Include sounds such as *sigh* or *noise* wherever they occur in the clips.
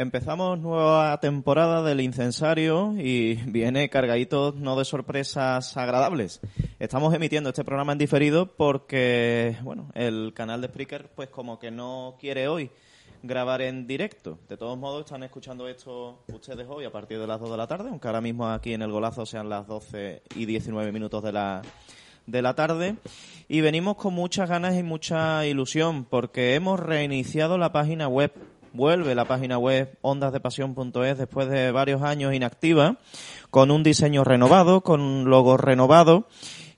Empezamos nueva temporada del incensario y viene cargadito no de sorpresas agradables. Estamos emitiendo este programa en diferido porque, bueno, el canal de Spreaker pues como que no quiere hoy grabar en directo. De todos modos, están escuchando esto ustedes hoy a partir de las 2 de la tarde, aunque ahora mismo aquí en el golazo sean las 12 y 19 minutos de la, de la tarde. Y venimos con muchas ganas y mucha ilusión porque hemos reiniciado la página web. Vuelve la página web ondasdepasión.es después de varios años inactiva, con un diseño renovado, con un logo renovado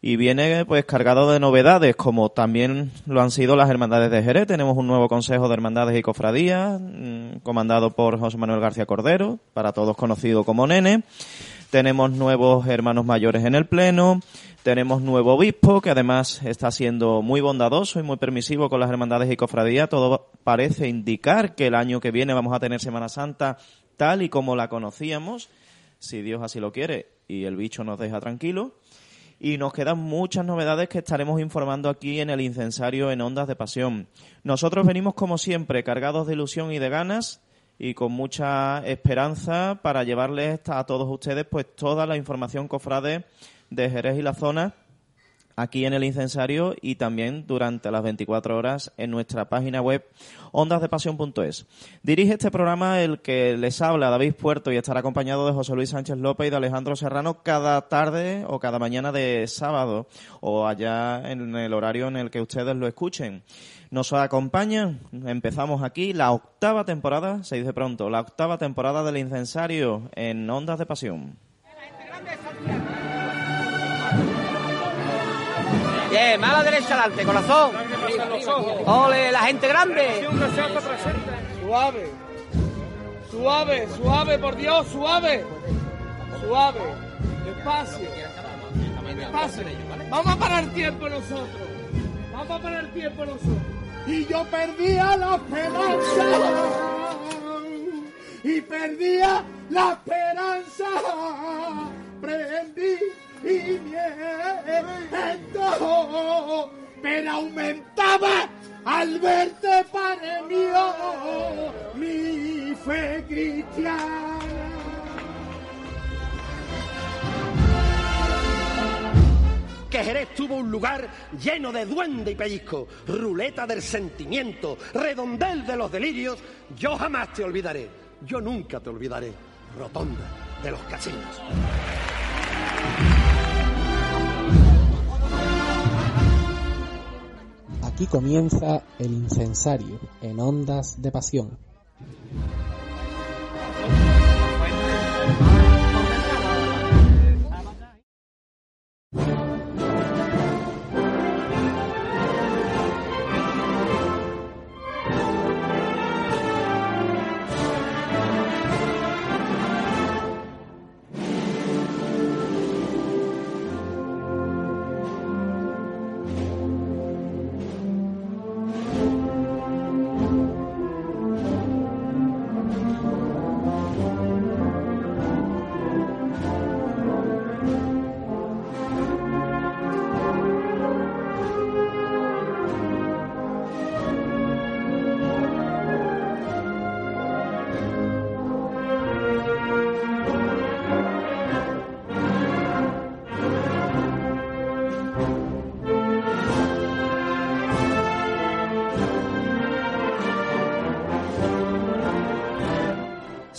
y viene pues cargado de novedades como también lo han sido las hermandades de Jerez. Tenemos un nuevo consejo de hermandades y cofradías mm, comandado por José Manuel García Cordero, para todos conocido como Nene. Tenemos nuevos hermanos mayores en el pleno. Tenemos nuevo obispo que además está siendo muy bondadoso y muy permisivo con las hermandades y cofradías. Todo parece indicar que el año que viene vamos a tener Semana Santa tal y como la conocíamos, si Dios así lo quiere y el bicho nos deja tranquilo y nos quedan muchas novedades que estaremos informando aquí en el incensario en Ondas de Pasión. Nosotros venimos como siempre cargados de ilusión y de ganas y con mucha esperanza para llevarles a todos ustedes pues toda la información cofrade de Jerez y la zona aquí en el incensario y también durante las 24 horas en nuestra página web ondasdepasión.es. Dirige este programa el que les habla David Puerto y estará acompañado de José Luis Sánchez López y de Alejandro Serrano cada tarde o cada mañana de sábado o allá en el horario en el que ustedes lo escuchen. Nos acompañan, empezamos aquí la octava temporada, se dice pronto, la octava temporada del incensario en Ondas de Pasión. Bien, mala derecha adelante, corazón. Ole, la gente grande. Suave. Suave, suave, por Dios, suave. Suave. Despacio. Despacio. Vamos a parar tiempo nosotros. Vamos a parar tiempo nosotros. Y yo perdía la esperanza. Y perdía la esperanza. Prendí y miedo, pero aumentaba al verte, Padre mío, mi fe cristiana. que Jerez tuvo un lugar lleno de duende y pellizco, ruleta del sentimiento, redondel de los delirios, yo jamás te olvidaré, yo nunca te olvidaré, rotonda de los casinos. Aquí comienza el incensario en ondas de pasión.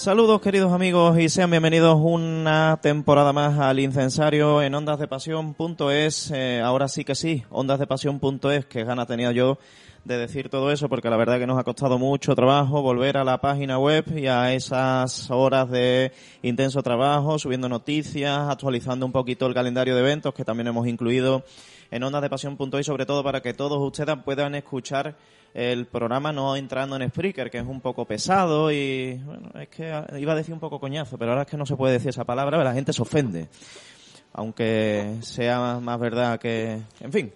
Saludos queridos amigos y sean bienvenidos una temporada más al incensario en ondasdepasión.es. Eh, ahora sí que sí, ondasdepasión.es, que gana tenía yo de decir todo eso porque la verdad que nos ha costado mucho trabajo volver a la página web y a esas horas de intenso trabajo, subiendo noticias, actualizando un poquito el calendario de eventos que también hemos incluido en ondasdepasión.es sobre todo para que todos ustedes puedan escuchar el programa no entrando en Spreaker, que es un poco pesado y, bueno, es que iba a decir un poco coñazo, pero ahora es que no se puede decir esa palabra, la gente se ofende. Aunque sea más verdad que, en fin.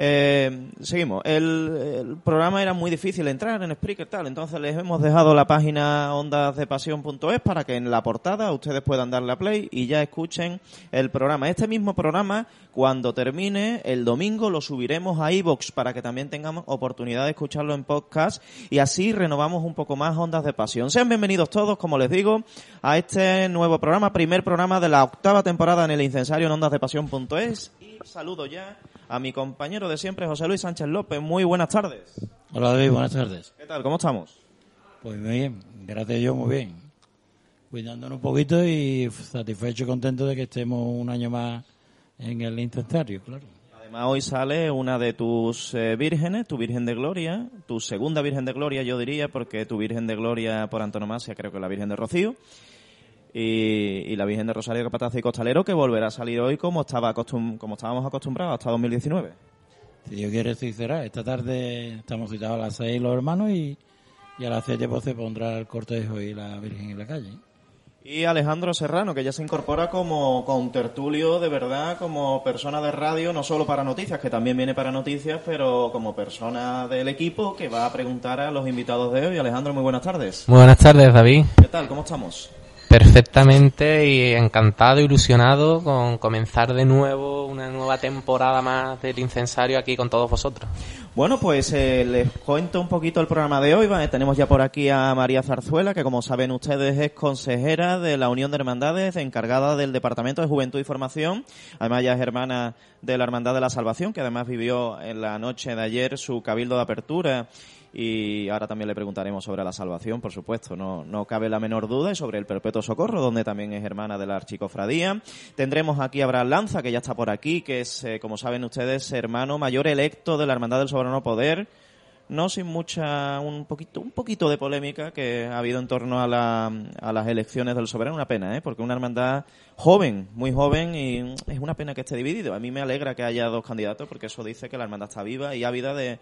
Eh, seguimos. El, programa era muy difícil entrar en Spreaker tal, entonces les hemos dejado la página ondasdepasión.es para que en la portada ustedes puedan darle a play y ya escuchen el programa. Este mismo programa, cuando termine el domingo, lo subiremos a iBox para que también tengamos oportunidad de escucharlo en podcast y así renovamos un poco más Ondas de Pasión. Sean bienvenidos todos, como les digo, a este nuevo programa, primer programa de la octava temporada en el incensario en ondasdepasión.es y saludo ya a mi compañero de siempre, José Luis Sánchez López. Muy buenas tardes. Hola David, buenas tardes. ¿Qué tal? ¿Cómo estamos? Pues muy bien, gracias yo, muy bien. Cuidándonos un poquito y satisfecho y contento de que estemos un año más en el incensario, claro. Además, hoy sale una de tus eh, vírgenes, tu Virgen de Gloria, tu segunda Virgen de Gloria, yo diría, porque tu Virgen de Gloria por antonomasia creo que es la Virgen de Rocío. Y, y la Virgen de Rosario Capataz y Costalero, que volverá a salir hoy como, estaba acostum como estábamos acostumbrados hasta 2019. Si Dios quiere, sí será. Esta tarde estamos citados a las seis los hermanos y, y a las siete pues, se pondrá el cortejo y la Virgen en la calle. Y Alejandro Serrano, que ya se incorpora como con tertulio de verdad, como persona de radio, no solo para noticias, que también viene para noticias, pero como persona del equipo que va a preguntar a los invitados de hoy. Alejandro, muy buenas tardes. Muy buenas tardes, David. ¿Qué tal? ¿Cómo estamos? Perfectamente y encantado, ilusionado con comenzar de nuevo una nueva temporada más del incensario aquí con todos vosotros. Bueno, pues eh, les cuento un poquito el programa de hoy. Tenemos ya por aquí a María Zarzuela, que como saben ustedes es consejera de la Unión de Hermandades, encargada del Departamento de Juventud y Formación. Además, ella es hermana de la Hermandad de la Salvación, que además vivió en la noche de ayer su cabildo de apertura y ahora también le preguntaremos sobre la salvación, por supuesto, no, no cabe la menor duda, y sobre el Perpetuo Socorro, donde también es hermana de la Archicofradía. Tendremos aquí a Abraham Lanza, que ya está por aquí, que es, eh, como saben ustedes, hermano mayor electo de la Hermandad del Soberano Poder, no sin mucha, un poquito, un poquito de polémica que ha habido en torno a, la, las elecciones del soberano. Una pena, ¿eh? porque una hermandad joven, muy joven, y es una pena que esté dividido. A mí me alegra que haya dos candidatos, porque eso dice que la hermandad está viva y ávida de,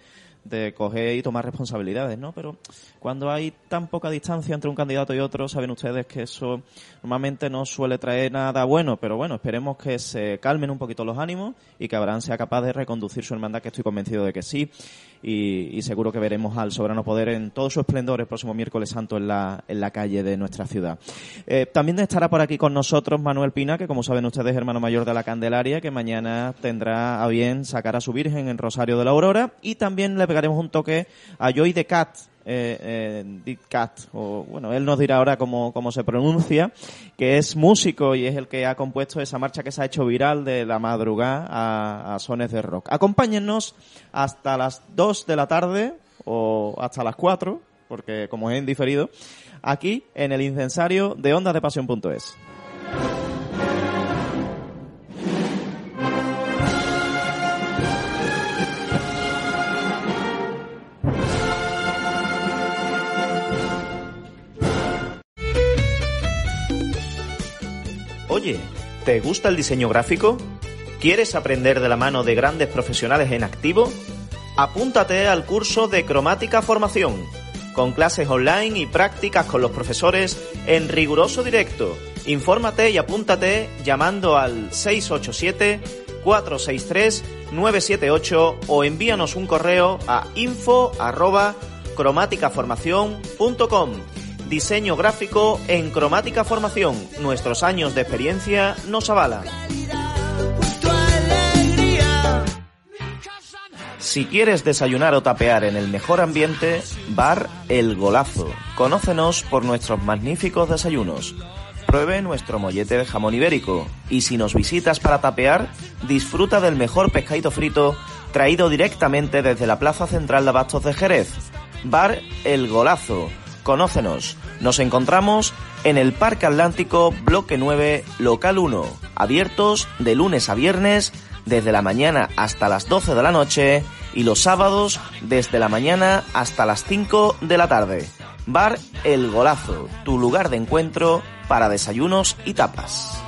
de coger y tomar responsabilidades, ¿no? Pero cuando hay tan poca distancia entre un candidato y otro, saben ustedes que eso normalmente no suele traer nada bueno, pero bueno, esperemos que se calmen un poquito los ánimos y que Abraham sea capaz de reconducir su hermandad, que estoy convencido de que sí, y, seguro que veremos al soberano poder en todo su esplendor el próximo miércoles santo en la, en la calle de nuestra ciudad. Eh, también estará por aquí con nosotros Manuel Pina, que como saben ustedes es hermano mayor de la Candelaria, que mañana tendrá a bien sacar a su Virgen en Rosario de la Aurora, y también le pegaremos un toque a Joy de eh, eh, Cat, o bueno, él nos dirá ahora cómo, cómo se pronuncia, que es músico y es el que ha compuesto esa marcha que se ha hecho viral de la madrugada a, a sones de rock. Acompáñennos hasta las 2 de la tarde o hasta las 4, porque como es indiferido, aquí en el incensario de ondasdepasión.es. ¿te gusta el diseño gráfico? ¿Quieres aprender de la mano de grandes profesionales en activo? Apúntate al curso de Cromática Formación, con clases online y prácticas con los profesores en riguroso directo. Infórmate y apúntate llamando al 687-463-978 o envíanos un correo a info arroba cromaticaformación.com. Diseño gráfico en Cromática Formación. Nuestros años de experiencia nos avalan. Si quieres desayunar o tapear en el mejor ambiente, Bar El Golazo. Conócenos por nuestros magníficos desayunos. Pruebe nuestro mollete de jamón ibérico. Y si nos visitas para tapear, disfruta del mejor pescadito frito traído directamente desde la Plaza Central de Abastos de Jerez. Bar El Golazo. Conócenos. Nos encontramos en el Parque Atlántico, Bloque 9, Local 1. Abiertos de lunes a viernes desde la mañana hasta las 12 de la noche y los sábados desde la mañana hasta las 5 de la tarde. Bar El Golazo, tu lugar de encuentro para desayunos y tapas.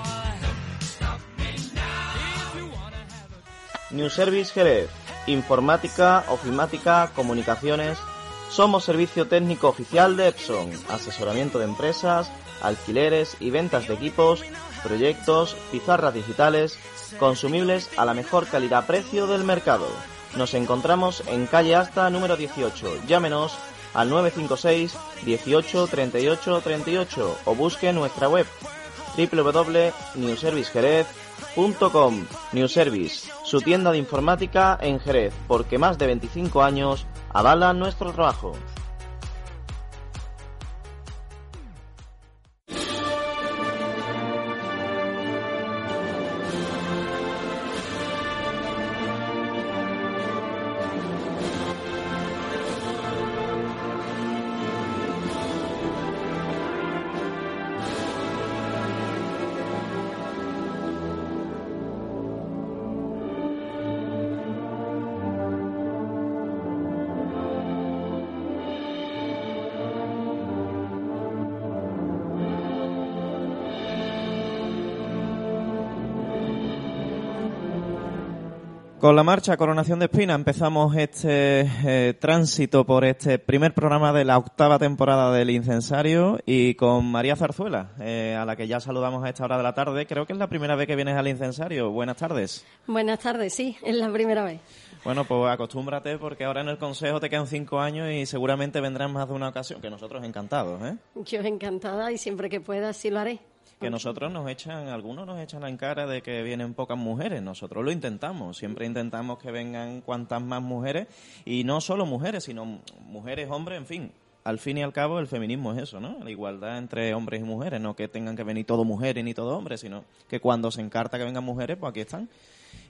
New Service Jerez, informática, ofimática, comunicaciones. Somos servicio técnico oficial de Epson, asesoramiento de empresas, alquileres y ventas de equipos, proyectos, pizarras digitales, consumibles a la mejor calidad-precio del mercado. Nos encontramos en calle Asta número 18. Llámenos al 956 18 38 38 o busque nuestra web www.newservicejerez.com New Service, su tienda de informática en Jerez, porque más de 25 años avalan nuestro trabajo. Con la marcha Coronación de Espina empezamos este eh, tránsito por este primer programa de la octava temporada del Incensario y con María Zarzuela, eh, a la que ya saludamos a esta hora de la tarde. Creo que es la primera vez que vienes al Incensario. Buenas tardes. Buenas tardes, sí, es la primera vez. Bueno, pues acostúmbrate porque ahora en el Consejo te quedan cinco años y seguramente vendrán más de una ocasión, que nosotros encantados, ¿eh? Yo encantada y siempre que pueda sí lo haré. Que nosotros nos echan, algunos nos echan en cara de que vienen pocas mujeres. Nosotros lo intentamos. Siempre intentamos que vengan cuantas más mujeres. Y no solo mujeres, sino mujeres, hombres, en fin. Al fin y al cabo, el feminismo es eso, ¿no? La igualdad entre hombres y mujeres. No que tengan que venir todo mujeres ni todo hombres, sino que cuando se encarta que vengan mujeres, pues aquí están.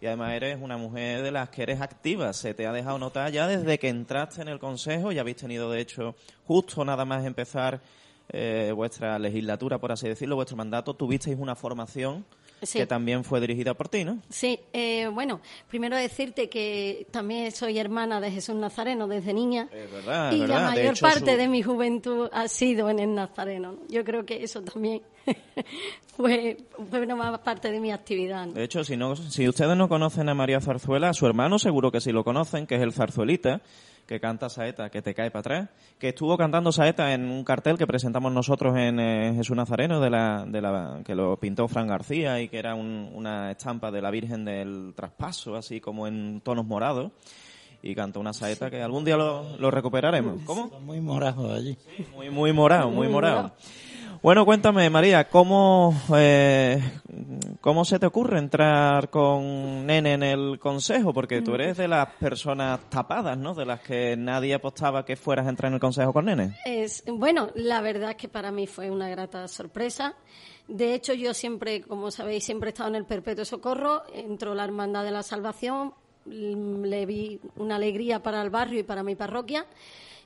Y además eres una mujer de las que eres activa. Se te ha dejado notar ya desde que entraste en el Consejo. Ya habéis tenido, de hecho, justo nada más empezar eh, vuestra legislatura, por así decirlo, vuestro mandato, tuvisteis una formación Sí. que también fue dirigida por ti, ¿no? Sí, eh, bueno, primero decirte que también soy hermana de Jesús Nazareno desde niña. Es verdad, es y verdad. la De mayor hecho, parte su- de mi juventud ha sido en el Nazareno. ¿no? Yo creo que eso también *laughs* fue, fue una parte de mi actividad. ¿no? De hecho, si, no, si ustedes no conocen a María Zarzuela, a su hermano seguro que sí lo conocen, que es el Zarzuelita, que canta saeta, que te cae para atrás, que estuvo cantando saeta en un cartel que presentamos nosotros en eh, Jesús Nazareno, de la, de la, que lo pintó Fran García y que era un- una estampa de la Virgen del Traspaso, así como en tonos morados. Y cantó una saeta que algún día lo, lo recuperaremos. ¿Cómo? Muy morados allí. Muy, muy morado, muy Muy morado. morado. Bueno, cuéntame, María, ¿cómo, eh, ¿cómo se te ocurre entrar con Nene en el consejo? Porque tú eres de las personas tapadas, ¿no? De las que nadie apostaba que fueras a entrar en el consejo con Nene. Es, bueno, la verdad es que para mí fue una grata sorpresa. De hecho, yo siempre, como sabéis, siempre he estado en el Perpetuo Socorro. Entró la Hermandad de la Salvación, mm, le vi una alegría para el barrio y para mi parroquia.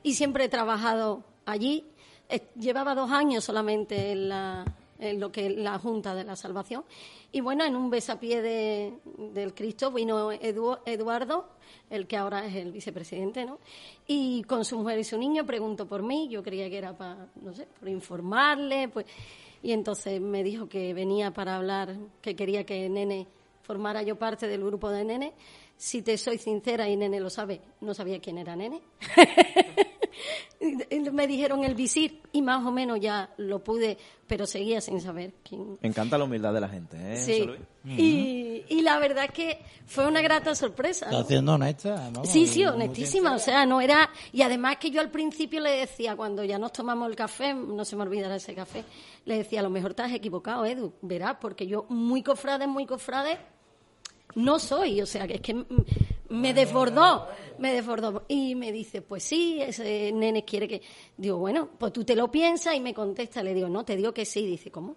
Y siempre he trabajado allí. Eh, Llevaba dos años solamente en, la, en lo que la Junta de la Salvación. Y bueno, en un besapié de, del Cristo vino Edu- Eduardo, el que ahora es el vicepresidente, ¿no? Y con su mujer y su niño preguntó por mí. Yo creía que era para, no sé, por informarle, pues. Y entonces me dijo que venía para hablar, que quería que Nene formara yo parte del grupo de Nene. Si te soy sincera, y Nene lo sabe, no sabía quién era Nene. *laughs* me dijeron el visir y más o menos ya lo pude, pero seguía sin saber quién. Me encanta la humildad de la gente, ¿eh? Sí. Y, y la verdad es que fue una grata sorpresa. Está ¿no? haciendo honesta. vamos, Sí, sí, honestísima. O sea, no era. Y además que yo al principio le decía, cuando ya nos tomamos el café, no se me olvidará ese café, le decía, a lo mejor has equivocado, Edu, verás, porque yo muy cofrade, muy cofrade, no soy. O sea, que es que me desbordó, me desbordó. Y me dice, pues sí, ese nene quiere que. Digo, bueno, pues tú te lo piensas y me contesta. Le digo, no, te digo que sí. Dice, ¿cómo?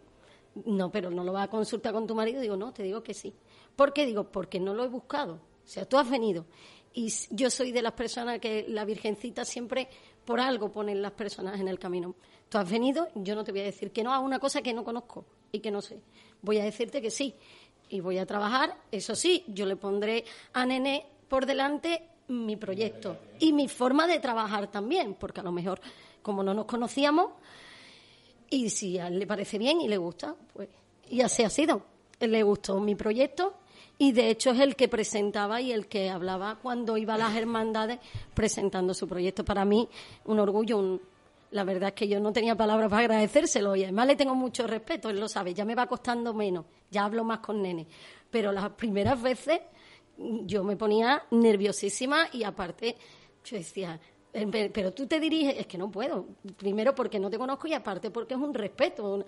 No, pero no lo vas a consultar con tu marido. Digo, no, te digo que sí. ¿Por qué? Digo, porque no lo he buscado. O sea, tú has venido. Y yo soy de las personas que la Virgencita siempre por algo ponen las personas en el camino. Tú has venido, yo no te voy a decir que no a una cosa que no conozco y que no sé. Voy a decirte que sí. Y voy a trabajar, eso sí, yo le pondré a Nene por delante mi proyecto y mi forma de trabajar también, porque a lo mejor, como no nos conocíamos, y si a él le parece bien y le gusta, pues y así ha sido. Él le gustó mi proyecto y de hecho es el que presentaba y el que hablaba cuando iba a las hermandades presentando su proyecto. Para mí, un orgullo, un- la verdad es que yo no tenía palabras para agradecérselo y además le tengo mucho respeto, él lo sabe, ya me va costando menos, ya hablo más con nene. Pero las primeras veces yo me ponía nerviosísima y aparte yo decía, "Eh, pe- pero tú te diriges, es que no puedo. Primero porque no te conozco y aparte porque es un respeto.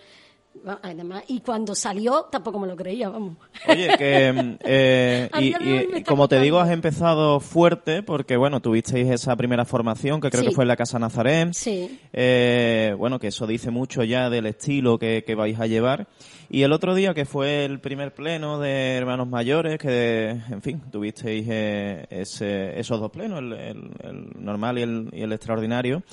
Va- Además, y cuando salió tampoco me lo creía, vamos. Oye, que mm, *laughs* eh, y, como te digo, has empezado fuerte porque, bueno, tuvisteis esa primera formación que creo Sí. que fue en la Casa Nazaret. Sí. Eh, bueno, que eso dice mucho ya del estilo que, que vais a llevar. Y el otro día, que fue el primer pleno de hermanos mayores, que, en fin, tuvisteis eh, ese- esos dos plenos, el, el- el normal y el, y el extraordinario.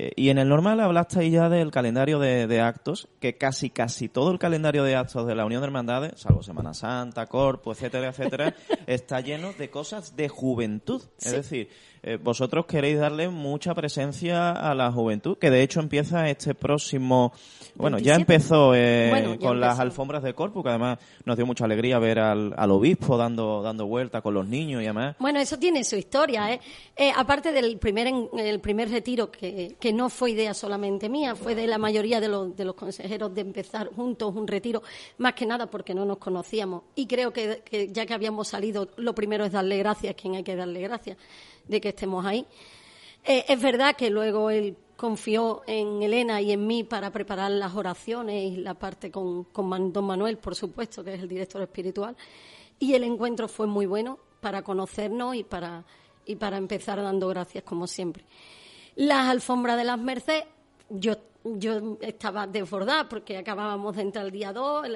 Eh, y en el normal hablasteis ya del calendario de, de actos, que casi, casi todo el calendario de actos de la Unión de Hermandades, salvo Semana Santa, Corpo, etcétera, etcétera, *laughs* está lleno de cosas de juventud. Es decir, eh, vosotros queréis darle mucha presencia a la juventud, que de hecho empieza este próximo, bueno, ya 27. empezó eh, Bueno, ya con las alfombras de Corpus, que además nos dio mucha alegría ver al, al obispo dando dando vuelta con los niños y además. Bueno, eso tiene su historia, ¿eh? Eh, aparte del primer en- el primer retiro, que, que no fue idea solamente mía, fue de la mayoría de los, de los consejeros de empezar juntos un retiro, más que nada porque no nos conocíamos. Y creo que, que ya que habíamos salido, lo primero es darle gracias, quien hay que darle gracias de que estemos ahí. Eh, es verdad que luego él confió en Elena y en mí para preparar las oraciones y la parte con, con don Manuel, por supuesto, que es el director espiritual. Y el encuentro fue muy bueno para conocernos y para, y para empezar dando gracias, como siempre. Las alfombras de las Mercedes, yo, yo estaba desbordada porque acabábamos de entrar el día 2.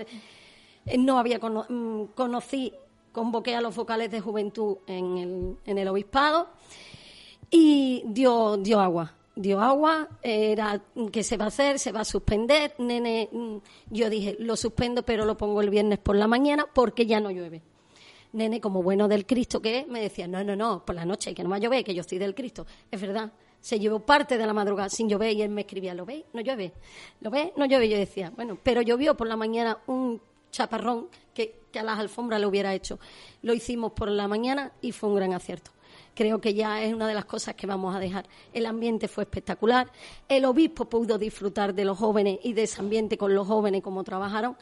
No había cono- mm, conocí, convoqué a los vocales de juventud en el, en el obispado y dio, dio agua. Dio agua, era que se va a hacer, se va a suspender. Nene, mm, yo dije, lo suspendo, pero lo pongo el viernes por la mañana porque ya no llueve. Nene, como bueno del Cristo que es, me decía, no, no, no, por la noche, que no va a llover, que yo estoy del Cristo. Es verdad, se llevó parte de la madrugada sin llover y él me escribía, ¿lo veis? No llueve. ¿Lo ves? No llueve. Yo decía, bueno, pero llovió por la mañana un chaparrón que, que a las alfombras lo hubiera hecho. Lo hicimos por la mañana y fue un gran acierto. Creo que ya es una de las cosas que vamos a dejar. El ambiente fue espectacular. El obispo pudo disfrutar de los jóvenes y de ese ambiente con los jóvenes, como trabajaron.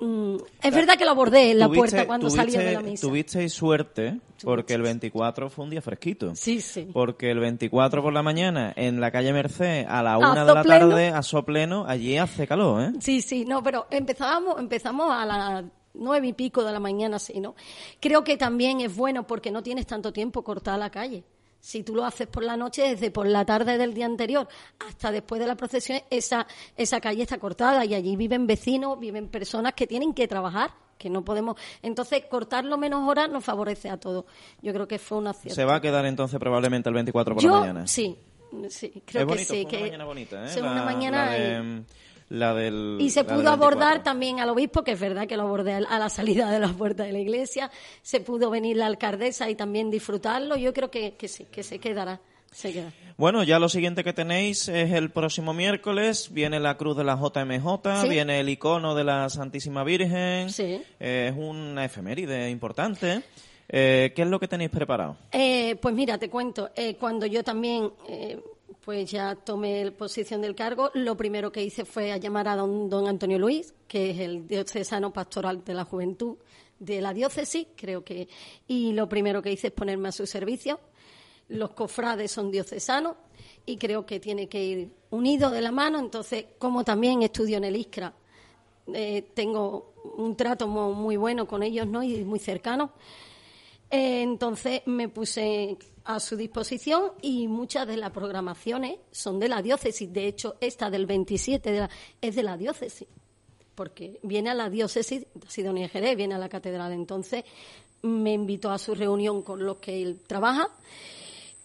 Mm, es verdad que lo abordé en la puerta cuando salía de la misa. Tuvisteis suerte porque el 24 fue un día fresquito. Sí, sí. Porque el 24 por la mañana en la calle Merced a la una A de la tarde a sopleno, allí hace calor, ¿eh? Sí, sí, no, pero empezábamos, empezamos a las nueve y pico de la mañana, sí, ¿no? Creo que también es bueno porque no tienes tanto tiempo cortada la calle. Si tú lo haces por la noche, desde por la tarde del día anterior hasta después de la procesión, esa, esa calle está cortada y allí viven vecinos, viven personas que tienen que trabajar, que no podemos. Entonces, cortarlo menos horas nos favorece a todos. Yo creo que fue un acierto. Se va a quedar entonces probablemente el 24 por Yo, la mañana. sí, sí, creo es que bonito, sí. fue que una mañana bonita, ¿eh? La- una mañana la, y- de, la del y se la pudo abordar 24. también al obispo, que es verdad que lo abordé a la salida de las puertas de la iglesia. Se pudo venir la alcaldesa y también disfrutarlo. Yo creo que, que sí, que se quedará. Se queda. Bueno, ya lo siguiente que tenéis es el próximo miércoles. Viene la cruz de la JMJ, Sí. viene el icono de la Santísima Virgen. Sí. Eh, es una efeméride importante. Eh, ¿Qué es lo que tenéis preparado? Eh, pues mira, te cuento. eh, cuando yo también, pues ya tomé posición del cargo, lo primero que hice fue a llamar a don, don Antonio Luis, que es el diocesano pastoral de la juventud de la diócesis, creo que, y lo primero que hice es ponerme a su servicio. Los cofrades son diocesanos y creo que tiene que ir unido de la mano. Entonces, como también estudio en el ISCRA, eh, tengo un trato mu- muy bueno con ellos, ¿no? Y muy cercano. Eh, entonces me puse a su disposición y muchas de las programaciones son de la diócesis. De hecho, esta del 27 de la- es de la diócesis, porque viene a la diócesis, ha sido en Jerez, viene a la catedral. Entonces me invitó a su reunión con los que él trabaja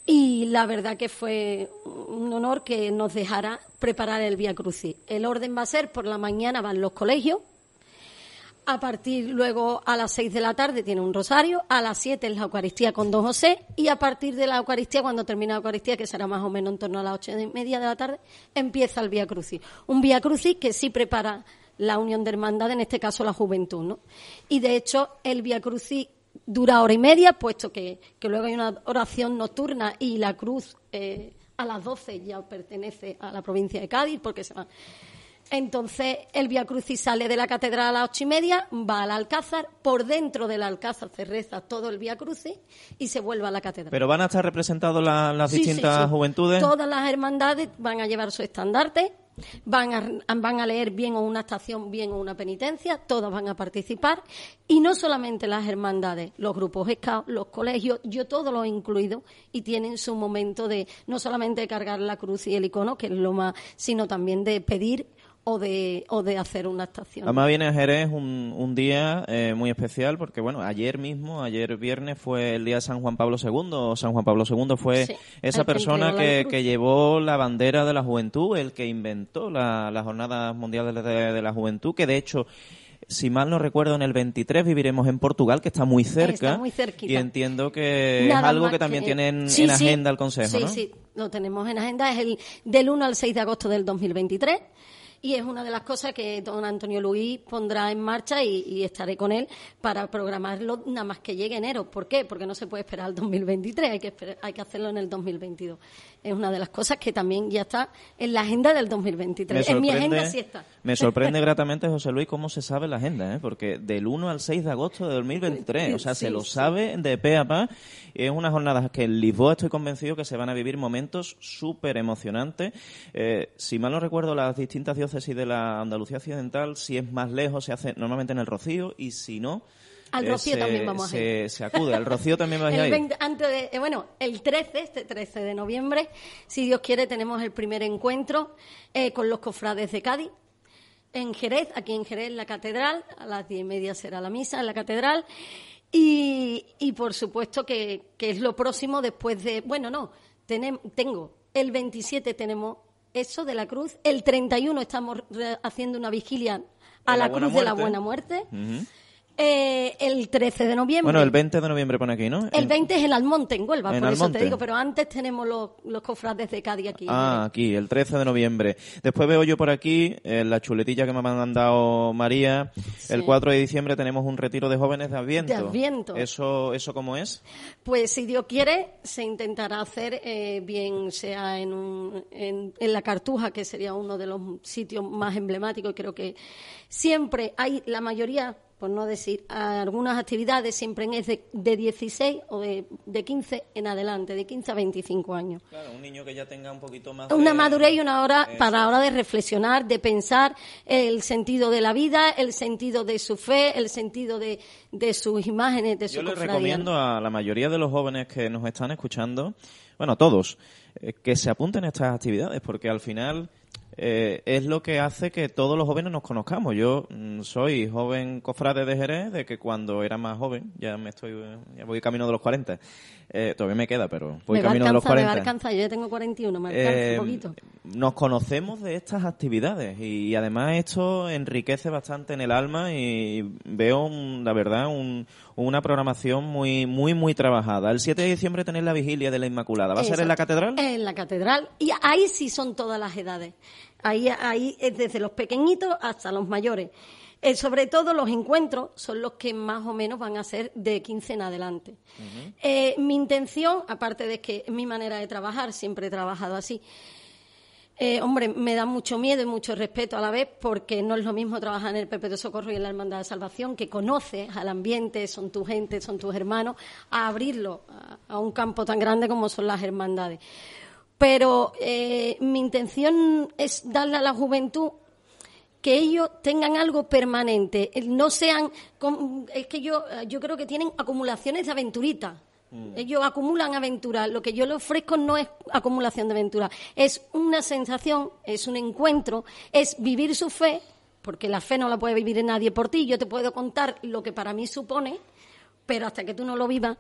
y la verdad que fue un honor que nos dejara preparar el Vía Crucis. El orden va a ser por la mañana van los colegios, a partir luego a las 6 de la tarde tiene un rosario, a las 7 es la Eucaristía con Don José y a partir de la Eucaristía, cuando termina la Eucaristía, que será más o menos en torno a las 8 y media de la tarde, empieza el Vía Crucis. Un Vía Crucis que sí prepara la unión de hermandad, en este caso la juventud, ¿no? Y de hecho el Vía Crucis dura hora y media, puesto que, que luego hay una oración nocturna y la cruz eh, a las 12 ya pertenece a la provincia de Cádiz, porque se va. Entonces, el Via Crucis sale de la catedral a las ocho y media, va al Alcázar, por dentro del Alcázar se reza todo el Via Crucis y se vuelve a la catedral. Pero van a estar representados la- las Sí, sí, distintas sí. juventudes. Todas las hermandades van a llevar su estandarte, van a, van a leer bien o una estación, bien o una penitencia, todas van a participar. Y no solamente las hermandades, los grupos SCAO, los colegios, yo todo lo he incluido y tienen su momento de no solamente cargar la cruz y el icono, que es lo más, sino también de pedir o de, o de hacer una estación. Además viene a Jerez un, un día eh, muy especial porque, bueno, ayer mismo, ayer viernes, fue el día de San Juan Pablo II. San Juan Pablo II fue Sí, esa persona la que, que llevó la bandera de la juventud, el que inventó la- las jornadas mundiales de, de la juventud, que de hecho Si mal no recuerdo, en el 23 viviremos en Portugal, que está muy cerca. Está muy cerquita. Y entiendo que Nada es algo que también que- tienen Sí, en sí. agenda el Consejo, sí, ¿no? Sí, lo tenemos en agenda. Es el del 1 al 6 de agosto del 2023 y es una de las cosas que don Antonio Luis pondrá en marcha y, y estaré con él para programarlo nada más que llegue enero. ¿Por qué? Porque no se puede esperar al 2023, hay que, esperar- hay que hacerlo en el 2022. Es una de las cosas que también ya está en la agenda del 2023. En mi agenda sí está. me sorprende gratamente, José Luis, cómo se sabe la agenda, ¿eh? porque del 1 al 6 de agosto de 2023, o sea, se lo sabe de pe a pa. Es una jornada que en Lisboa estoy convencido que se van a vivir momentos súper emocionantes. Eh, si mal no recuerdo, las distintas diócesis de la Andalucía Occidental, si es más lejos, se hace normalmente en el Rocío, y si no... Al eh, Rocío se- también vamos a se, se acude. Al Rocío también vais a ir. 20 antes de, eh, bueno, el 13, este 13 de noviembre, si Dios quiere, tenemos el primer encuentro eh, con los cofrades de Cádiz. En Jerez, aquí en Jerez, en la catedral, a las diez y media será la misa en la catedral. Y, y por supuesto que, que es lo próximo después de, bueno, no, tenem- tengo, el 27 tenemos eso de la cruz, el 31 estamos haciendo una vigilia a la cruz de la buena muerte. Eh, el 13 de noviembre. Bueno, el 20 de noviembre pone aquí, ¿no? El En- 20 es en Almonte, en Huelva, En por eso Almonte. te digo, pero antes tenemos los, los cofrades de Cádiz aquí. Ah, aquí, el 13 de noviembre. Después veo yo por aquí, en la chuletilla que me ha mandado María, el 4 de diciembre tenemos un retiro de jóvenes de Adviento. De Adviento. ¿Eso, eso cómo es? Pues si Dios quiere, se intentará hacer eh, bien sea en, un- en, en la Cartuja, que sería uno de los sitios más emblemáticos, y creo que siempre hay, la mayoría, por no decir, algunas actividades siempre es de, de 16 o de, de 15 en adelante, de 15 a 25 años. Claro, un niño que ya tenga un poquito más Una de- madurez y una hora Eso. para hora de reflexionar, de pensar el sentido de la vida, el sentido de su fe, el sentido de, de sus imágenes, de su Yo les recomiendo a la mayoría de los jóvenes que nos están escuchando, bueno, todos, eh, que se apunten a estas actividades, porque al final eh, es lo que hace que todos los jóvenes nos conozcamos. Yo mm, soy joven cofrade de Jerez, de que cuando era más joven, ya me estoy, eh, ya voy camino de los 40, eh, todavía me queda, pero voy me camino de los alcanzar, me 40. va a alcanzar. Yo ya tengo 41, me alcanza Eh, un poquito. nos conocemos de estas actividades y además esto enriquece bastante en el alma y veo, un- la verdad, un- una programación muy, muy, muy trabajada. El 7 de diciembre tenéis la vigilia de la Inmaculada. ¿Va a ser en la catedral? En la catedral. Y ahí sí son todas las edades. Ahí, ahí es desde los pequeñitos hasta los mayores. Eh, sobre todo los encuentros son los que más o menos van a ser de 15 en adelante. Eh, mi intención, aparte de que es mi manera de trabajar, siempre he trabajado así, eh, hombre, me da mucho miedo y mucho respeto a la vez porque no es lo mismo trabajar en el Perpetuo Socorro y en la Hermandad de Salvación, que conoces al ambiente, son tu gente, son tus hermanos, a abrirlo a, un campo tan grande como son las hermandades. Pero eh, mi intención es darle a la juventud que ellos tengan algo permanente, no sean, es que yo, yo creo que tienen acumulaciones de aventuritas. Ellos acumulan aventuras. Lo que yo les ofrezco no es acumulación de aventuras, es una sensación, es un encuentro, es vivir su fe, porque la fe no la puede vivir nadie por ti. Yo te puedo contar lo que para mí supone, pero hasta que tú no lo vivas.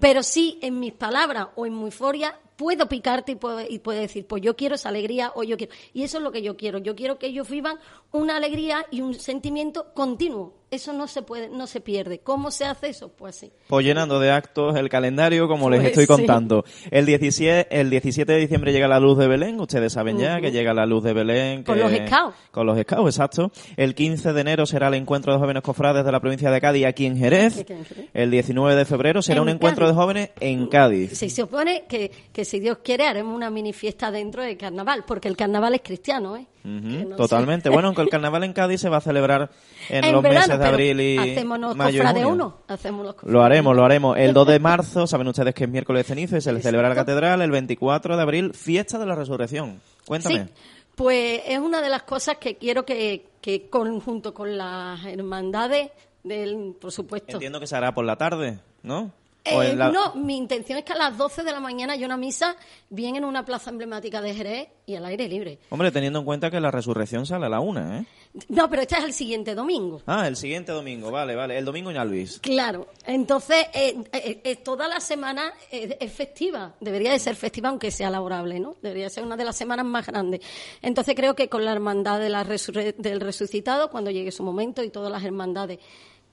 Pero sí, en mis palabras o en mi euforia, puedo picarte y puedo, y puedo decir, pues yo quiero esa alegría o yo quiero. Y eso es lo que yo quiero. Yo quiero que ellos vivan una alegría y un sentimiento continuo. Eso no se puede, no se pierde. ¿Cómo se hace eso? Pues sí. Pues llenando de actos el calendario, como les Pues estoy sí. contando. El 17, el 17 de diciembre llega la luz de Belén, ustedes saben ya que llega la luz de Belén. Con los scouts. Con los scouts, exacto. El 15 de enero será el encuentro de jóvenes cofrades de la provincia de Cádiz aquí en Jerez. El 19 de febrero será En un encuentro Cádiz. de jóvenes en Cádiz. Si se que, que si Dios quiere haremos una mini fiesta dentro del carnaval, porque el carnaval es cristiano, ¿eh? No totalmente. sé. Bueno, aunque el carnaval en Cádiz se va a celebrar en, los verano, meses de abril y hacemos los mayo y junio. uno. Hacemos los Lo haremos, lo haremos. El 2 de *laughs* marzo, saben ustedes que es miércoles de cenizo y se le celebra la catedral. El 24 de abril, fiesta de la resurrección. Cuéntame. Sí, pues es una de las cosas que quiero que, que con- junto con las hermandades del, por supuesto. Entiendo que se hará por la tarde, ¿no? ¿O Eh, la- No, mi intención es que a las 12 de la mañana haya una misa bien en una plaza emblemática de Jerez y al aire libre. Hombre, teniendo en cuenta que la resurrección sale a la una, ¿eh? No, pero este es el siguiente domingo. Ah, el siguiente domingo, vale, vale. El domingo en Alvis. Claro, entonces eh, eh, eh, toda la semana es festiva, debería de ser festiva aunque sea laborable, ¿no? Debería ser una de las semanas más grandes. Entonces creo que con la hermandad de la resurre- del resucitado, cuando llegue su momento y todas las hermandades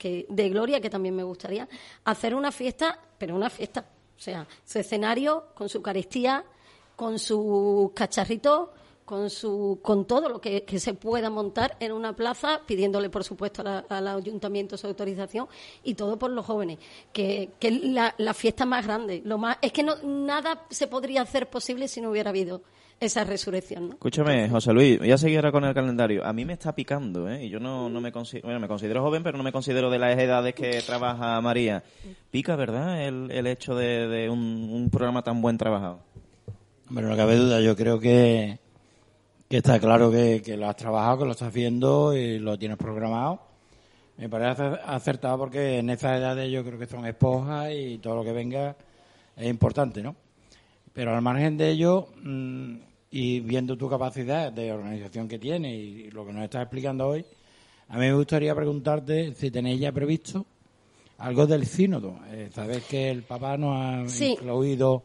que, de gloria, que también me gustaría, hacer una fiesta, pero una fiesta, o sea, su escenario con su Eucaristía, con sus cacharritos, con su con todo lo que, que se pueda montar en una plaza, pidiéndole por supuesto al ayuntamiento su autorización y todo por los jóvenes, que, que es la, la fiesta más grande. Lo más es que no nada se podría hacer posible si no hubiera habido esa resurrección, ¿no? Escúchame, José Luis, voy a seguir ahora con el calendario. A mí me está picando, ¿eh? Y yo no, no me considero, bueno, me considero joven, pero no me considero de las edades que trabaja María. Pica, ¿verdad? El, el hecho de, de un, un programa tan buen trabajado. Pero no cabe duda, yo creo que, que está claro que, que lo has trabajado, que lo estás viendo y lo tienes programado. Me parece acer- acertado porque en esas edades yo creo que son esponjas y todo lo que venga es importante, ¿no? Pero al margen de ello, mm, y viendo tu capacidad de organización que tienes y lo que nos estás explicando hoy, a mí me gustaría preguntarte si tenéis ya previsto algo del sínodo. Eh, Sabes que el Papa nos ha Sí. incluido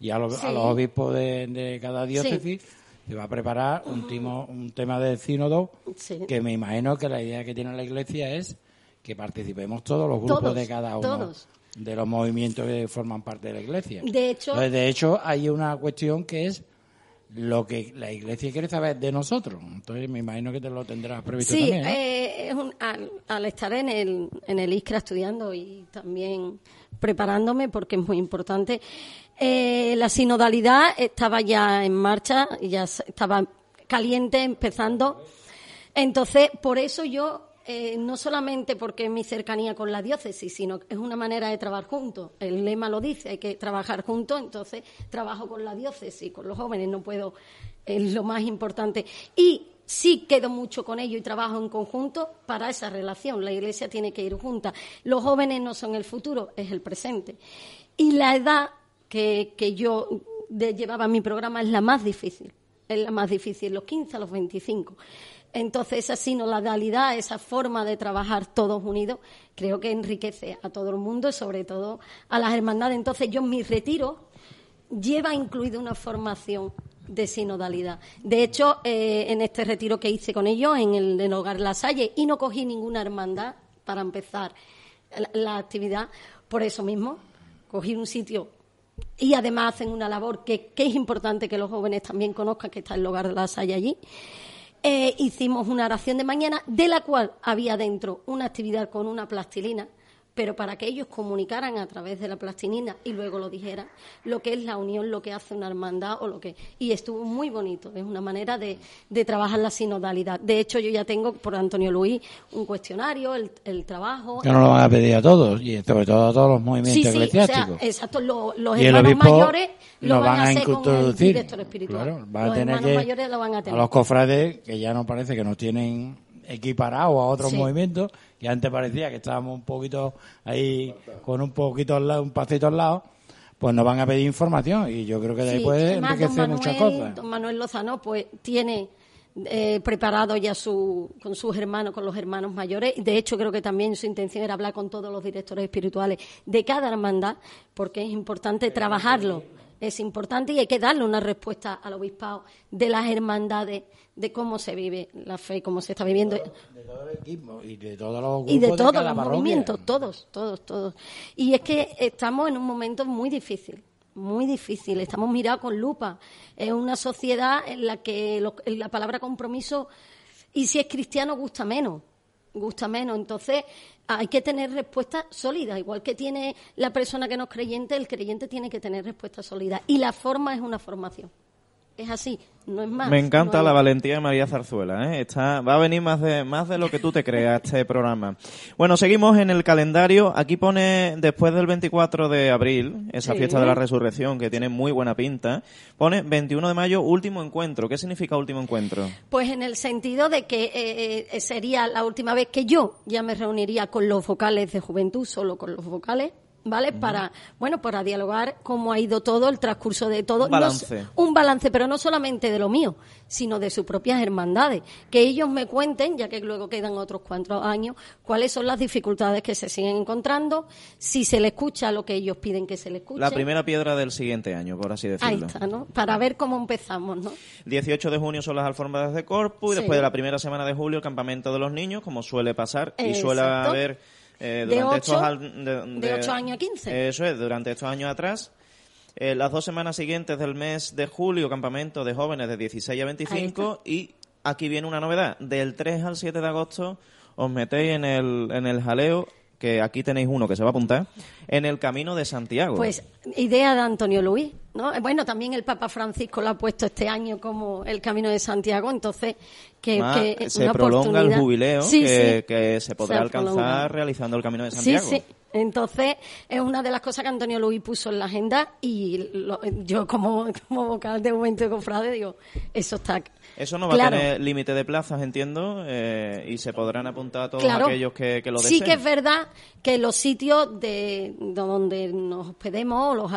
y a los, a Sí. los obispos de, de cada diócesis se va a preparar un, timo- un tema del sínodo Sí. que me imagino que la idea que tiene la Iglesia es que participemos todos los grupos Todos, de cada uno todos. de los movimientos que forman parte de la Iglesia. De hecho- Entonces, de hecho, hay una cuestión que es lo que la Iglesia quiere saber de nosotros. Entonces, me imagino que te lo tendrás previsto Sí, también. ¿no? eh, es un- al, al estar en el, en el ISCRA estudiando y también preparándome, porque es muy importante, eh, la sinodalidad estaba ya en marcha, ya estaba caliente, empezando. Entonces, por eso yo, eh, no solamente porque es mi cercanía con la diócesis, sino que es una manera de trabajar juntos. El lema lo dice, hay que trabajar juntos, entonces trabajo con la diócesis, con los jóvenes, no puedo, es lo más importante. Y sí quedo mucho con ellos y trabajo en conjunto para esa relación. La iglesia tiene que ir junta. Los jóvenes no son el futuro, es el presente. Y la edad que, yo llevaba en mi programa es la más difícil. Es la más difícil, los 15 a los 25. Entonces, esa sinodalidad, esa forma de trabajar todos unidos, creo que enriquece a todo el mundo sobre todo a las hermandades. Entonces, yo en mi retiro lleva incluido una formación de sinodalidad. De hecho, eh, en este retiro que hice con ellos, en el de Hogar La Salle, y no cogí ninguna hermandad para empezar la, la actividad, por eso mismo, cogí un sitio y además hacen una labor que, que es importante que los jóvenes también conozcan que está el Hogar de La Salle allí. Eh, hicimos una oración de mañana, de la cual había dentro una actividad con una plastilina, pero para que ellos comunicaran a través de la plastilina y luego lo dijeran, lo que es la unión, lo que hace una hermandad o lo que. Y estuvo muy bonito, es una manera de, de trabajar la sinodalidad. De hecho, yo ya tengo por Antonio Luis un cuestionario, el, el trabajo. Que no lo van a pedir a todos, y sobre todo a todos los movimientos Sí, sí, o sea, eclesiásticos. exacto, lo- los hermanos mayores lo nos van, a hacer con el introducir. director espiritual. Claro, van a los tener hermanos que mayores lo van a a tener. los cofrades que ya no parece que nos tienen equiparados a otros Sí. movimientos que antes parecía que estábamos un poquito ahí con un poquito al lado, un pasito al lado pues nos van a pedir información y yo creo que de ahí Sí, puede además, enriquecer muchas Manuel- cosas. Don Manuel Lozano, pues tiene eh, preparado ya su, con sus hermanos, con los hermanos mayores. De hecho, creo que también su intención era hablar con todos los directores espirituales de cada hermandad, porque es importante trabajarlo. Es importante y hay que darle una respuesta al obispado de las hermandades, de cómo se vive la fe, cómo se está viviendo. de todo el equipo y de todos los grupos y de todos los parroquia. movimientos, todos, todos, todos. Y es que estamos en un momento muy difícil, muy difícil. Estamos mirados con lupa. Es una sociedad en la que lo- la palabra compromiso, y si es cristiano, gusta menos. Gusta menos. Entonces, hay que tener respuestas sólidas. Igual que tiene la persona que no es creyente, el creyente tiene que tener respuestas sólidas. Y la forma es una formación. Es así, no es más. Me encanta no la valentía de María Zarzuela, ¿eh? Está, va a venir más de, más de lo que tú te creas este programa. Bueno, seguimos en el calendario. Aquí pone, después del 24 de abril, esa Sí. fiesta de la resurrección, que tiene muy buena pinta, pone 21 de mayo, último encuentro. ¿Qué significa último encuentro? Pues en el sentido de que eh, eh, sería la última vez que yo ya me reuniría con los vocales de juventud, solo con los vocales, ¿vale? Para, bueno, para dialogar cómo ha ido todo, el transcurso de todo. Un balance. un balance, pero no solamente de lo mío, sino de sus propias hermandades. Que ellos me cuenten, ya que luego quedan otros cuatro años, cuáles son las dificultades que se siguen encontrando, si se le escucha lo que ellos piden que se le escuche. La primera piedra del siguiente año, por así Ahí decirlo. está, ¿no? Para ver cómo empezamos, ¿no? 18 de junio son las alfombras de Corpus y después de la primera semana de julio el campamento de los niños, como suele pasar y suele haber eh, De durante ocho- estos al- de, de ocho años a 15. Eso es, durante estos años atrás. Eh, las dos semanas siguientes del mes de julio, campamento de jóvenes de 16 a 25 y aquí viene una novedad. Del 3 al 7 de agosto os metéis en el, en el jaleo, que aquí tenéis uno que se va a apuntar, en el Camino de Santiago. Pues idea de Antonio Luis, ¿no? Bueno, también el Papa Francisco lo ha puesto este año como el Camino de Santiago, entonces que, que se una prolonga el oportunidad. jubileo Sí, que, sí. que se podrá alcanzar realizando el Camino de Sí, Santiago. sí. Entonces, es una de las cosas que Antonio Luis puso en la agenda y lo- yo como, como vocal de momento de cofrade digo, eso está Eso no va claro. a tener límite de plazas, entiendo, eh, y se podrán apuntar a todos Claro. aquellos que, que lo Sí deseen. que es verdad que los sitios de, de donde nos hospedemos, los,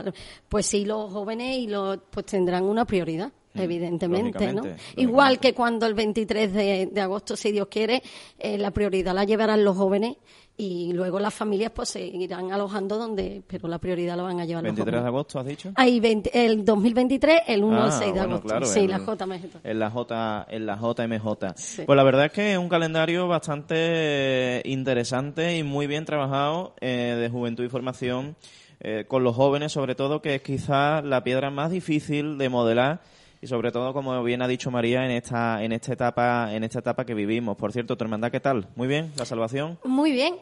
pues sí, los jóvenes y los, pues tendrán una prioridad. Evidentemente, ¿no? Igual que cuando el 23 de, de agosto, si Dios quiere, eh, la prioridad la llevarán los jóvenes y luego las familias pues se irán alojando donde, pero la prioridad la van a llevar 23 los de agosto, ¿has dicho? Hay 20 el 2023, el 1 al Ah, 6 de bueno, agosto. claro, sí, en- la JMG. En la, J, en la JMJ. Sí. Pues la verdad es que es un calendario bastante interesante y muy bien trabajado eh, de juventud y formación eh, con los jóvenes, sobre todo, que es quizás la piedra más difícil de modelar y sobre todo, como bien ha dicho María, en esta, en esta etapa, en esta etapa que vivimos. Por cierto, tu hermandad, ¿qué tal? Muy bien, la salvación. Muy bien.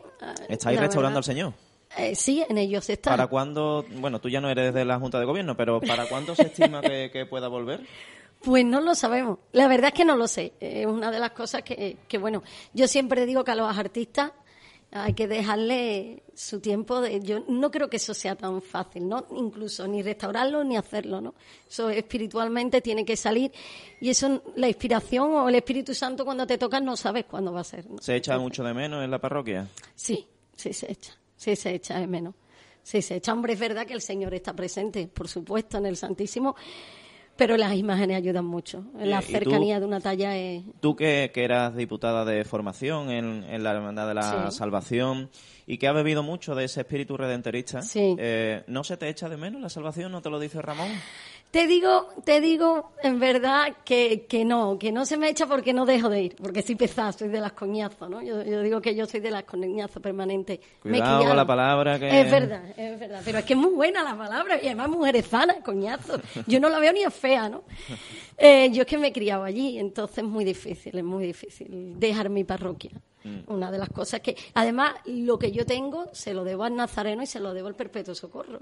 ¿Estáis la restaurando verdad. al Señor? Eh, sí, en ellos está. ¿Para cuándo? Bueno, tú ya no eres de la Junta de Gobierno, pero ¿para cuándo se estima que, que pueda volver? Pues no lo sabemos. La verdad es que no lo sé. Es una de las cosas que, que, bueno, yo siempre digo que a los artistas hay que dejarle su tiempo. De, yo no creo que eso sea tan fácil, ¿no? Incluso ni restaurarlo ni hacerlo, ¿no? Eso espiritualmente tiene que salir. Y eso, la inspiración o el Espíritu Santo cuando te toca no sabes cuándo va a ser. ¿no? ¿Se echa mucho de menos en la parroquia? Sí, sí se echa. Sí se echa de menos. Sí se echa. Hombre, es verdad que el Señor está presente, por supuesto, en el Santísimo. Pero las imágenes ayudan mucho. La ¿y tú? cercanía de una talla es... Tú que, que eras diputada de formación en, en la Hermandad de la Sí. Salvación y que has bebido mucho de ese espíritu redentorista, Sí. eh, ¿no se te echa de menos la salvación? ¿No te lo dice Ramón? Te digo, te digo en verdad que, que no, que no se me echa porque no dejo de ir, porque soy pesada, soy de las coñazos, ¿no? Yo, yo digo que yo soy de las coñazos permanentes. Me Cuidado con criado. la palabra que... Es verdad, es verdad. Pero es que es muy buena la palabra y además mujeres sanas, coñazo. *laughs* Yo no la veo ni es fea, ¿no? *laughs* Eh, yo es que me he criado allí, entonces es muy difícil, es muy difícil dejar mi parroquia. Mm. Una de las cosas que, además, lo que yo tengo se lo debo al Nazareno y se lo debo al Perpetuo Socorro.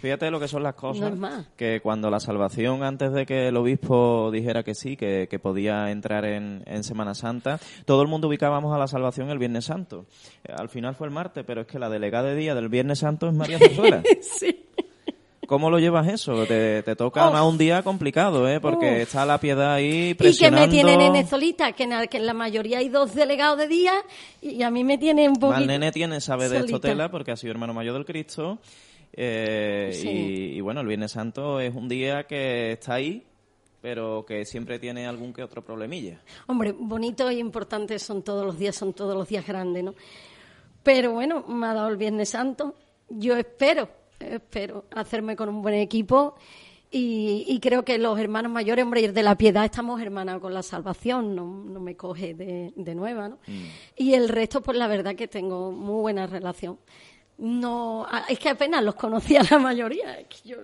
Fíjate lo que son las cosas. No es más. Que cuando la salvación, antes de que el obispo dijera que sí, que, que podía entrar en, en Semana Santa, todo el mundo ubicábamos a la salvación el Viernes Santo. Eh, Al final fue el martes, pero es que la delegada de día del Viernes Santo es María *laughs* Zarzuela. sí. ¿Cómo lo llevas eso? Te, te toca más un día complicado, ¿eh? Porque está la piedad ahí Y que presionando. me tienen en solita, que en, la, que en la mayoría hay dos delegados de día y a mí me tiene un poquito... Mal nene tiene, sabe de esto solita. tela porque ha sido hermano mayor del Cristo. Eh, Sí. y, y bueno, el Viernes Santo es un día que está ahí, pero que siempre tiene algún que otro problemilla. Hombre, bonito e importante son todos los días, son todos los días grandes, ¿no? Pero bueno, me ha dado el Viernes Santo. Yo espero, espero hacerme con un buen equipo y, y creo que los hermanos mayores, hombre, de la piedad estamos hermanados con la salvación, no, no me coge de, de nueva, ¿no? Y el resto, pues la verdad que tengo muy buena relación. No, es que apenas los conocía la mayoría, es que yo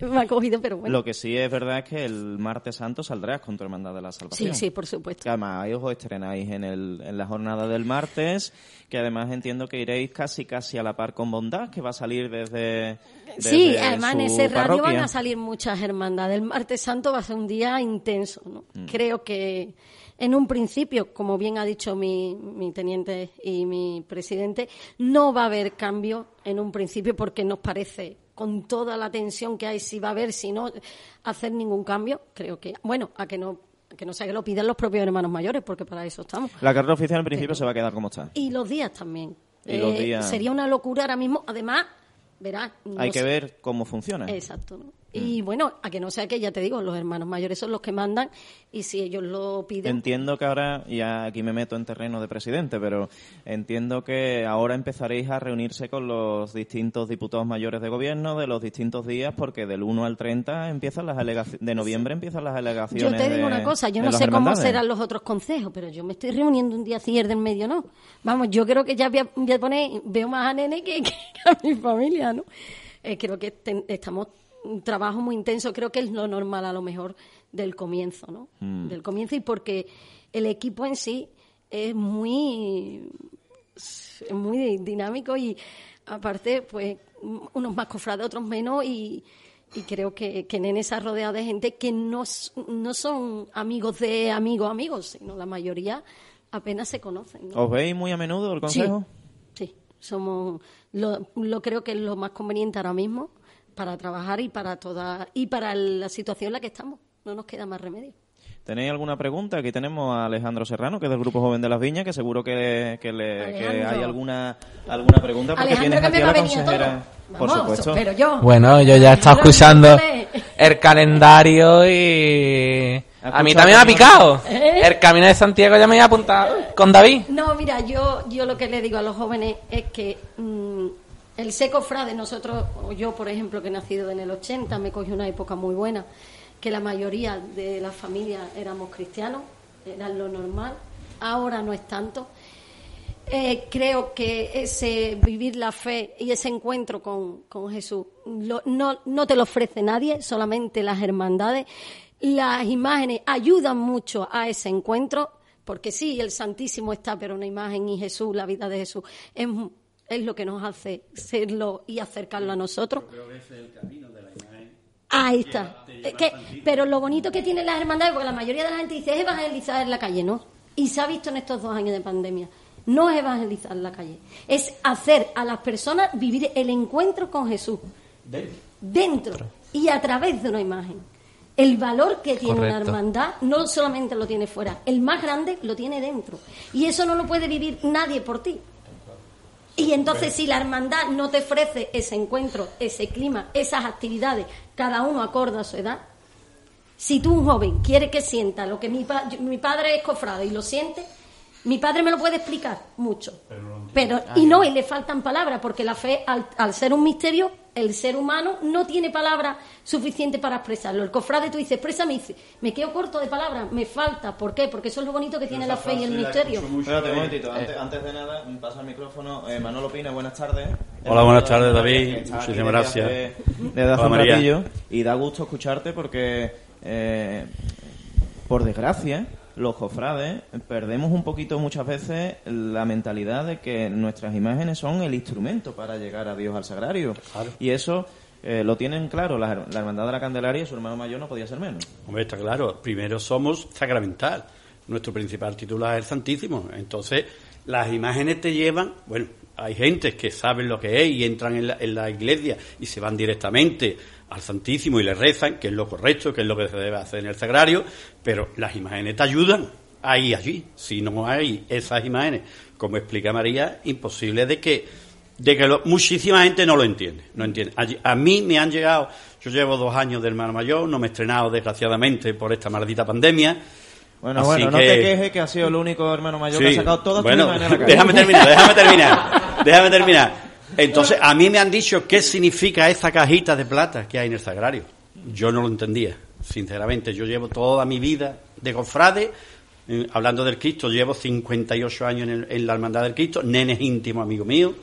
*laughs* me ha cogido, pero bueno. Lo que sí es verdad es que el martes santo saldrás con tu hermandad de la salvación. Sí, sí, por supuesto. Que además ahí os estrenáis en, el, en la jornada del martes, que además entiendo que iréis casi casi a la par con Bondad, que va a salir desde, Sí, además en ese radio van a salir muchas hermandades. El martes santo va a ser un día intenso, ¿no? Mm. Creo que en un principio, como bien ha dicho mi, mi teniente y mi presidente, no va a haber cambio en un principio porque nos parece con toda la tensión que hay, si va a haber, si no, hacer ningún cambio, creo que, bueno, a que no, que no sea que lo pidan los propios hermanos mayores, porque para eso estamos. La carrera oficial en principio se va a quedar como está. Y los días también. Eh, Y los días. Sería una locura ahora mismo. Además, verás. no Hay que ver cómo funciona. Exacto. ¿no? Y bueno, a que no sea que ya te digo, los hermanos mayores son los que mandan y si ellos lo piden. Entiendo que ahora, ya aquí me meto en terreno de presidente, pero entiendo que ahora empezaréis a reunirse con los distintos diputados mayores de gobierno de los distintos días, porque del 1 al 30 empiezan las alegaciones, de noviembre empiezan las Yo alegaciones. te digo de- una cosa, yo no sé cómo serán los otros consejos, pero yo me estoy reuniendo un día cierre del medio, ¿no? Vamos, yo creo que ya voy a, voy a poner, veo más a Nene que, *laughs* que a mi familia, ¿no? Eh, creo que ten- estamos un trabajo muy intenso, creo que es lo normal a lo mejor del comienzo, ¿no? Mm. Del comienzo y porque el equipo en sí es muy es muy dinámico y aparte pues unos más cofrades, otros menos y, y creo que, que Nene se ha rodeado de gente que no, no son amigos de amigos amigos, sino la mayoría apenas se conocen. ¿no? ¿Os veis muy a menudo el consejo? Sí, somos lo, lo creo que es lo más conveniente ahora mismo para trabajar y para toda y para la situación en la que estamos. No nos queda más remedio. ¿Tenéis alguna pregunta? Aquí tenemos a Alejandro Serrano, que es del Grupo Joven de las Viñas, que seguro que, que, le- que hay alguna, alguna pregunta, porque Alejandro, tienes que aquí me a va la consejera. todo. Por Vamos, supuesto. pero yo. Bueno, yo ya he estado escuchando el calendario y a mí también me ha picado. ¿Eh? El camino de Santiago ya me había apuntado con David. No, mira, yo, yo lo que le digo a los jóvenes es que mm, el seco frade, nosotros, o yo por ejemplo, que he nacido en el 80, me cogió una época muy buena, que la mayoría de las familias éramos cristianos, era lo normal, ahora no es tanto. Eh, creo que ese vivir la fe y ese encuentro con, con Jesús no, no te lo ofrece nadie, solamente las hermandades. Las imágenes ayudan mucho a ese encuentro, porque sí, el Santísimo está, pero una imagen y Jesús, la vida de Jesús, es, es lo que nos hace serlo y acercarlo a nosotros. Ahí está. Es que- pero lo bonito que tienen las hermandades, porque la mayoría de la gente dice es evangelizar en la calle, ¿no? Y se ha visto en estos dos años de pandemia. No es evangelizar en la calle, es hacer a las personas vivir el encuentro con Jesús. Dentro. Y a través de una imagen. El valor que tiene una hermandad no solamente lo tiene fuera, el más grande lo tiene dentro. Y eso no lo puede vivir nadie por ti. Y entonces si la hermandad no te ofrece ese encuentro, ese clima, esas actividades, cada uno acorde a su edad, si tú un joven quiere que sienta lo que mi, pa- yo- mi padre es cofrado y lo siente, mi padre me lo puede explicar mucho. Pero, y no, y le faltan palabras, porque la fe, al, al ser un misterio, el ser humano no tiene palabras suficientes para expresarlo. El cofrade, tú dices, exprésame, dice, me quedo corto de palabras, me falta. ¿Por qué? Porque eso es lo bonito que tiene la fe y el misterio. Espérate un momentito, antes, antes de nada, me pasa el micrófono. Eh, Manolo Pina, buenas tardes. Hola, buenas tardes, David. Muchísimas gracias. Desde hace un ratillo. Y da gusto escucharte porque, eh, por desgracia, los cofrades perdemos un poquito muchas veces la mentalidad de que nuestras imágenes son el instrumento para llegar a Dios al sagrario. Y eso eh, lo tienen claro la, la Hermandad de la Candelaria y su hermano mayor no podía ser menos. Hombre, está claro. Primero somos sacramental. Nuestro principal titular es el Santísimo. Entonces, las imágenes te llevan, bueno, hay gente que saben lo que es y entran en la, en la iglesia y se van directamente al Santísimo y le rezan, que es lo correcto, que es lo que se debe hacer en el sagrario, pero las imágenes te ayudan ahí allí. Si no hay esas imágenes, como explica María, imposible de que de que lo- muchísima gente no lo entiende, no entiende. Allí- A, mí me han llegado, yo llevo dos años del hermano mayor, no me he estrenado desgraciadamente por esta maldita pandemia. Bueno, Así bueno, no que- te quejes que ha sido el único hermano mayor que ha Sí, sacado todas tus bueno, imágenes a la calle. déjame terminar, déjame terminar, déjame terminar. Entonces, a mí me han dicho qué significa esa cajita de plata que hay en el sagrario. Yo no lo entendía, sinceramente. Yo llevo toda mi vida de cofrade, eh, hablando del Cristo, llevo 58 años en, el- en la Hermandad del Cristo, nene es íntimo amigo mío,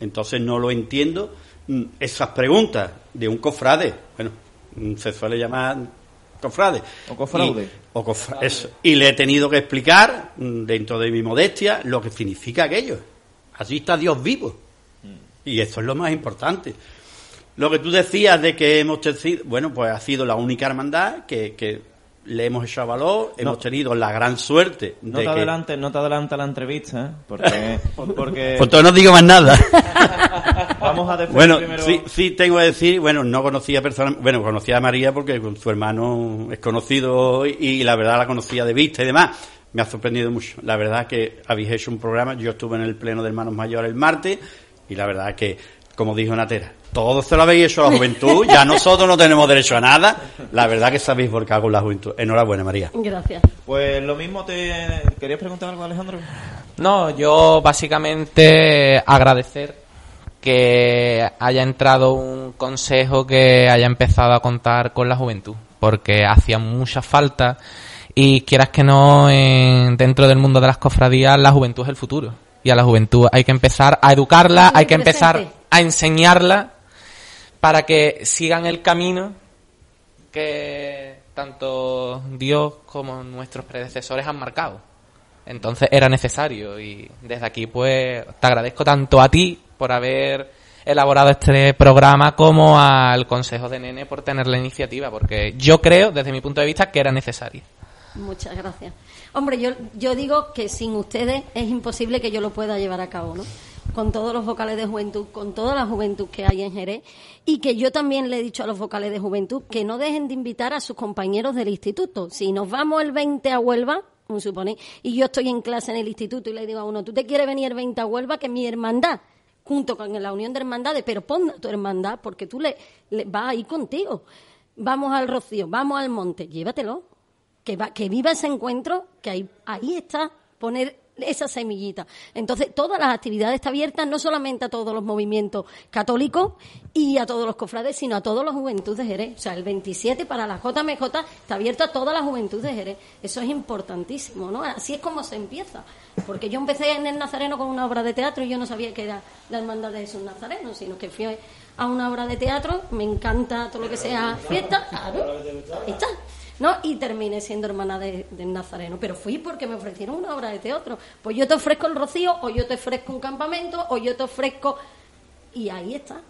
entonces no lo entiendo. Mm, Esas preguntas de un cofrade, bueno, mm, se suele llamar cofrade. O cofraude. Y- o cofra- eso. Y le he tenido que explicar, mm, dentro de mi modestia, lo que significa aquello. Allí está Dios vivo. Y eso es lo más importante. Lo que tú decías de que hemos tenido, bueno, pues ha sido la única hermandad que, que le hemos echado valor, hemos tenido la gran suerte No de te que... adelante, no te adelanta la entrevista, ¿eh? porque, *laughs* porque *laughs* Pues entonces no digo más nada. *laughs* vamos a defender Bueno, primero. sí, sí tengo que decir, bueno, no conocía personalmente, bueno, conocía a María porque con su hermano es conocido y, y la verdad la conocía de vista y demás. Me ha sorprendido mucho. La verdad que habéis hecho un programa, yo estuve en el pleno de hermanos mayores el martes y la verdad que como dijo Natera, todo se lo habéis hecho a la juventud, ya nosotros no tenemos derecho a nada. La verdad que sabéis por qué hago la juventud. Enhorabuena, María. Gracias. Pues lo mismo te... ¿Querías preguntar algo, Alejandro? No, yo básicamente agradecer que haya entrado un consejo que haya empezado a contar con la juventud, porque hacía mucha falta y quieras que no, en- dentro del mundo de las cofradías, la juventud es el futuro. Y a la juventud hay que empezar a educarla, hay que empezar a enseñarla para que sigan el camino que tanto Dios como nuestros predecesores han marcado. Entonces era necesario y desde aquí pues te agradezco tanto a ti por haber elaborado este programa como al Consejo de Nene por tener la iniciativa, porque yo creo, desde mi punto de vista, que era necesario. Muchas gracias. Hombre, yo, yo digo que sin ustedes es imposible que yo lo pueda llevar a cabo, ¿no? Con todos los vocales de juventud, con toda la juventud que hay en Jerez, y que yo también le he dicho a los vocales de juventud que no dejen de invitar a sus compañeros del instituto. Si nos vamos el 20 a Huelva, supone, y yo estoy en clase en el instituto y le digo a uno, ¿tú te quieres venir el 20 a Huelva? Que mi hermandad, junto con la Unión de Hermandades, pero pon a tu hermandad porque tú le, le vas a ir contigo. Vamos al Rocío, vamos al monte, llévatelo que, va, que viva ese encuentro, que ahí, ahí está poner esa semillita. Entonces, todas las actividades están abiertas no solamente a todos los movimientos católicos y a todos los cofrades, sino a todas las juventudes de Jerez. O sea, el 27 para la JMJ está abierto a toda la juventud de Jerez. Eso es importantísimo, ¿no? Así es como se empieza. Porque yo empecé en el Nazareno con una obra de teatro y yo no sabía que era la Hermandad de Jesús Nazareno, sino que fui a una obra de teatro, me encanta todo lo que sea fiesta, claro, está. ¿No? Y terminé siendo hermana de- del Nazareno. Pero fui porque me ofrecieron una obra de teatro. Pues yo te ofrezco el rocío, o yo te ofrezco un campamento, o yo te ofrezco... Y ahí está.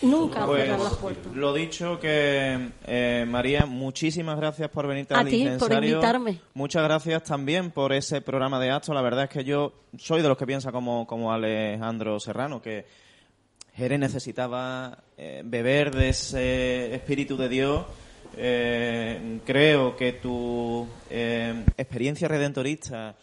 Nunca Pues, las puertas. lo dicho que eh, María, muchísimas gracias por venirte A al ti, por invitarme. Muchas gracias también por ese programa de acto. La verdad es que yo soy de los que piensa como, como Alejandro Serrano, que Jerez necesitaba eh, beber de ese espíritu de Dios. Eh, creo que tu eh, experiencia redentorista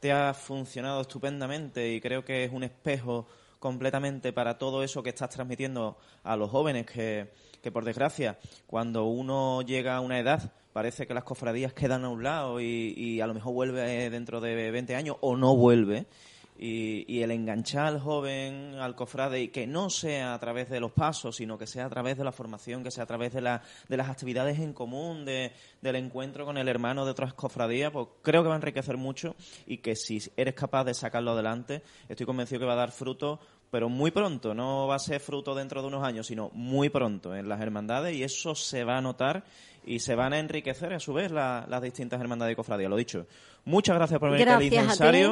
te ha funcionado estupendamente y creo que es un espejo completamente para todo eso que estás transmitiendo a los jóvenes que, que por desgracia cuando uno llega a una edad parece que las cofradías quedan a un lado y, y a lo mejor vuelve dentro de 20 años o no vuelve y, y el enganchar al joven al cofrade y que no sea a través de los pasos, sino que sea a través de la formación, que sea a través de, la, de las actividades en común, de, del encuentro con el hermano de otras cofradías, pues creo que va a enriquecer mucho y que si eres capaz de sacarlo adelante, estoy convencido que va a dar fruto pero muy pronto, no va a ser fruto dentro de unos años, sino muy pronto en las hermandades y eso se va a notar y se van a enriquecer a su vez la- las distintas hermandades y cofradías. Lo dicho, muchas gracias por venir al a ti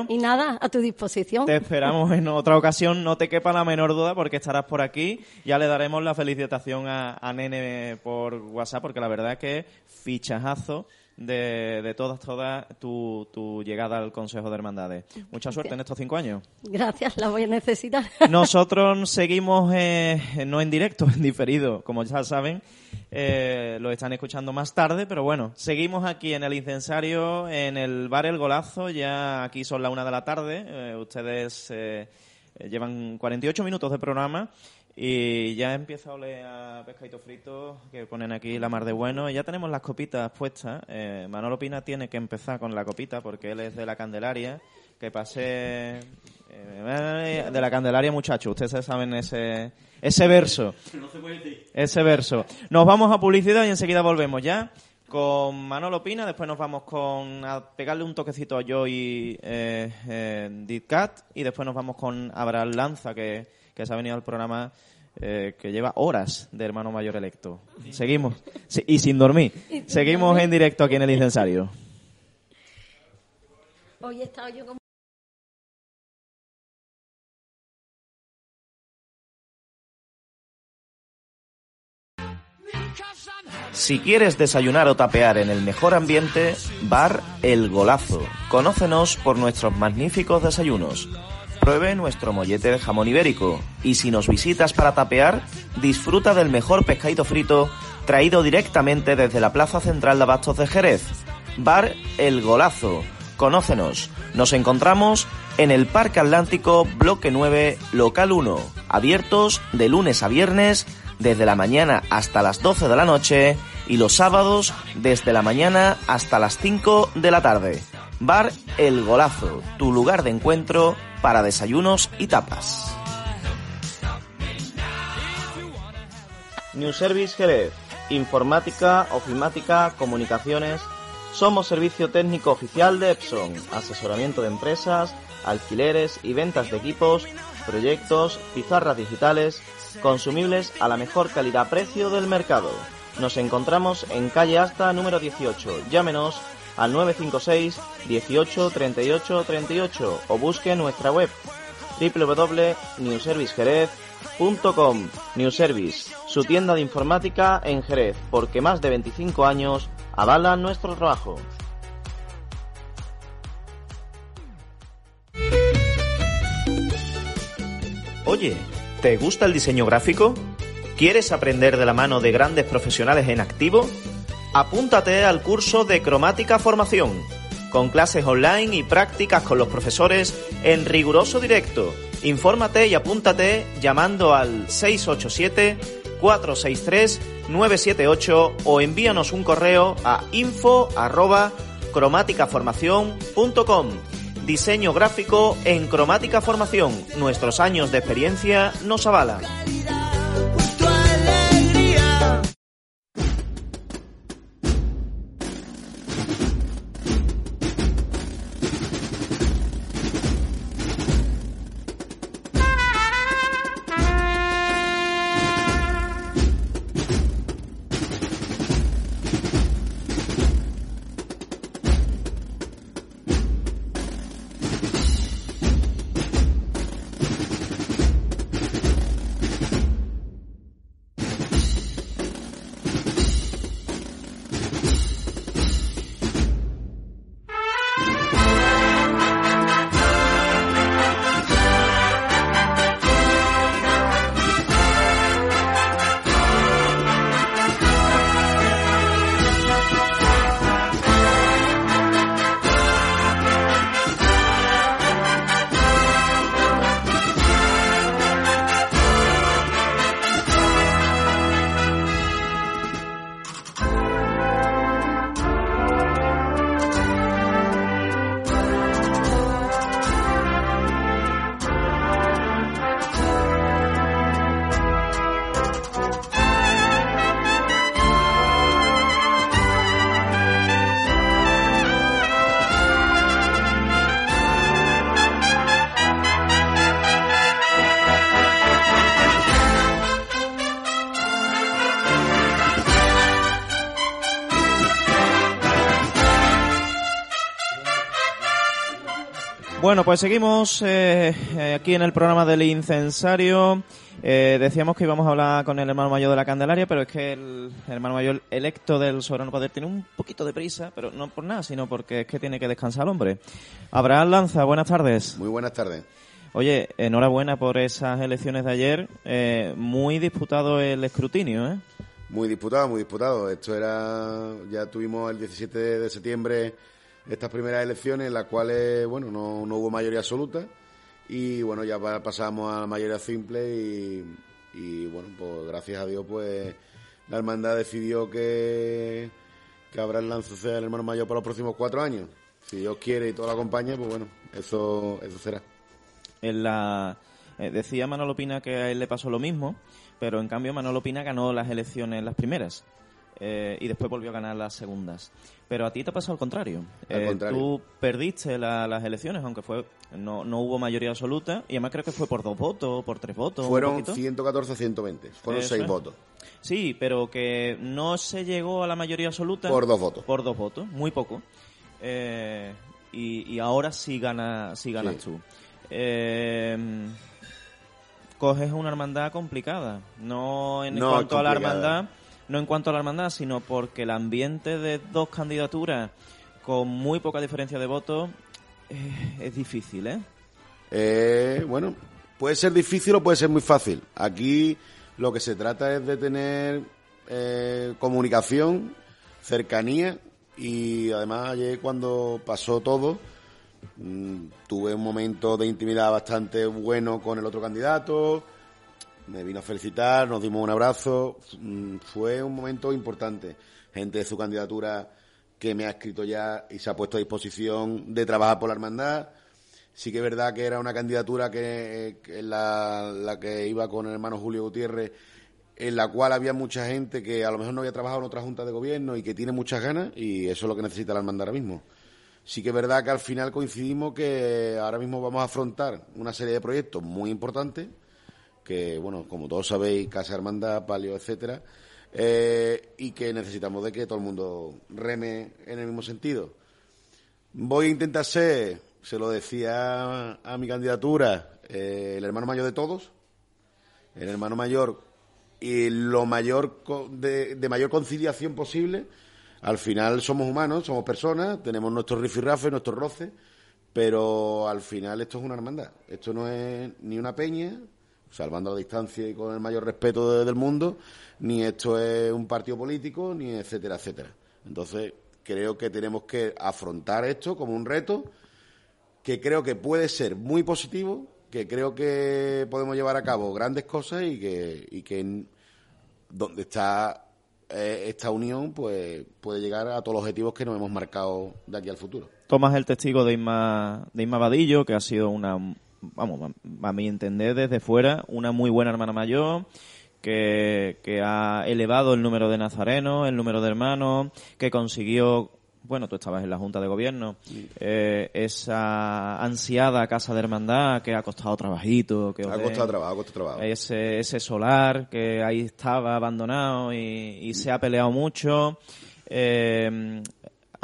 y nada, a tu disposición. Te esperamos en otra ocasión, no te quepa la menor duda porque estarás por aquí. Ya le daremos la felicitación a, a Nene por WhatsApp porque la verdad es que fichajazo de, de todas, todas tu, tu llegada al Consejo de Hermandades. Mucha suerte en estos cinco años. Gracias, la voy a necesitar. *laughs* Nosotros seguimos eh, no en directo, *laughs* en diferido, como ya saben. eh, lo están escuchando más tarde, pero bueno, seguimos aquí en el incensario, en el bar El Golazo. Ya aquí son la una de la tarde. eh, ustedes eh, llevan 48 minutos de programa y ya empieza a oler a pescadito frito que ponen aquí la mar de bueno. Y ya tenemos las copitas puestas. Eh, Manolo Pina tiene que empezar con la copita porque él es de la Candelaria. Que pase eh, de la Candelaria, muchachos. Ustedes saben ese, ese verso. Ese verso. Nos vamos a publicidad y enseguida volvemos ya con Manolo Pina. Después nos vamos con a pegarle un toquecito a Joy eh, eh. Y después nos vamos con Abraham Lanza, que, que se ha venido al programa. eh, que lleva horas de hermano mayor electo. Seguimos. Sí, y sin dormir. Seguimos en directo aquí en el incensario. Hoy he estado yo como... Si quieres desayunar o tapear en el mejor ambiente, Bar El Golazo. Conócenos por nuestros magníficos desayunos. Pruebe nuestro mollete de jamón ibérico. Y si nos visitas para tapear, disfruta del mejor pescadito frito traído directamente desde la Plaza Central de Abastos de Jerez. Bar El Golazo. Conócenos. Nos encontramos en el Parque Atlántico, Bloque 9, Local 1, abiertos de lunes a viernes desde la mañana hasta las 12 de la noche y los sábados desde la mañana hasta las 5 de la tarde. Bar El Golazo, tu lugar de encuentro para desayunos y tapas. New Service Jerez, informática, ofimática, comunicaciones. Somos servicio técnico oficial de Epson, asesoramiento de empresas, alquileres y ventas de equipos, proyectos, pizarras digitales, consumibles a la mejor calidad-precio del mercado. Nos encontramos en calle Asta número 18. Llámenos al 956 18 38 38 o busque nuestra web www.newservicejerez.com New Service, su tienda de informática en Jerez, porque más de 25 años avalan nuestro trabajo. Oye, ¿te gusta el diseño gráfico? ¿Quieres aprender de la mano de grandes profesionales en activo? Apúntate al curso de Cromática Formación, con clases online y prácticas con los profesores en riguroso directo. Infórmate y apúntate llamando al 687 463 978 o envíanos un correo a info arroba. Diseño gráfico en Cromática Formación. Nuestros años de experiencia nos avalan. Bueno, pues seguimos eh, eh, aquí en el programa del incensario. Eh, decíamos que íbamos a hablar con el hermano mayor de la Candelaria, pero es que el, hermano mayor electo del Soberano Poder tiene un poquito de prisa, pero no por nada, sino porque es que tiene que descansar el hombre. Abraham Lanza, buenas tardes. Muy buenas tardes. Oye, enhorabuena por esas elecciones de ayer. muy disputado el escrutinio, ¿eh? Muy disputado, muy disputado. Esto era, ya tuvimos el 17 de septiembre estas primeras elecciones en las cuales, bueno, no, no hubo mayoría absoluta y, bueno, ya pasamos a mayoría simple y, y, bueno, pues gracias a Dios, pues la hermandad decidió que, que el Lanzo sea el hermano mayor para los próximos cuatro años. Si Dios quiere y todo la acompaña, pues bueno, eso, eso será. En la, eh, decía Manolo Pina que a él le pasó lo mismo, pero en cambio Manolo Pina ganó las elecciones las primeras. Eh, y después volvió a ganar las segundas. Pero a ti te pasó al contrario. Eh, tú perdiste las elecciones, aunque fue no, no hubo mayoría absoluta, y además creo que fue por dos votos, por tres votos. Fueron 114 a 120, fueron seis votos. Sí, pero que no se llegó a la mayoría absoluta. Por dos votos. Por dos votos, muy poco. Eh, y, ahora sí, gana, sí ganas tú. coges una hermandad complicada. No en cuanto a la hermandad no en cuanto a la hermandad, sino porque el ambiente de dos candidaturas con muy poca diferencia de votos eh, es difícil, ¿eh? ¿eh? Bueno, puede ser difícil o puede ser muy fácil. Aquí lo que se trata es de tener eh, comunicación, cercanía y además ayer cuando pasó todo mm, tuve un momento de intimidad bastante bueno con el otro candidato me vino a felicitar, nos dimos un abrazo, mm, fue un momento importante. Gente de su candidatura que me ha escrito ya y se ha puesto a disposición de trabajar por la hermandad. Sí que es verdad que era una candidatura que, la que iba con el hermano Julio Gutiérrez, en la cual había mucha gente que a lo mejor no había trabajado en otra junta de gobierno y que tiene muchas ganas y eso es lo que necesita la hermandad ahora mismo. Sí que es verdad que al final coincidimos que ahora mismo vamos a afrontar una serie de proyectos muy importantes que, bueno, como todos sabéis, Casa Hermandad, Palio, etcétera, eh, y que necesitamos de que todo el mundo reme en el mismo sentido. Voy a intentar ser, se lo decía a mi candidatura, eh, el hermano mayor de todos, el hermano mayor y lo mayor de, de mayor conciliación posible. Al final somos humanos, somos personas, tenemos nuestros rifirrafes, nuestros roces, pero al final esto es una hermandad. Esto no es ni una peña, salvando la distancia y con el mayor respeto de- del mundo, ni esto es un partido político, ni etcétera, etcétera. Entonces, creo que tenemos que afrontar esto como un reto que creo que puede ser muy positivo, que creo que podemos llevar a cabo grandes cosas y que, y que en- donde está eh, esta unión, pues puede llegar a todos los objetivos que nos hemos marcado de aquí al futuro. Tomas el testigo de Isma, de Isma Vadillo, que ha sido una, vamos, a mi entender desde fuera, una muy buena hermana mayor, que, que ha elevado el número de nazarenos, el número de hermanos, que consiguió, bueno, tú estabas en la Junta de Gobierno, eh, esa ansiada casa de hermandad que ha costado trabajito, que Ha costado trabajo, ha costado trabajo. ese, ese solar que ahí estaba abandonado y, y se ha peleado mucho. Eh,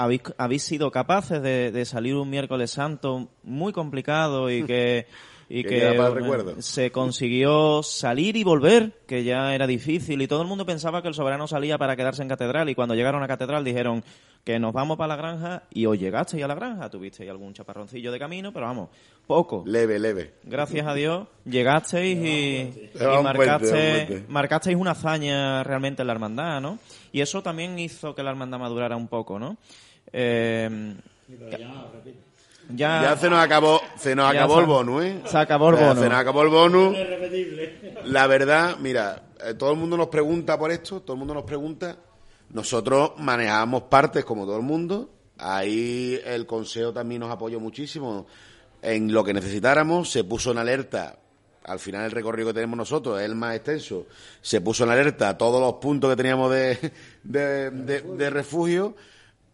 habéis, habéis sido capaces de, de salir un miércoles santo muy complicado y *laughs* que y Que que, queda para el eh, recuerdo. se consiguió salir y volver, que ya era difícil y todo el mundo pensaba que el soberano salía para quedarse en catedral y cuando llegaron a catedral dijeron que nos vamos para la granja y os llegasteis a la granja, tuvisteis algún chaparroncillo de camino, pero vamos, poco. Leve, leve. Gracias a Dios llegasteis y, y marcasteis, marcasteis una hazaña realmente en la hermandad, ¿no? Y eso también hizo que la hermandad madurara un poco, ¿no? Eh, ya, Ya se nos acabó, se nos acabó se- el bono, ¿eh? se acabó el. Se nos acabó el bono. *laughs* La verdad, mira, eh, todo el mundo nos pregunta por esto, todo el mundo nos pregunta. Nosotros manejamos partes como todo el mundo. Ahí el consejo también nos apoyó muchísimo en lo que necesitáramos. Se puso en alerta. Al final el recorrido que tenemos nosotros es el más extenso. Se puso en alerta todos los puntos que teníamos de, de, de- de refugio,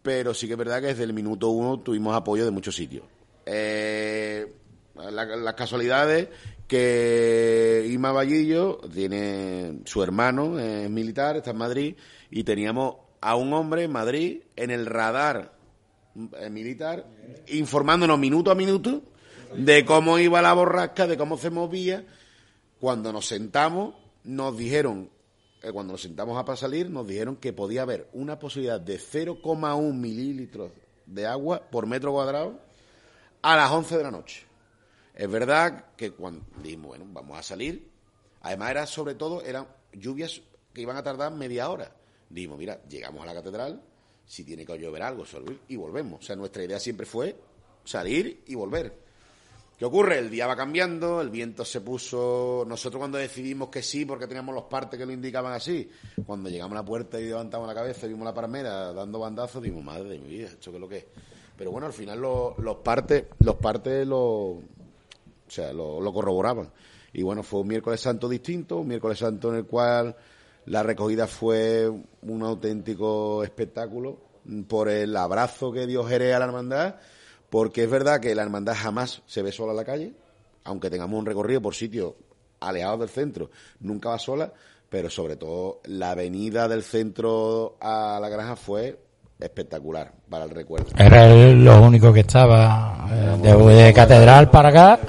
pero sí que es verdad que desde el minuto uno tuvimos apoyo de muchos sitios. Eh, la- las casualidades que Ima Vallillo tiene su hermano, es militar, está en Madrid, y teníamos a un hombre en Madrid en el radar eh, militar informándonos minuto a minuto de cómo iba la borrasca, de cómo se movía. Cuando nos sentamos, nos dijeron, cuando nos sentamos a para salir, nos dijeron que podía haber una posibilidad de 0,1 mililitros de agua por metro cuadrado a las 11 de la noche. Es verdad que cuando dijimos, bueno, vamos a salir, además era sobre todo, eran lluvias que iban a tardar media hora. Dijimos, mira, llegamos a la catedral, si tiene que llover algo, y volvemos. O sea, nuestra idea siempre fue salir y volver. ¿Qué ocurre? El día va cambiando, el viento se puso. Nosotros cuando decidimos que sí, porque teníamos los partes que lo indicaban así, cuando llegamos a la puerta y levantamos la cabeza vimos la palmera dando bandazos, dijimos, madre de mi vida, ¿esto qué es lo que es? Pero bueno, al final los, los partes, los partes lo, o sea, lo, lo corroboraban. Y bueno, fue un miércoles santo distinto, un miércoles santo en el cual la recogida fue un auténtico espectáculo por el abrazo que dio Jerez a la hermandad, porque es verdad que la hermandad jamás se ve sola en la calle, aunque tengamos un recorrido por sitios alejados del centro, nunca va sola, pero sobre todo la avenida del centro a la granja fue espectacular para el recuerdo. Era el- lo único que estaba eh, de, de catedral para acá.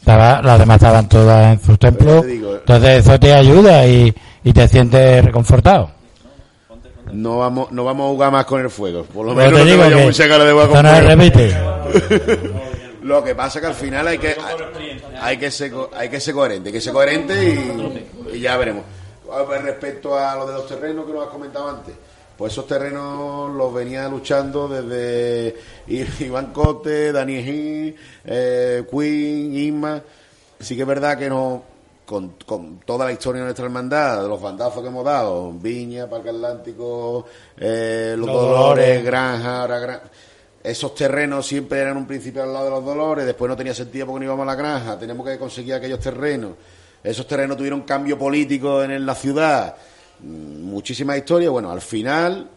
Estaba, las demás estaban todas en sus templos. te digo, Entonces eso te ayuda y, y te sientes reconfortado. No vamos, no vamos a jugar más con el fuego. Por lo menos no tengo yo mucha cara de jugar con no repite. *laughs* Lo que pasa que al final hay que hay que ser hay que ser coherente, hay que ser coherente y, y ya veremos. Respecto a lo de los terrenos que nos has comentado antes, pues esos terrenos los venía luchando desde Iván Cote, Dani Gil, eh, Queen, Isma. Sí que es verdad que no con, con toda la historia de nuestra hermandad, de los bandazos que hemos dado, Viña, Parque Atlántico, eh, Los, Los Dolores, Dolores. Granja, ahora Gran- Esos terrenos siempre eran un principio al lado de los Dolores, después no tenía sentido porque no íbamos a la granja, tenemos que conseguir aquellos terrenos. Esos terrenos tuvieron cambio político en, en la ciudad, Mm, muchísimas historias. Bueno, al final,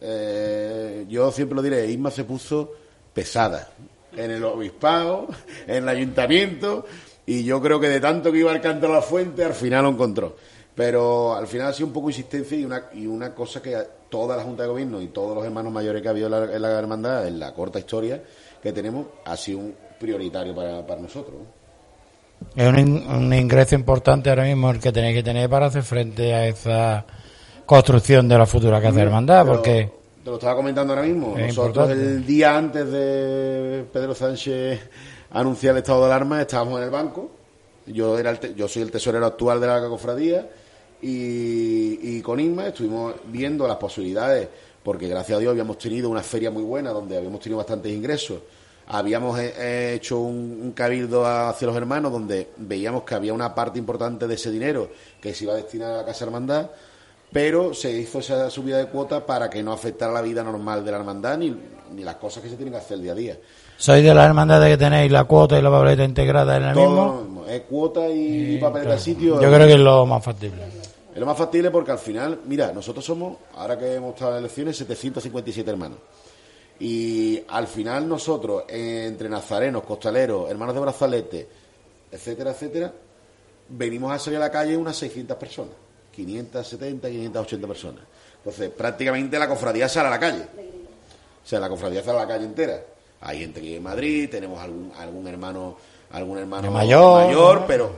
eh, yo siempre lo diré, Isma se puso pesada en el obispado, en el ayuntamiento, y yo creo que de tanto que iba al canto a la fuente, al final lo encontró. Pero al final ha sido un poco insistencia y una, y una cosa que toda la Junta de Gobierno y todos los hermanos mayores que ha habido en la, en la hermandad, en la corta historia que tenemos, ha sido un prioritario para, para nosotros. ¿no? Es un, un ingreso importante ahora mismo el que tenéis que tener para hacer frente a esa construcción de la futura Casa de Hermandad, Pero porque Te lo estaba comentando ahora mismo. Nosotros importante. el día antes de Pedro Sánchez anunciar el estado de alarma estábamos en el banco. Yo era el te- yo soy el tesorero actual de la cofradía y, con Isma estuvimos viendo las posibilidades porque gracias a Dios habíamos tenido una feria muy buena donde habíamos tenido bastantes ingresos. Habíamos eh, eh, hecho un, cabildo hacia los hermanos donde veíamos que había una parte importante de ese dinero que se iba a destinar a la Casa Hermandad pero se hizo esa subida de cuota para que no afectara la vida normal de la hermandad ni, ni las cosas que se tienen que hacer día a día. Sois de las hermandades que tenéis la cuota y la papeleta integrada en el Todo mismo. es cuota y papel del sitio. Yo creo que es lo más factible. Es lo más factible porque al final, mira, nosotros somos, ahora que hemos estado en elecciones, 757 hermanos. Y al final nosotros, entre nazarenos, costaleros, hermanos de brazalete, etcétera, etcétera, venimos a salir a la calle unas 600 personas. 570, 580 personas. Entonces, prácticamente la cofradía sale a la calle. O sea, la cofradía sale a la calle entera. Hay gente que vive en Madrid, tenemos algún, algún hermano algún hermano mayor, ¿no? pero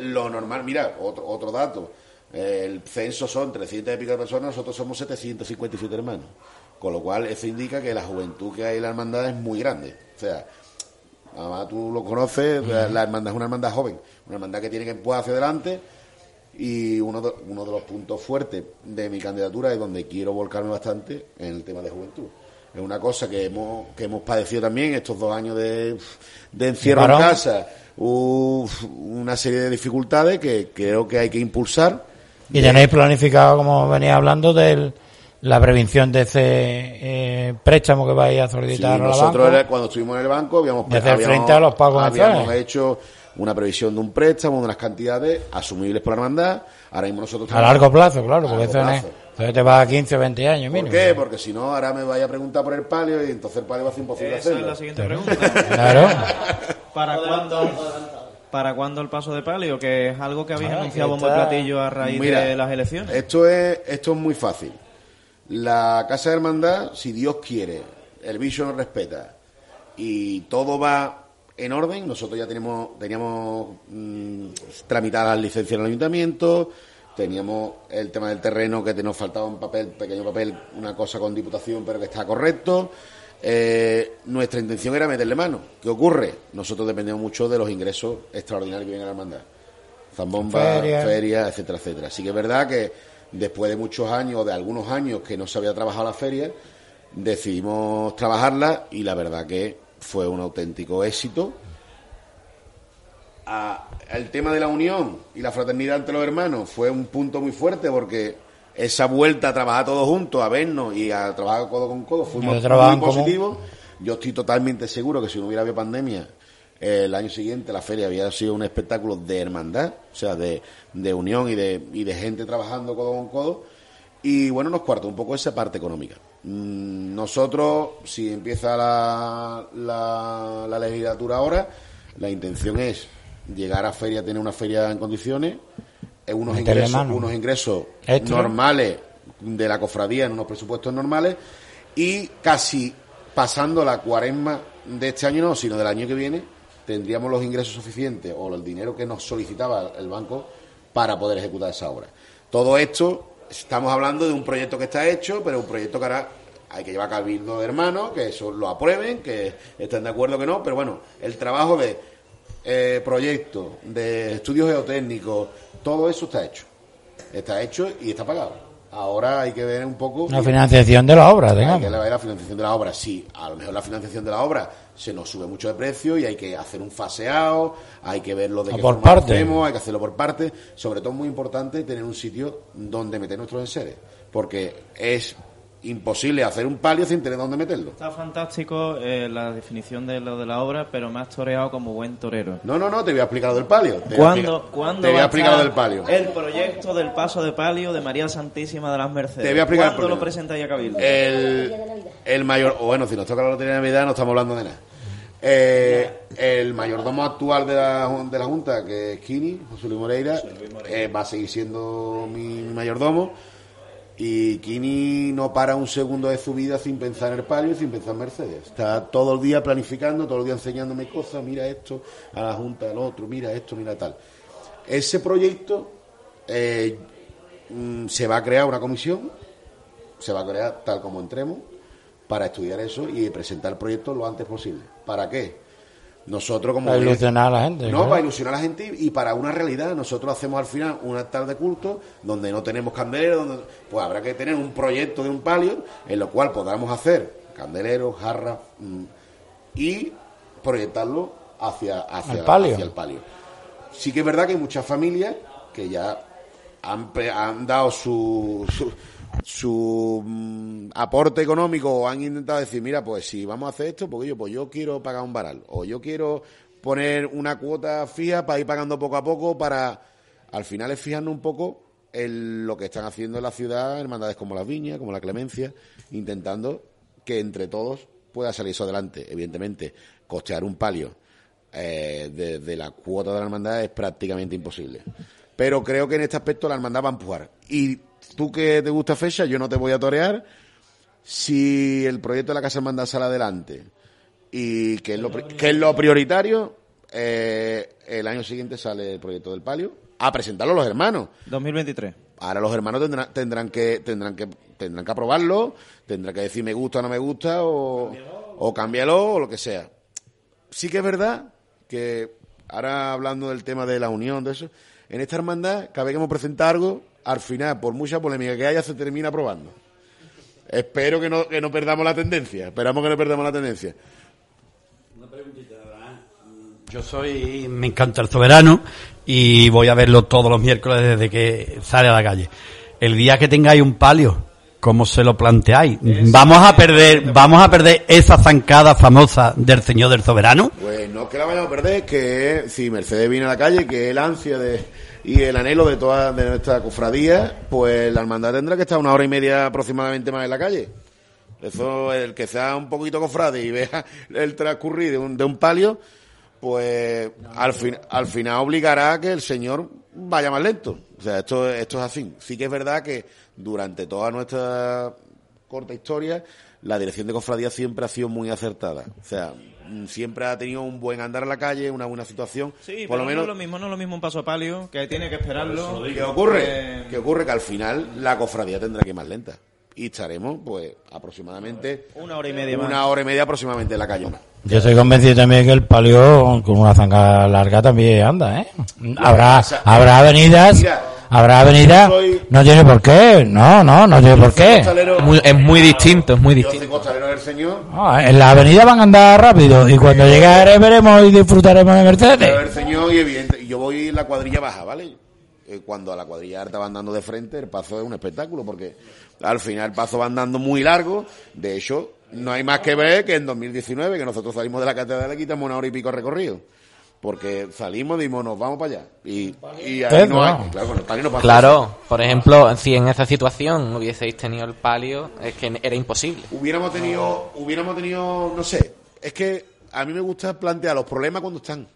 lo normal, mira, otro, otro dato. Eh, El censo son 300 y pico de personas, nosotros somos 757 hermanos. Con lo cual, eso indica que la juventud que hay en la hermandad es muy grande. O sea, además tú lo conoces, la, la hermandad es una hermandad joven, una hermandad que tiene que empujar hacia adelante. Y uno de, uno de los puntos fuertes de mi candidatura es donde quiero volcarme bastante en el tema de juventud. Es una cosa que hemos, que hemos padecido también estos dos años de, de encierro en casa. Uf, una serie de dificultades que creo que hay que impulsar. Y tenéis planificado, como venía hablando, de la prevención de ese eh, préstamo que vais a Sí, solicitar a la nosotros banca. era- cuando estuvimos en el banco habíamos, De hacer habíamos- frente a los pagos habíamos hecho una previsión de un préstamo, de unas cantidades asumibles por la hermandad. Ahora mismo nosotros A largo plazo, claro, porque eso, es- eso te va a 15 o 20 años ¿Por mínimo. qué? Porque si no, ahora me vaya a preguntar por el palio y entonces el palio va a ser imposible Esa es hacerlo. la siguiente pregunta. Claro. ¿Para cuándo, ¿Para cuándo el paso de palio? Que es algo que habéis Ah, anunciado bombo está- platillo a raíz Mira, de las elecciones. Esto es, esto es muy fácil. La Casa de Hermandad, si Dios quiere, el bicho nos respeta y todo va en orden, nosotros ya tenemos, teníamos mm, tramitadas las licencias en el ayuntamiento, teníamos el tema del terreno que nos faltaba un papel, pequeño papel, una cosa con diputación, pero que está correcto. Eh, nuestra intención era meterle mano. ¿Qué ocurre? Nosotros dependemos mucho de los ingresos extraordinarios que vienen a la hermandad. Zambomba, Feria. feria, etcétera, etcétera. Así que es verdad que después de muchos años, o de algunos años que no se había trabajado la feria, decidimos trabajarla y la verdad que fue un auténtico éxito. A- el tema de la unión y la fraternidad entre los hermanos fue un punto muy fuerte porque esa vuelta a trabajar todos juntos, a vernos y a trabajar codo con codo fue muy, muy positivo. Yo estoy totalmente seguro que si no hubiera habido pandemia, eh, el año siguiente la feria había sido un espectáculo de hermandad, o sea, de, de unión y de, y de gente trabajando codo con codo. Y bueno, nos cuarta un poco esa parte económica. Mm, Nosotros, si empieza la, la, la legislatura ahora, la intención es llegar a feria, tener una feria en condiciones, unos Meterle ingresos, mano. unos ingresos Extra. normales de la cofradía en unos presupuestos normales y casi pasando la cuaresma de este año no, sino del año que viene, tendríamos los ingresos suficientes o el dinero que nos solicitaba el banco para poder ejecutar esa obra. Todo esto, estamos hablando de un proyecto que está hecho, pero un proyecto que ahora hay que llevar a cabildo de hermanos, que eso lo aprueben, que estén de acuerdo que no, pero bueno, el trabajo de eh, proyectos, de estudios geotécnicos, todo eso está hecho. Está hecho y está pagado. Ahora hay que ver un poco... La financiación de la obra, Hay digamos. que ver la financiación de la obra. Sí, a lo mejor la financiación de la obra se nos sube mucho de precio y hay que hacer un faseado, hay que verlo de O qué por forma lo parte. hacemos, hay que hacerlo por parte. Sobre todo es muy importante tener un sitio donde meter nuestros enseres, porque es imposible hacer un palio sin tener dónde meterlo. Está fantástico eh, la definición de lo de la obra, pero me has toreado como buen torero. No, no, no, te voy a explicar lo del palio. Te voy a ¿Cuándo, ¿cuándo te voy a explicar lo del palio. El proyecto del paso de palio de María Santísima de las Mercedes. Te voy a explicar el ¿Cuándo lo presentáis a Cabildo? El, el mayor, o bueno, si nos toca la lotería de Navidad no estamos hablando de nada. Eh, el mayordomo actual de la, de la Junta, que es Kini, José Luis Moreira, eh, va a seguir siendo mi, mi mayordomo. Y Kini no para un segundo de su vida sin pensar en el palio y sin pensar en Mercedes. Está todo el día planificando, todo el día enseñándome cosas, mira esto, a la Junta, al otro, mira esto, mira tal. Ese proyecto eh, mm, se va a crear una comisión, se va a crear tal como entremos, para estudiar eso y presentar el proyecto lo antes posible. ¿Para qué? Nosotros como... Para ilusionar a la gente, No, para ilusionar a la gente y, y para una realidad. Nosotros hacemos al final un altar de culto donde no tenemos candeleros, donde, pues habrá que tener un proyecto de un palio en lo cual podamos hacer candeleros, jarras mm, y proyectarlo hacia, hacia, Al palio. hacia el palio. Sí que es verdad que hay muchas familias que ya han, han dado su, su, su, mm, aporte económico han intentado decir, mira, pues si vamos a hacer esto, porque yo, pues yo quiero pagar un varal o yo quiero poner una cuota fija para ir pagando poco a poco para, al final es fijarnos un poco en lo que están haciendo en la ciudad, hermandades como las Viñas, como la Clemencia, intentando que entre todos pueda salir eso adelante. Evidentemente, costear un palio eh, de la cuota de la hermandad es prácticamente imposible. Pero creo que en este aspecto la hermandad va a empujar. Y tú que te gusta fecha, yo no te voy a torear. Si el proyecto de la Casa Hermandad sale adelante y que es lo, que es lo prioritario, eh, el año siguiente sale el proyecto del palio a presentarlo los hermanos. 2023. Ahora los hermanos tendrán, tendrán que tendrán que tendrán que aprobarlo, tendrán que decir me gusta o no me gusta o, o cámbialo o lo que sea. Sí que es verdad que ahora hablando del tema de la unión de eso, en esta hermandad cada vez que hemos presentado algo, al final por mucha polémica que haya se termina aprobando. Espero que no que no perdamos la tendencia, esperamos que no perdamos la tendencia. Yo soy, me encanta el soberano y voy a verlo todos los miércoles desde que sale a la calle. El día que tengáis un palio, ¿cómo se lo planteáis? Vamos a perder, vamos a perder esa zancada famosa del señor del soberano. Pues no es que la vayamos a perder, que si Mercedes viene a la calle, que el ansia de, y el anhelo de toda de nuestra cofradía, pues la hermandad tendrá que estar una hora y media aproximadamente más en la calle. Eso, el que sea un poquito cofrade y vea *laughs* el transcurrir de un, de un palio, pues al, fin, al final obligará a que el señor vaya más lento. O sea, esto, esto es así. Sí que es verdad que durante toda nuestra corta historia, la dirección de cofradía siempre ha sido muy acertada. O sea, siempre ha tenido un buen andar en la calle, una buena situación. Sí, Por pero lo menos, no es lo mismo, no es lo mismo un paso a palio, que tiene que esperarlo. ¿qué ocurre? Eh, ¿Qué ocurre? Que al final la cofradía tendrá que ir más lenta. Y estaremos, pues, aproximadamente Una hora y media más. una hora y media aproximadamente en la calle. Yo estoy convencido también que el palio con una zanja larga también anda, ¿eh? Habrá, habrá avenidas, Mira, habrá avenidas, soy- no tiene por qué, no, no, no tiene por qué. Costalero- Muy- es muy distinto, es muy Yo soy distinto. del señor, No, en la avenida van a andar rápido y cuando llegue a veremos y disfrutaremos de Mercedes. el señor y evidente, yo voy en la cuadrilla baja, ¿vale? Eh, Cuando a la cuadrilla alta van dando de frente, el paso es un espectáculo, porque al final el paso va andando muy largo. De hecho, no hay más que ver que en 2019, que nosotros salimos de la catedral y quitamos una hora y pico de recorrido. Porque salimos, dimos, nos vamos para allá. Y, y ahí no hay, no. claro, con el palio no pasa Claro, por ejemplo, si en esa situación hubieseis tenido el palio, es que era imposible. Hubiéramos tenido, hubiéramos tenido, no sé, es que a mí me gusta plantear los problemas cuando están.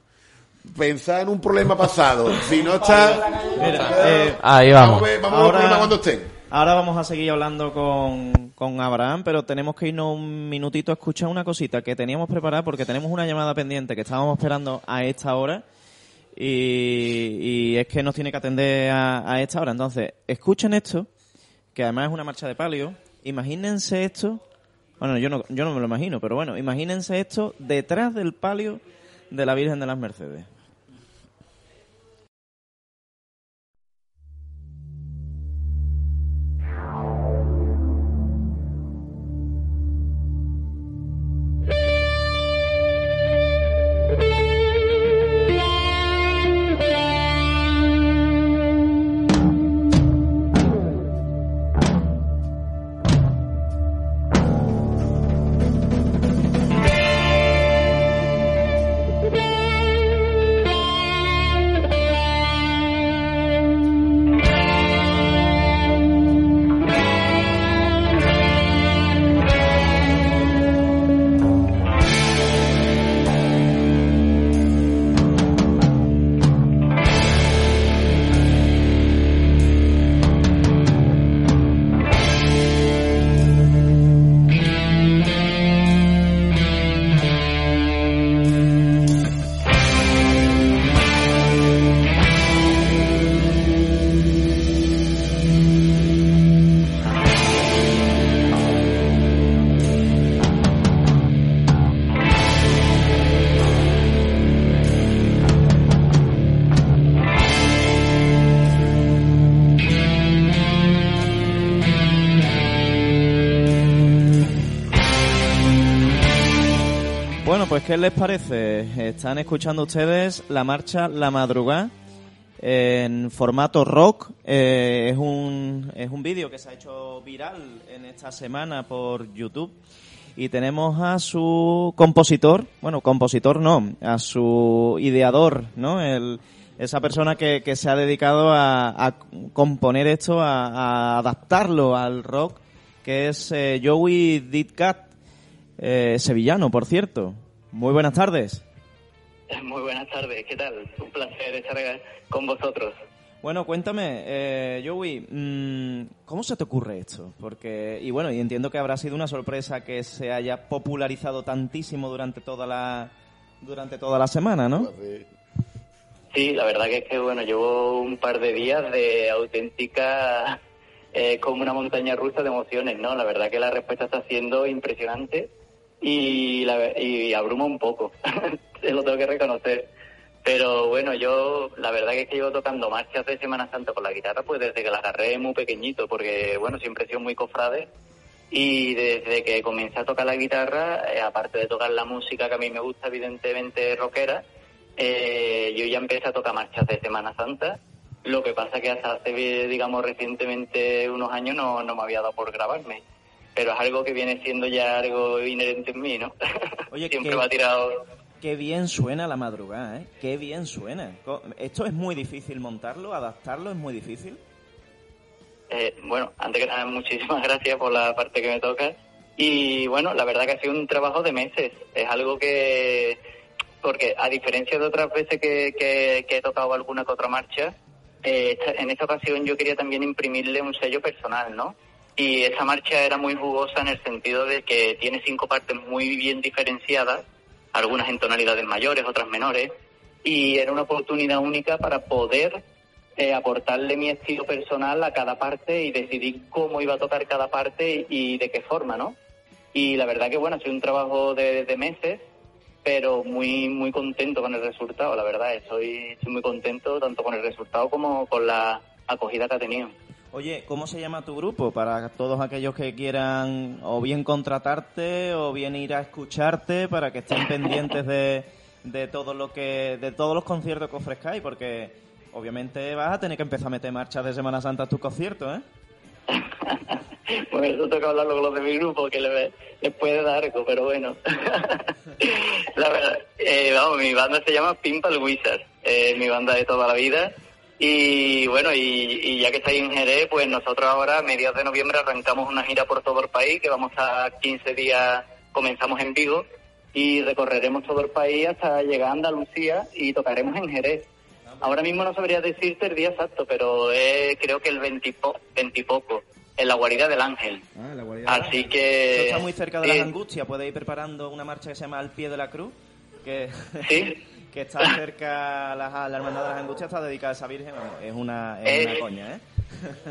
Pensar en un problema pasado. Si no está, Mira, eh, Ahí vamos, vamos. a ver, vamos a los problemas cuando estén. Ahora vamos a seguir hablando con, con Abraham, pero tenemos que irnos un minutito a escuchar una cosita que teníamos preparada porque tenemos una llamada pendiente que estábamos esperando a esta hora y, y es que nos tiene que atender a, a esta hora. Entonces, escuchen esto, que además es una marcha de palio. Imagínense esto, bueno, yo no, yo no me lo imagino, pero bueno, imagínense esto detrás del palio de la Virgen de las Mercedes. Les parece? Están escuchando ustedes la marcha La Madrugada en formato rock. Eh, es un, es un vídeo que se ha hecho viral en esta semana por YouTube. Y tenemos a su compositor, bueno, compositor no, a su ideador, ¿no? Esa persona que, se ha dedicado a, componer esto, a, adaptarlo al rock, que es eh, Joey Ditkat, eh, sevillano, por cierto. Muy buenas tardes. *laughs* Muy buenas tardes, ¿qué tal? Un placer estar con vosotros. Bueno, cuéntame, eh, Joey, mm, ¿cómo se te ocurre esto? Porque, y bueno, y entiendo que habrá sido una sorpresa que se haya popularizado tantísimo durante toda la, durante toda la semana, ¿no? Sí, la verdad que es que, bueno, llevo un par de días de auténtica, eh, como una montaña rusa de emociones, ¿no? La verdad que la respuesta está siendo impresionante y, la, y abruma un poco, *laughs* lo tengo que reconocer. Pero bueno, yo la verdad que es que llevo tocando marchas de Semana Santa con la guitarra pues desde que la agarré muy pequeñito, porque bueno, siempre he sido muy cofrade y desde que comencé a tocar la guitarra, eh, aparte de tocar la música que a mí me gusta, evidentemente rockera, eh, yo ya empecé a tocar marchas de Semana Santa. Lo que pasa que hasta hace, digamos, recientemente unos años no, no me había dado por grabarme. Pero es algo que viene siendo ya algo inherente en mí, ¿no? *laughs* Oye, Siempre que- me ha tirado... Qué bien suena la madrugada, ¿eh? Qué bien suena. Esto es muy difícil montarlo, adaptarlo es muy difícil. Eh, bueno, antes que nada, *laughs* muchísimas gracias por la parte que me toca. Y bueno, la verdad que ha sido un trabajo de meses. Es algo que, porque a diferencia de otras veces que, que- que he tocado alguna que otra marcha, eh, en esta ocasión yo quería también imprimirle un sello personal, ¿no? Y esa marcha era muy jugosa en el sentido de que tiene cinco partes muy bien diferenciadas, algunas en tonalidades mayores, otras menores, y era una oportunidad única para poder eh, aportarle mi estilo personal a cada parte y decidir cómo iba a tocar cada parte y de qué forma, ¿no? Y la verdad que bueno, ha sido un trabajo de, meses, pero muy muy contento con el resultado, la verdad, estoy, estoy muy contento tanto con el resultado como con la acogida que ha tenido. Oye, ¿cómo se llama tu grupo? Para todos aquellos que quieran o bien contratarte o bien ir a escucharte para que estén pendientes de, de todo lo que de todos los conciertos que ofrezcáis, porque obviamente vas a tener que empezar a meter marchas de Semana Santa a tus conciertos, ¿eh? *laughs* Bueno, eso toca hablarlo con los de mi grupo, que le- les puede dar algo, pero bueno. *laughs* la verdad, eh, vamos, mi banda se llama Pimpal Wizard, es mi banda de toda la vida. Y bueno, y, y ya que estáis en Jerez, pues nosotros ahora, a mediados de noviembre, arrancamos una gira por todo el país, que vamos a 15 días, comenzamos en Vigo, y recorreremos todo el país hasta llegar a Andalucía y tocaremos en Jerez. Ahora mismo no sabría decirte el día exacto, pero es, creo que el 20 y po- 20 y poco, en la guarida del ángel. Así que... Esto está muy cerca de sí, las angustias. Puedes ir preparando una marcha que se llama Al pie de la cruz, que, Sí. *laughs* que está cerca, la, la hermandad de las angustias está dedicada a esa virgen. Es una, es una Eh, coña, ¿eh?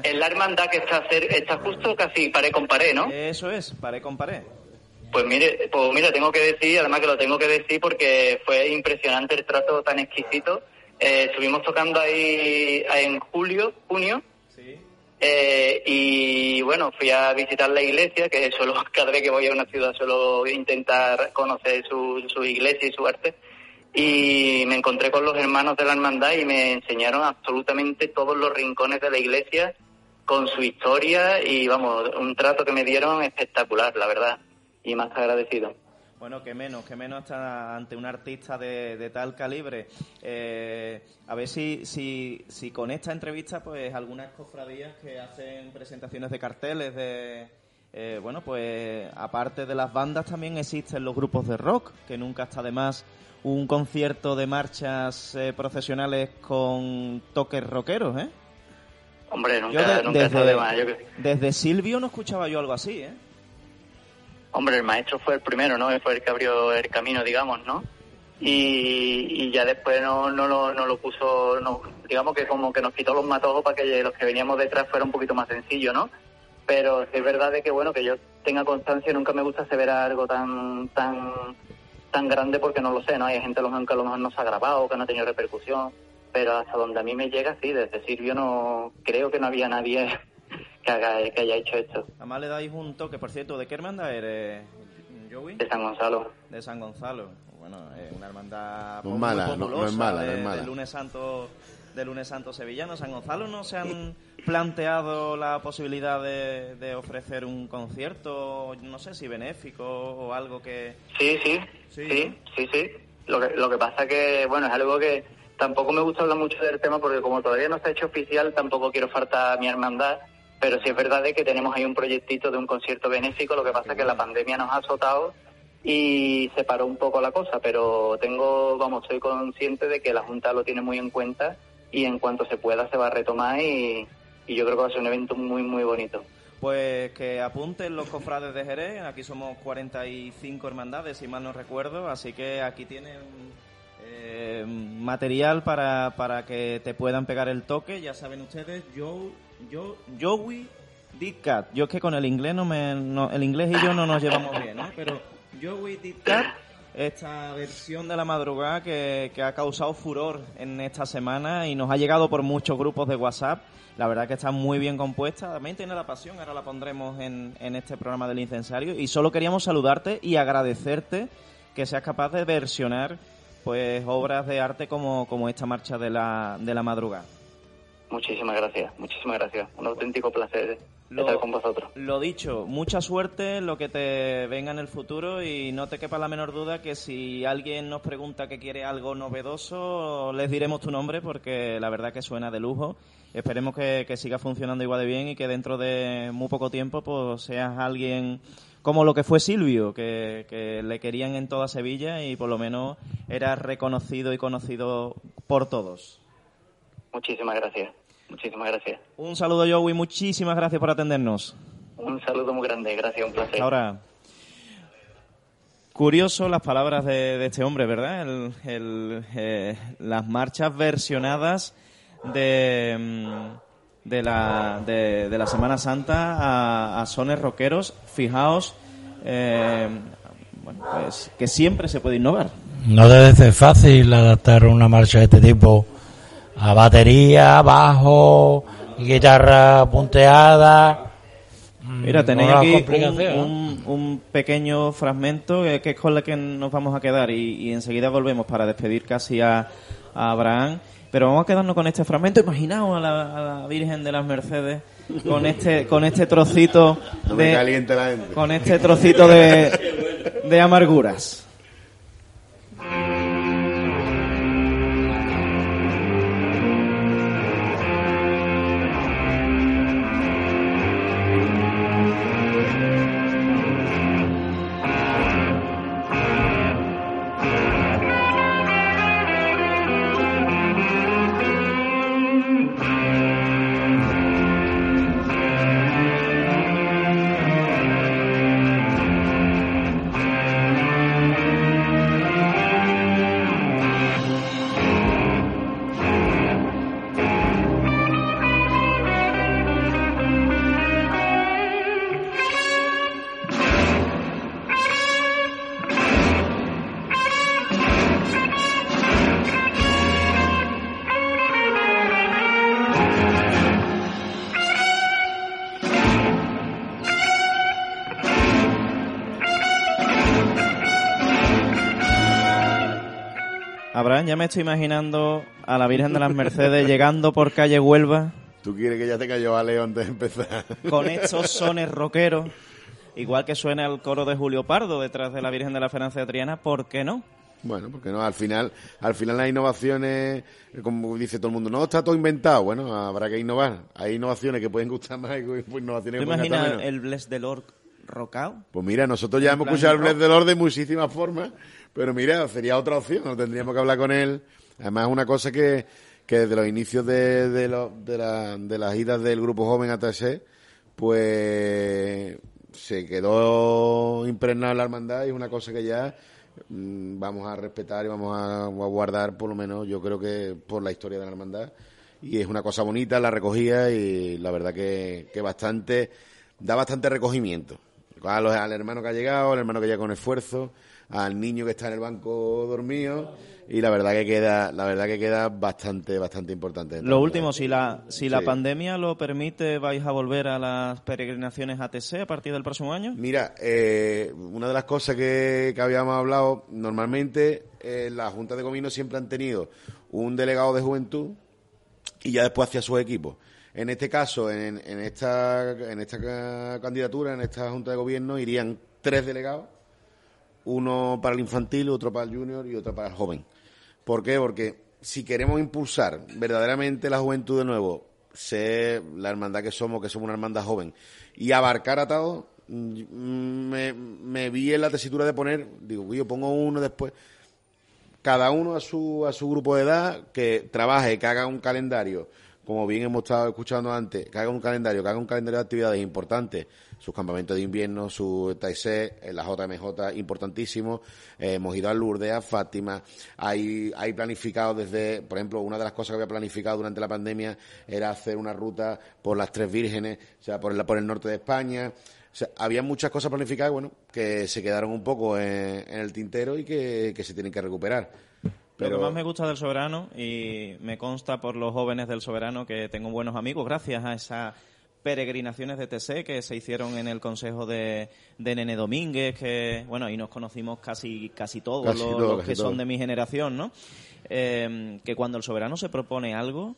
Es la hermandad que está, cer- está justo casi pared con pared, ¿no? Eso es, paré con pared. Pues mire, pues mira, tengo que decir, además que lo tengo que decir porque fue impresionante el trato tan exquisito. Eh, estuvimos tocando ahí en julio, junio, eh, y bueno, fui a visitar la iglesia, que suelo, *laughs* cada vez que voy a una ciudad suelo intentar conocer su, su iglesia y su arte. Y me encontré con los hermanos de la hermandad y me enseñaron absolutamente todos los rincones de la iglesia con su historia y vamos, un trato que me dieron espectacular, la verdad. Y más agradecido. Bueno, que menos, que menos está ante un artista de, de tal calibre. Eh, a ver si, si, si con esta entrevista, pues algunas cofradías que hacen presentaciones de carteles, de. eh, bueno, pues aparte de las bandas también existen los grupos de rock, que nunca está de más un concierto de marchas eh, profesionales con toques rockeros, ¿eh? Hombre, Yo nunca, de- nunca está de más. Yo que- desde Silvio no escuchaba yo algo así, ¿eh? Hombre, el maestro fue el primero, ¿no? Fue el que abrió el camino, digamos, ¿no? Y, y ya después no, no, lo, no lo puso, no, digamos que como que nos quitó los matojos para que los que veníamos detrás fuera un poquito más sencillo, ¿no? Pero es verdad de que, bueno, que yo tenga constancia, nunca me gusta aseverar algo tan, tan, tan grande porque no lo sé, ¿no? Hay gente a lo mejor que a lo mejor no se ha grabado, que no ha tenido repercusión, pero hasta donde a mí me llega, sí, desde Silvio no, creo que no había nadie *laughs* que, haga, que haya hecho esto. Además le dais un toque, por cierto, ¿de qué hermandad eres, Joey? De San Gonzalo. De San Gonzalo. bueno, es una hermandad No es muy mala, no- no es populosa mala, no de, es mala. del lunes santo del lunes santo sevillano. San Gonzalo no se han planteado la posibilidad de, de ofrecer un concierto, no sé si benéfico o algo que Sí, sí, sí, sí, sí. Lo que, lo que pasa que, bueno, es algo que tampoco me gusta hablar mucho del tema porque como todavía no se ha hecho oficial, tampoco quiero faltar a mi hermandad, pero sí es verdad de que tenemos ahí un proyectito de un concierto benéfico, lo que pasa es que la pandemia nos ha azotado y se paró un poco la cosa, pero tengo, vamos, estoy consciente de que la Junta lo tiene muy en cuenta y en cuanto se pueda se va a retomar y, yo creo que va a ser un evento muy, muy bonito. Pues que apunten los cofrades de Jerez, aquí somos 45 hermandades, si mal no recuerdo, así que aquí tienen eh, material para, para que te puedan pegar el toque, ya saben ustedes, yo, yo, Joey Did Cat. Yo es que con el inglés no me, no- el inglés y yo no nos llevamos bien, ¿no? Pero Joey Did Cat, esta versión de la madrugada que, que ha causado furor en esta semana y nos ha llegado por muchos grupos de WhatsApp. La verdad que está muy bien compuesta. También tiene la pasión, ahora la pondremos en, en este programa del incensario. Y solo queríamos saludarte y agradecerte que seas capaz de versionar pues obras de arte como, como esta marcha de la, de la madrugada. Muchísimas gracias, muchísimas gracias. Un auténtico placer Lo- estar con vosotros. Lo dicho, mucha suerte en lo que te venga en el futuro y no te quepa la menor duda que si alguien nos pregunta que quiere algo novedoso, les diremos tu nombre porque la verdad que suena de lujo. Esperemos que, que siga funcionando igual de bien y que dentro de muy poco tiempo pues seas alguien como lo que fue Silvio, que, que le querían en toda Sevilla y por lo menos era reconocido y conocido por todos. Muchísimas gracias, muchísimas gracias. Un saludo Joey, muchísimas gracias por atendernos. Un saludo muy grande, gracias, un placer. Ahora, curioso las palabras de, de este hombre, ¿verdad? El- el, eh, las marchas versionadas de, mm, de, la, de, de la Semana Santa a, a sones rockeros. Fijaos, eh, bueno, pues, que siempre se puede innovar. No debe ser fácil adaptar una marcha de este tipo a batería, bajo, guitarra punteada. Mira, tenéis aquí un, ¿no? un- un pequeño fragmento eh, que es con el que nos vamos a quedar y, y enseguida volvemos para despedir casi a, a Abraham. Pero vamos a quedarnos con este fragmento. Imaginaos a la, a la Virgen de las Mercedes con este con este trocito *laughs* No me la gente. con este trocito de, de amarguras. Me estoy imaginando a la Virgen de las Mercedes *laughs* llegando por calle Huelva ¿Tú quieres que ya te cayó a Leo antes de empezar? *laughs* con estos sones rockeros, igual que suena el coro de Julio Pardo detrás de la Virgen de la Esperanza de Triana, ¿por qué no? Bueno, porque no, al final, al final las innovaciones, como dice todo el mundo, no está todo inventado. Bueno, habrá que innovar. Hay innovaciones que pueden gustar más y pues, innovaciones ¿Te que pueden gustar imaginas menos. el Bless del Orc rocao? Pues mira, nosotros ya hemos escuchado el. Bless del Lord de muchísimas formas, pero mira, sería otra opción, no tendríamos que hablar con él. Además, es una cosa que, que desde los inicios de, de, de, la- de las idas del grupo joven a TSE, pues se quedó impregnada la hermandad y es una cosa que ya mm, vamos a respetar y vamos a, a guardar, por lo menos, yo creo que por la historia de la hermandad. Y es una cosa bonita, la recogía y la verdad que, que bastante, da bastante recogimiento. A los- al hermano que ha llegado, al hermano que llega con esfuerzo, al niño que está en el banco dormido y la verdad que queda la verdad que queda bastante bastante importante Lo último, si la si la pandemia lo permite, vais a volver a las peregrinaciones ATC a partir del próximo año. Mira, eh, una de las cosas que, que habíamos hablado, normalmente eh, las juntas de gobierno siempre han tenido un delegado de juventud y ya después hacia sus equipos. En este caso, en, en esta, en esta ca- candidatura, en esta junta de gobierno, irían tres delegados, uno para el infantil, otro para el junior y otro para el joven. ¿Por qué? Porque si queremos impulsar verdaderamente la juventud de nuevo, ser la hermandad que somos, que somos una hermandad joven, y abarcar a todos, mm, me, me vi en la tesitura de poner, digo, yo pongo uno después, cada uno a su, a su grupo de edad, que trabaje, que haga un calendario, como bien hemos estado escuchando antes, que haga un calendario, que haga un calendario de actividades importantes, sus campamentos de invierno, su TAIC, eh, la JMJ, importantísimo, eh, hemos ido a Lourdes, a Fátima, hay, hay planificado desde, por ejemplo, una de las cosas que había planificado durante la pandemia era hacer una ruta por las Tres Vírgenes, o sea, por el, por el norte de España, o sea, había muchas cosas planificadas, bueno, que se quedaron un poco en, en el tintero y que, que se tienen que recuperar. Lo Pero que más me gusta del Soberano, y me consta por los jóvenes del Soberano que tengo buenos amigos, gracias a esas peregrinaciones de TC que se hicieron en el consejo de, de Nene Domínguez, que, bueno, ahí nos conocimos casi, casi todos Casi los, todos, los casi que son de mi generación, ¿no? Eh, que cuando el Soberano se propone algo,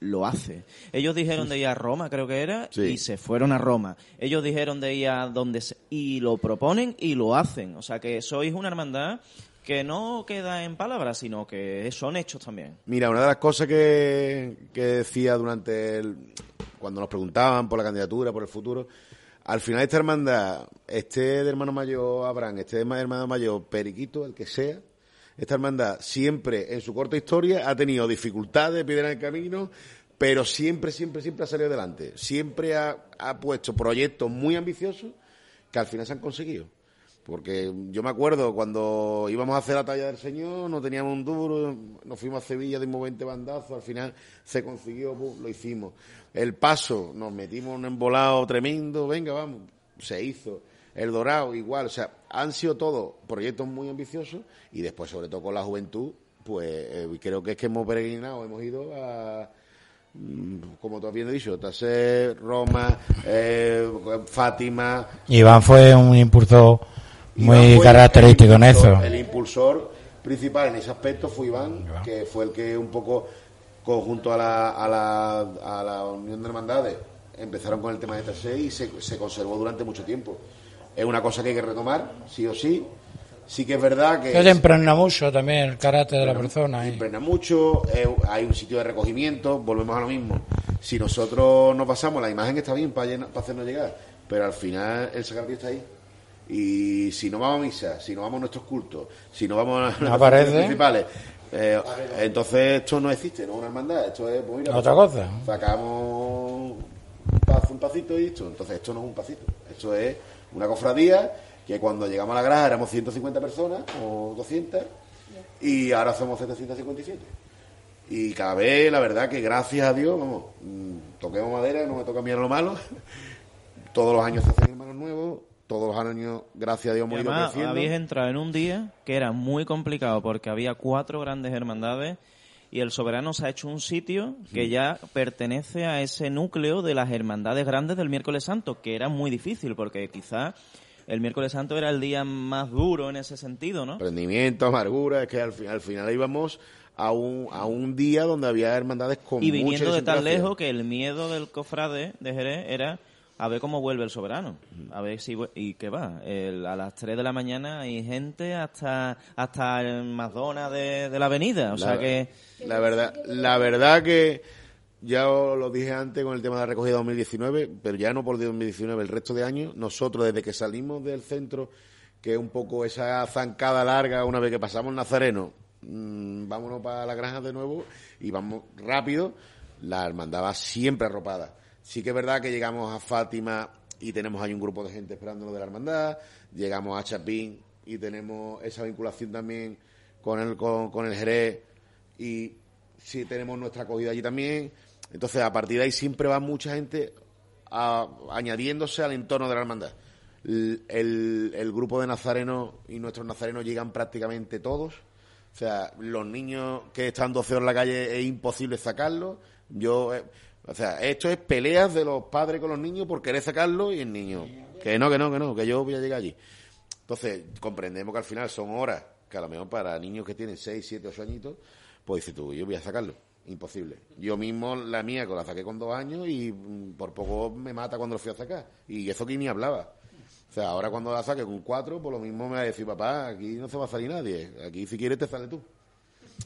lo hace. Ellos dijeron de ir a Roma, creo que era, Sí. y se fueron a Roma. Ellos dijeron de ir a donde se- y lo proponen y lo hacen. O sea que sois una hermandad que no queda en palabras, sino que son hechos también. Mira, una de las cosas que, que decía durante el, cuando nos preguntaban por la candidatura, por el futuro, al final esta hermandad, este de hermano mayor Abraham, este de hermano mayor Periquito, el que sea, esta hermandad siempre en su corta historia ha tenido dificultades, piedras en el camino, pero siempre, siempre, siempre ha salido adelante. Siempre ha, ha puesto proyectos muy ambiciosos que al final se han conseguido. Porque yo me acuerdo cuando íbamos a hacer la talla del Señor, no teníamos un duro, nos fuimos a Sevilla de un 20 bandazo, al final se consiguió, pum, lo hicimos. El paso, nos metimos un embolado tremendo, venga, vamos, se hizo. El Dorado, igual, o sea, han sido todos proyectos muy ambiciosos y después, sobre todo con la juventud, pues eh, creo que es que hemos peregrinado, hemos ido a, mm, como tú has bien dicho, Tasser, Roma, eh, Fátima, Iván fue un impulsor muy característico en eso. El impulsor principal en ese aspecto fue Iván, que fue el que un poco conjunto a la, a la, a la Unión de Hermandades empezaron con el tema de TC y se, se conservó durante mucho tiempo. Es una cosa que hay que retomar, sí o sí. Sí que es verdad que... Te impregna mucho también el carácter de la persona. ¿eh? Impregna mucho, eh, hay un sitio de recogimiento, volvemos a lo mismo. Si nosotros nos pasamos, la imagen está bien para, llena- para hacernos llegar, pero al final el sagrario está ahí. Y si no vamos a misa, si no vamos a nuestros cultos, si no vamos a las principales, eh, entonces esto no existe, no es una hermandad, esto es pues mira, Otra cosa. Sacamos un, pazo, un pasito y esto. Entonces esto no es un pasito, esto es una cofradía que cuando llegamos a la graja éramos 150 personas o 200 y ahora somos 757. Y cada vez, la verdad, que gracias a Dios, vamos, mm, toquemos madera, no me toca mirar lo malo. *laughs* Todos los años se hacen hermanos nuevos, todos los años, gracias a Dios, hemos ido además, creciendo. habéis entrado en un día que era muy complicado porque había cuatro grandes hermandades y el soberano se ha hecho un sitio que ya pertenece a ese núcleo de las hermandades grandes del miércoles santo, que era muy difícil porque quizá el miércoles santo era el día más duro en ese sentido, ¿no? Rendimiento, amargura, es que al, al final íbamos a un, a un día donde había hermandades con Y mucha viniendo de tan lejos que el miedo del cofrade de Jerez era a ver cómo vuelve el soberano. A ver si y qué va. El- a las 3 de la mañana hay gente hasta hasta el Madonna de, de la avenida, o sea La- que La verdad, la verdad que ya os lo dije antes con el tema de la recogida 2019, pero ya no por 2019, el resto de años, nosotros desde que salimos del centro, que es un poco esa zancada larga, una vez que pasamos Nazareno, mm, vámonos para la granja de nuevo y vamos rápido, la hermandad va siempre arropada. Sí que es verdad que llegamos a Fátima y tenemos ahí un grupo de gente esperándonos de la hermandad, llegamos a Chapín y tenemos esa vinculación también con el, con, con el Jerez y sí tenemos nuestra acogida allí también. Entonces, a partir de ahí siempre va mucha gente a- añadiéndose al entorno de la hermandad. el, el- el grupo de nazarenos y nuestros nazarenos llegan prácticamente todos. O sea, los niños que están 12 horas en la calle es imposible sacarlos. Yo, eh, o sea, esto es peleas de los padres con los niños por querer sacarlos y el niño, que no, que no, que no, que yo voy a llegar allí. Entonces, comprendemos que al final son horas que a lo mejor para niños que tienen 6, 7, 8 añitos, pues dices tú, yo voy a sacarlo. Imposible. Yo mismo, la mía, que la saqué con dos años y mm, por poco me mata cuando lo fui a sacar. Y eso que ni hablaba. O sea, ahora cuando la saque con cuatro, pues lo mismo me va a decir, papá, aquí no se va a salir nadie. Aquí si quieres te sale tú.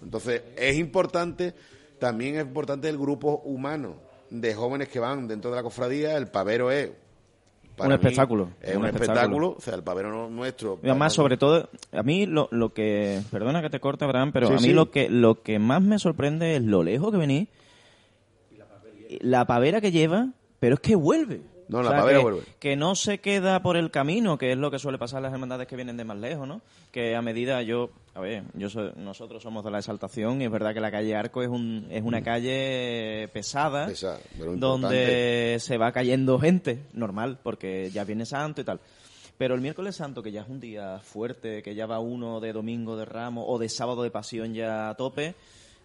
Entonces, es importante, también es importante el grupo humano de jóvenes que van dentro de la cofradía. El pavero es... para Un espectáculo, Es un espectáculo. espectáculo. O sea, el pavero no- nuestro... Y además, sobre todo, a mí lo, lo que... Perdona que te corte, Abraham, pero Sí, a mí sí. lo que lo que más me sorprende es lo lejos que venís. La pavera que lleva, pero es que vuelve. No, la pavera que, vuelve. Que no se queda por el camino, que es lo que suele pasar en las hermandades que vienen de más lejos, ¿no? Que a medida yo... A ver, yo soy- nosotros somos de la exaltación y es verdad que la calle Arco es, un, es una calle pesada, Mm. Pesada, pero donde se va cayendo gente, normal, porque ya viene santo y tal. Pero el miércoles santo, que ya es un día fuerte, que ya va uno de domingo de ramo o de sábado de pasión ya a tope,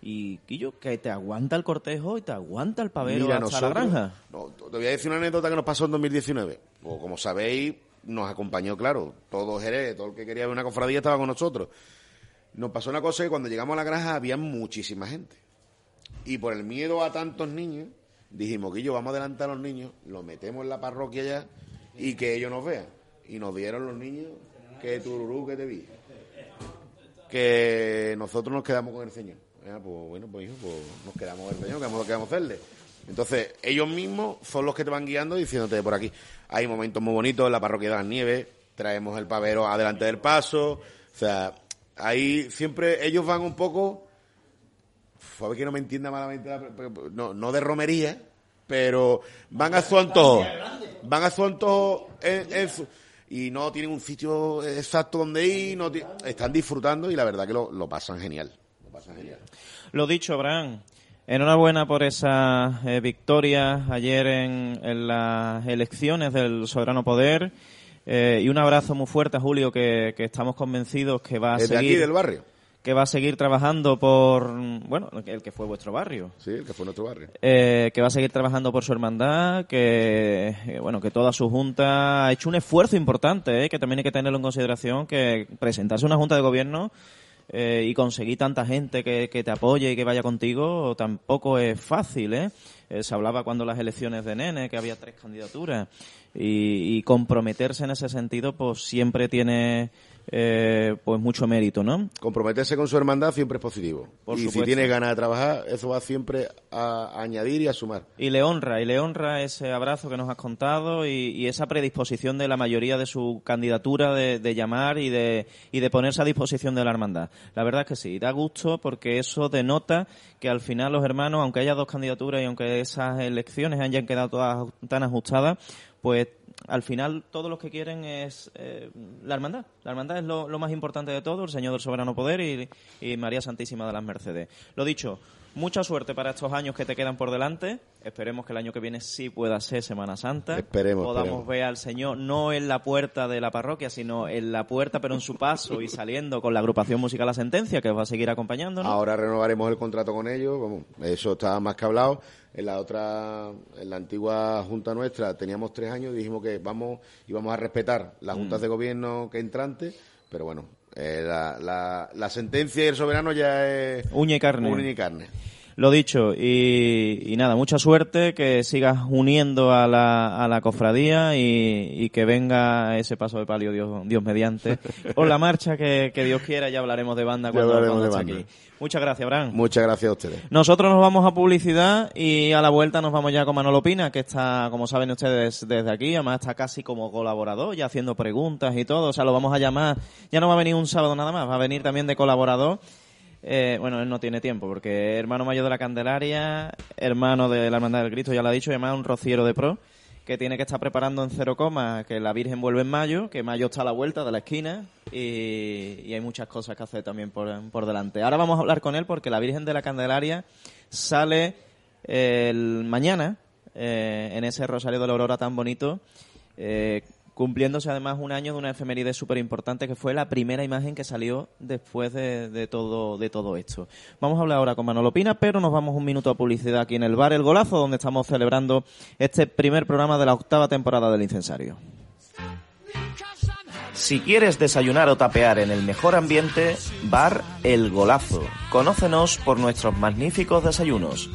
y Quillo, que te aguanta el cortejo y te aguanta el pavero Mira, hasta la nosotros- granja. No, te voy a decir una anécdota que nos pasó en 2019. O como sabéis, nos acompañó, claro, todo Jerez, todo el que quería ver una cofradía estaba con nosotros. Nos pasó una cosa que cuando llegamos a la granja había muchísima gente. Y por el miedo a tantos niños, dijimos, Guillo, vamos a adelantar a los niños, los metemos en la parroquia ya y que ellos nos vean. Y nos dieron los niños que tururú que te vi. Que nosotros nos quedamos con el Señor. Ah, pues bueno, pues hijo, pues nos quedamos el Señor, que vamos, a hacerle. Entonces, ellos mismos son los que te van guiando diciéndote por aquí. Hay momentos muy bonitos en la parroquia de las nieves, traemos el pavero adelante del paso. O sea, ahí siempre ellos van un poco a ver que no me entienda malamente, la- no, no de romería, pero van a su antojo. Van a su antojo en- su- y no tienen un sitio exacto donde ir, no están disfrutando y la verdad que lo, lo pasan genial. Lo pasan genial. Lo dicho, Abraham. Enhorabuena por esa eh, victoria ayer en, en las elecciones del Soberano Poder. Eh, y un abrazo muy fuerte a Julio, que, que estamos convencidos que va a Desde seguir aquí del barrio. que va a seguir trabajando por, bueno, el que fue vuestro barrio. Sí, el que fue nuestro barrio. Eh, que va a seguir trabajando por su hermandad, que eh, bueno, que toda su junta ha hecho un esfuerzo importante, eh, que también hay que tenerlo en consideración, que presentarse una junta de gobierno eh, y conseguir tanta gente que, que te apoye y que vaya contigo tampoco es fácil, ¿eh? Eh, se hablaba cuando las elecciones de Nene, que había tres candidaturas, y, y comprometerse en ese sentido, pues siempre tiene eh, pues mucho mérito, ¿no? Comprometerse con su hermandad siempre es positivo. Por y si tienes ganas de trabajar, eso va siempre a añadir y a sumar. Y le honra, y le honra ese abrazo que nos has contado y, y esa predisposición de la mayoría de su candidatura de, de llamar y de, y de ponerse a disposición de la hermandad. La verdad es que sí, da gusto porque eso denota que al final los hermanos, aunque haya dos candidaturas y aunque esas elecciones hayan quedado todas tan ajustadas, pues al final todos los que quieren es eh, la hermandad. La hermandad es lo, más importante de todo, el Señor del Soberano Poder y, y María Santísima de las Mercedes. Lo dicho, mucha suerte para estos años que te quedan por delante. Esperemos que el año que viene sí pueda ser Semana Santa. Esperemos, Podamos esperemos. ver al Señor no en la puerta de la parroquia, sino en la puerta, pero en su paso y saliendo con la agrupación musical La Sentencia, que os va a seguir acompañándonos. Ahora renovaremos el contrato con ellos, vamos, eso está más que hablado. En la otra, en la antigua junta nuestra teníamos tres años y dijimos que vamos íbamos a respetar las juntas Mm. de gobierno que entrantes, pero bueno, eh, la, la, la sentencia y el soberano ya es Uña y carne. uña y carne. Lo dicho, y, y nada, mucha suerte, que sigas uniendo a la, a la cofradía y, y que venga ese paso de palio, Dios, Dios mediante. *laughs* Por la marcha que, que Dios quiera, ya hablaremos de banda cuando, cuando de esté banda. aquí. Muchas gracias, Abraham. Muchas gracias a ustedes. Nosotros nos vamos a publicidad y a la vuelta nos vamos ya con Manolo Pina, que está, como saben ustedes, desde aquí, además está casi como colaborador, ya haciendo preguntas y todo, o sea, lo vamos a llamar, ya no va a venir un sábado nada más, va a venir también de colaborador. Eh, bueno, él no tiene tiempo, porque hermano mayor de la Candelaria, hermano de la Hermandad del Cristo, ya lo ha dicho, y además un rociero de pro, que tiene que estar preparando en cero coma, que la Virgen vuelve en mayo, que mayo está a la vuelta de la esquina, y, hay muchas cosas que hacer también por, por delante. Ahora vamos a hablar con él porque la Virgen de la Candelaria sale el mañana, eh, en ese Rosario de la Aurora tan bonito, eh, cumpliéndose además un año de una efeméride súper importante que fue la primera imagen que salió después de, de todo, de todo esto. Vamos a hablar ahora con Manolo Pina, pero nos vamos un minuto a publicidad aquí en el bar El Golazo, donde estamos celebrando este primer programa de la octava temporada del Incensario. Si quieres desayunar o tapear en el mejor ambiente, Bar El Golazo. Conócenos por nuestros magníficos desayunos.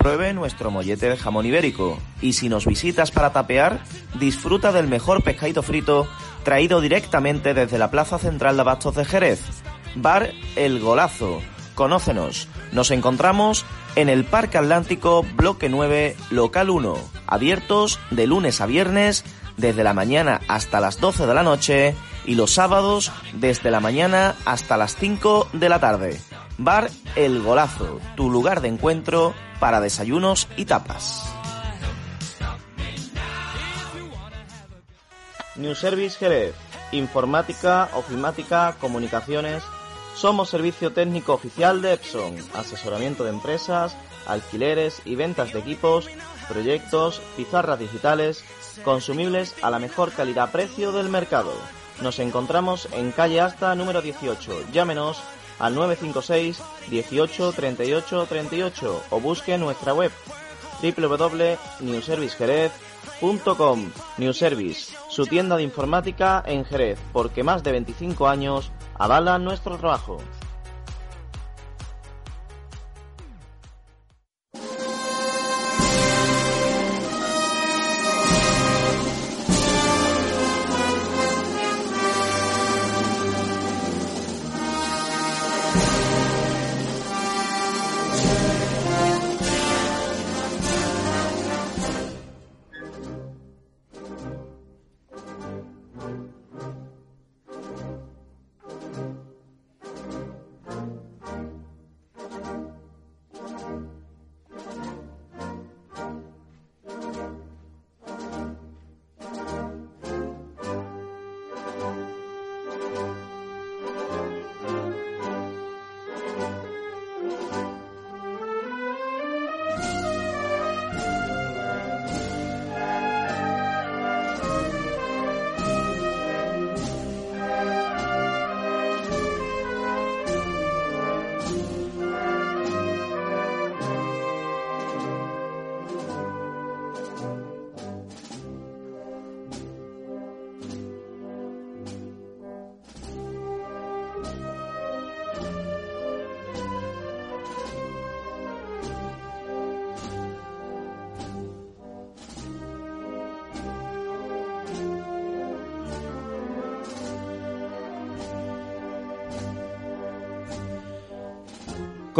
Pruebe nuestro mollete de jamón ibérico. Y si nos visitas para tapear, disfruta del mejor pescadito frito traído directamente desde la Plaza Central de Abastos de Jerez. Bar El Golazo. Conócenos. Nos encontramos en el Parque Atlántico, Bloque 9, Local 1. Abiertos de lunes a viernes desde la mañana hasta las 12 de la noche y los sábados desde la mañana hasta las 5 de la tarde. Bar El Golazo, tu lugar de encuentro para desayunos y tapas. New Service Jerez, informática, ofimática, comunicaciones. Somos servicio técnico oficial de Epson, asesoramiento de empresas, alquileres y ventas de equipos, proyectos, pizarras digitales, consumibles a la mejor calidad-precio del mercado. Nos encontramos en calle Asta número 18. Llámenos al 956 18 38 38 o busque nuestra web www.newservicejerez.com New Service, su tienda de informática en Jerez, porque más de 25 años avalan nuestro trabajo.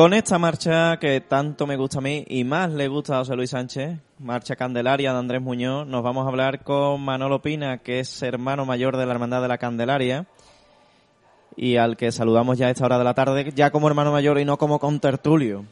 Con esta marcha que tanto me gusta a mí y más le gusta a José Luis Sánchez, marcha Candelaria de Andrés Muñoz, nos vamos a hablar con Manolo Pina, que es hermano mayor de la Hermandad de la Candelaria y al que saludamos ya a esta hora de la tarde, ya como hermano mayor y no como contertulio.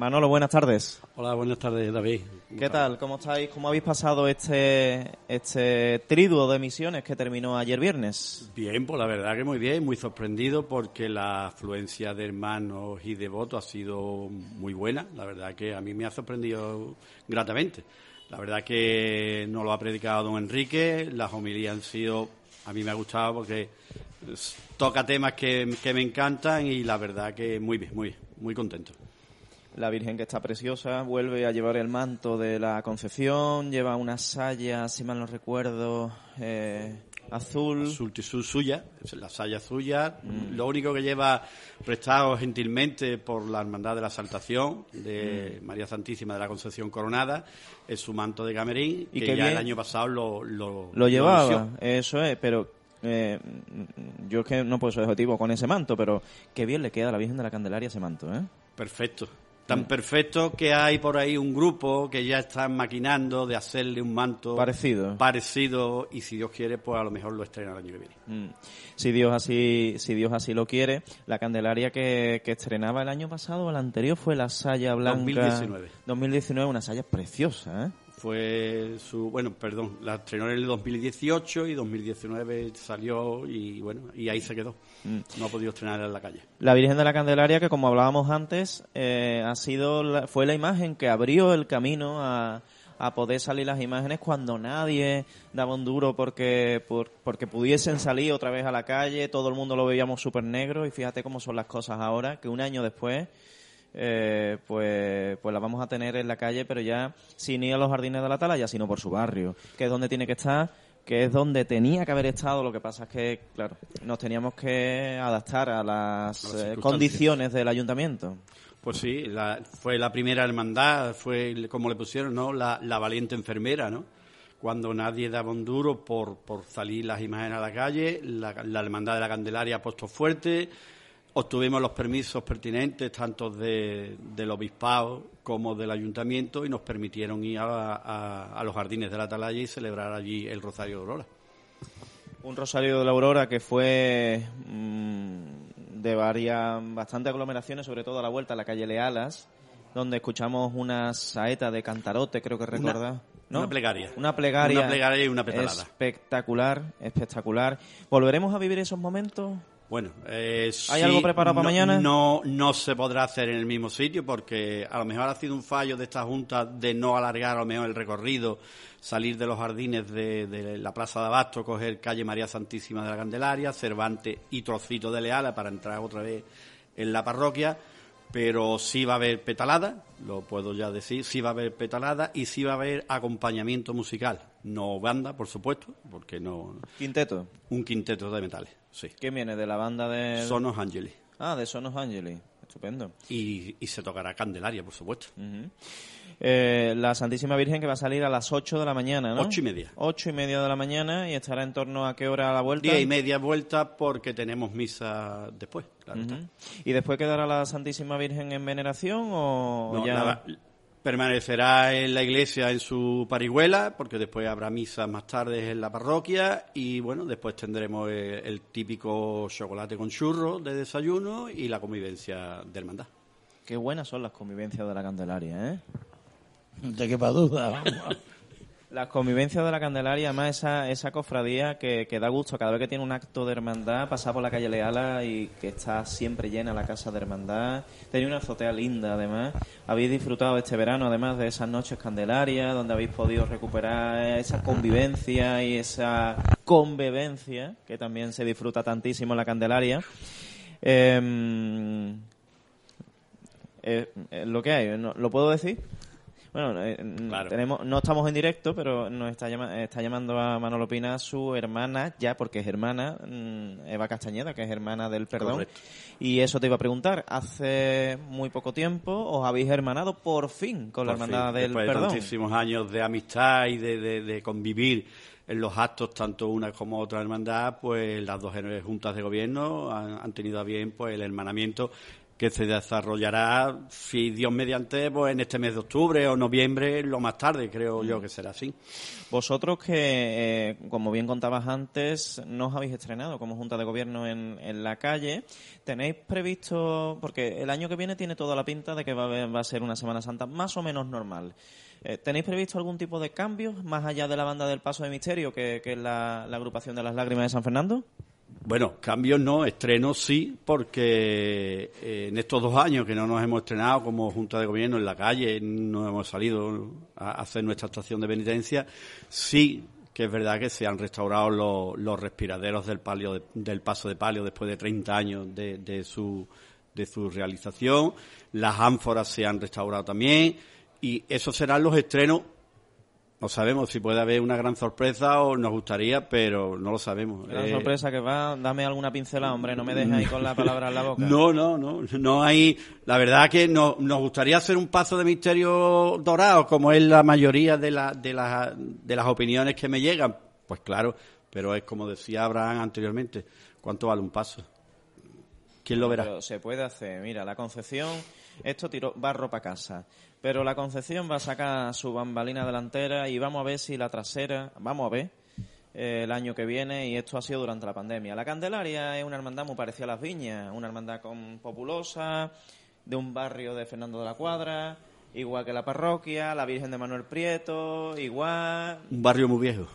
Manolo, buenas tardes. Hola, buenas tardes, David. ¿Qué tal? ¿Cómo estáis? ¿Cómo habéis pasado este, este triduo de misiones que terminó ayer viernes? Bien, pues la verdad que muy bien, muy sorprendido porque la afluencia de hermanos y devotos ha sido muy buena. La verdad que a mí me ha sorprendido gratamente. La verdad que no lo ha predicado don Enrique, las homilías han sido, a mí me ha gustado porque toca temas que, que me encantan y la verdad que muy bien, muy bien, muy contento. La Virgen que está preciosa vuelve a llevar el manto de la Concepción, lleva una saya, si mal no recuerdo, eh, azul. Azul tisú suya, la saya suya. Lo único que lleva prestado gentilmente por la Hermandad de la Saltación de María Santísima de la Concepción Coronada es su manto de camerín, Y que ya el año pasado lo, lo, Lo llevaba, eso es, pero eh, yo es que no puedo ser objetivo con ese manto, pero qué bien le queda a la Virgen de la Candelaria ese manto, ¿eh? Perfecto. Tan perfecto que hay por ahí un grupo que ya están maquinando de hacerle un manto Parecido. parecido y si Dios quiere, pues a lo mejor lo estrena el año que viene. Mm. Si Dios así, si Dios así lo quiere, la Candelaria que, que estrenaba el año pasado o el anterior fue la saya blanca. 2019. 2019, una saya preciosa, ¿eh? Fue su, bueno, perdón, la estrenó en el 2018 y 2019 salió y bueno, y ahí se quedó. No ha podido estrenar en la calle. La Virgen de la Candelaria, que como hablábamos antes, eh, ha sido la- fue la imagen que abrió el camino a, a poder salir las imágenes cuando nadie daba un duro porque, por- porque pudiesen salir otra vez a la calle, todo el mundo lo veíamos súper negro y fíjate cómo son las cosas ahora, que un año después eh, pues, pues la vamos a tener en la calle, pero ya sin ir a los jardines de la Atalaya, sino por su barrio, que es donde tiene que estar, que es donde tenía que haber estado. Lo que pasa es que, claro, nos teníamos que adaptar a las, eh, condiciones del ayuntamiento. Pues sí, la- fue la primera hermandad, fue como le pusieron, ¿no? La, la valiente enfermera, ¿no? Cuando nadie daba un duro por, por salir las imágenes a la calle, la, la hermandad de la Candelaria apostó fuerte, obtuvimos los permisos pertinentes tanto de, del obispado como del ayuntamiento y nos permitieron ir a, a- a los jardines de la Atalaya y celebrar allí el Rosario de Aurora. Un Rosario de la Aurora que fue mm, de varias, bastante aglomeraciones, sobre todo a la vuelta a la calle Lealas, donde escuchamos una saeta de cantarote, creo que recordar. ¿no? una plegaria. Una plegaria. Una plegaria y una petalada. Espectacular, espectacular. ¿Volveremos a vivir esos momentos? Bueno, eh, ¿Hay sí, algo preparado para no- mañana? No, no se podrá hacer en el mismo sitio porque a lo mejor ha sido un fallo de esta Junta de no alargar a lo mejor el recorrido, salir de los jardines de, de la Plaza de Abasto, coger calle María Santísima de la Candelaria, Cervantes y Trocito de Leala para entrar otra vez en la parroquia. Pero sí va a haber petalada, lo puedo ya decir, sí va a haber petalada y sí va a haber acompañamiento musical. No banda, por supuesto, porque no. Quinteto. Un quinteto de metales, sí. ¿Quién viene? ¿De la banda de...? Sonos Ángeles. Ah, de Sonos Angeli. Estupendo. Y, y se tocará Candelaria, por supuesto. Eh, la Santísima Virgen que va a salir a las 8 de la mañana, ¿no? Ocho y media. 8 y media de la mañana y estará en torno a qué hora a la vuelta. Día y media vuelta porque tenemos misa después, claro. ¿Y después quedará la Santísima Virgen en veneración o No, ya...? nada, permanecerá en la iglesia en su parihuela, porque después habrá misa más tarde en la parroquia y bueno, después tendremos el, el típico chocolate con churro de desayuno y la convivencia de hermandad. Qué buenas son las convivencias de la Candelaria, ¿eh? No te quepa duda. *laughs* Las convivencias de la Candelaria, además esa, esa cofradía que, que da gusto cada vez que tiene un acto de hermandad, pasar por la calle Leala y que está siempre llena la casa de hermandad. Tenía una azotea linda, además. Habéis disfrutado este verano, además, de esas noches Candelaria, donde habéis podido recuperar esa convivencia y esa convivencia, que también se disfruta tantísimo en la Candelaria. Em, eh, eh, lo que hay. ¿lo puedo decir? Bueno, eh, tenemos, no estamos en directo, pero nos está, llama- está llamando a Manolo Pina su hermana, ya porque es hermana, Eva Castañeda, que es hermana del perdón. Correcto. Y eso te iba a preguntar, hace muy poco tiempo os habéis hermanado por fin con la Por fin, hermandad del después de perdón. tantísimos años de amistad y de, de- de convivir en los actos, tanto una como otra hermandad, pues las dos juntas de gobierno han, han tenido a bien pues el hermanamiento que se desarrollará, si Dios mediante, pues en este mes de octubre o noviembre, lo más tarde, creo yo que será así. Vosotros que, eh, como bien contabas antes, no os habéis estrenado como Junta de Gobierno en, en la calle. ¿Tenéis previsto, porque el año que viene tiene toda la pinta de que va a, haber- va a ser una Semana Santa más o menos normal? Eh, ¿Tenéis previsto algún tipo de cambios más allá de la banda del Paso de Misterio, que, que es la, la agrupación de las lágrimas de San Fernando? Bueno, cambios no, estrenos sí, porque eh, en estos dos años que no nos hemos estrenado como Junta de Gobierno en la calle, no hemos salido a hacer nuestra estación de penitencia, sí que es verdad que se han restaurado los, respiraderos del, palio de- del paso de palio después de 30 años de, de su, de su realización, las ánforas se han restaurado también, y esos serán los estrenos no sabemos si puede haber una gran sorpresa o nos gustaría, pero no lo sabemos. Gran Eh, sorpresa que va, dame alguna pincelada, hombre, no me dejes ahí con la palabra en la boca. No, no, no, no hay. La verdad que no- nos gustaría hacer un paso de misterio dorado, como es la mayoría de, la- de, las, de las opiniones que me llegan. Pues claro, pero es como decía Abraham anteriormente, ¿cuánto vale un paso? ¿Quién lo verá? Pero se puede hacer. Mira, la Concepción, esto tiró barro para casa. Pero la Concepción va a sacar su bambalina delantera y vamos a ver si la trasera, vamos a ver, eh, el año que viene, y esto ha sido durante la pandemia. La Candelaria es una hermandad muy parecida a las Viñas, una hermandad con, populosa, de un barrio de Fernando de la Cuadra, igual que la parroquia, la Virgen de Manuel Prieto, igual, Un barrio muy viejo.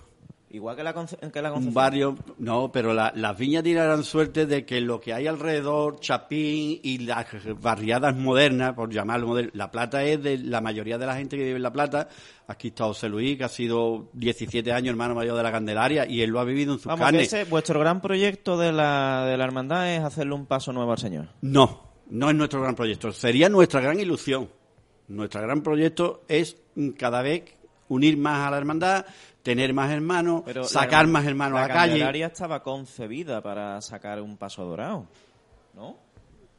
Igual que la, que la un Concepción. barrio, no, pero la- las viñas tirarán suerte de que lo que hay alrededor, Chapín y las barriadas modernas, por llamarlo moderno, La Plata es de la mayoría de la gente que vive en La Plata. Aquí está José Luis, que ha sido 17 años hermano mayor de la Candelaria, y él lo ha vivido en sus Vamos, que ese, vuestro gran proyecto de la, de la hermandad es hacerle un paso nuevo al Señor. No, no es nuestro gran proyecto. Sería nuestra gran ilusión. Nuestro gran proyecto es cada vez unir más a la hermandad, tener más hermanos, Pero sacar la- más hermanos a la La calle. Candelaria estaba concebida para sacar un paso dorado, ¿no?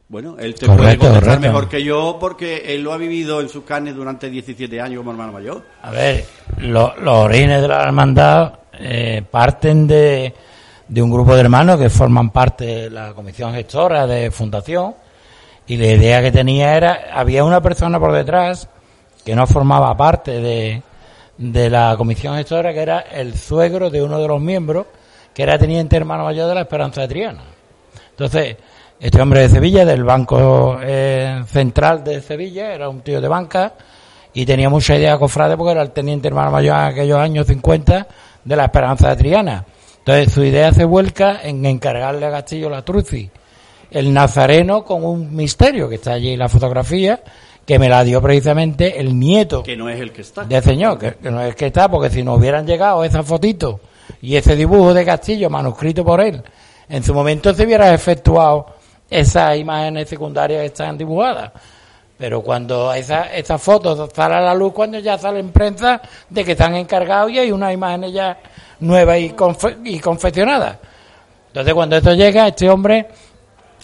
Bueno, él te Correcto, puede contestar correcto. mejor que yo porque él lo ha vivido en sus carnes durante 17 años como hermano mayor. A ver, lo- los orígenes de la hermandad eh, parten de, de un grupo de hermanos que forman parte de la comisión gestora de fundación y la idea que tenía era, había una persona por detrás que no formaba parte de, de la comisión gestora que era el suegro de uno de los miembros que era teniente hermano mayor de la Esperanza de Triana. Entonces, este hombre de Sevilla, del Banco eh, Central de Sevilla, era un tío de banca y tenía mucha idea cofrade porque era el teniente hermano mayor en aquellos años 50 de la Esperanza de Triana. Entonces, su idea se vuelca en encargarle a Castillo la Truci, el nazareno con un misterio, que está allí en la fotografía, que me la dio precisamente el nieto Que no es el que está. de señor, que, que no es que está, porque si no hubieran llegado esas fotitos y ese dibujo de Castillo manuscrito por él, en su momento se hubiera efectuado esas imágenes secundarias que están dibujadas. Pero cuando esa- esas fotos salen a la luz, cuando ya sale en prensa de que están encargados y hay unas imágenes ya nuevas y, confe- y confeccionadas. Entonces, cuando esto llega, este hombre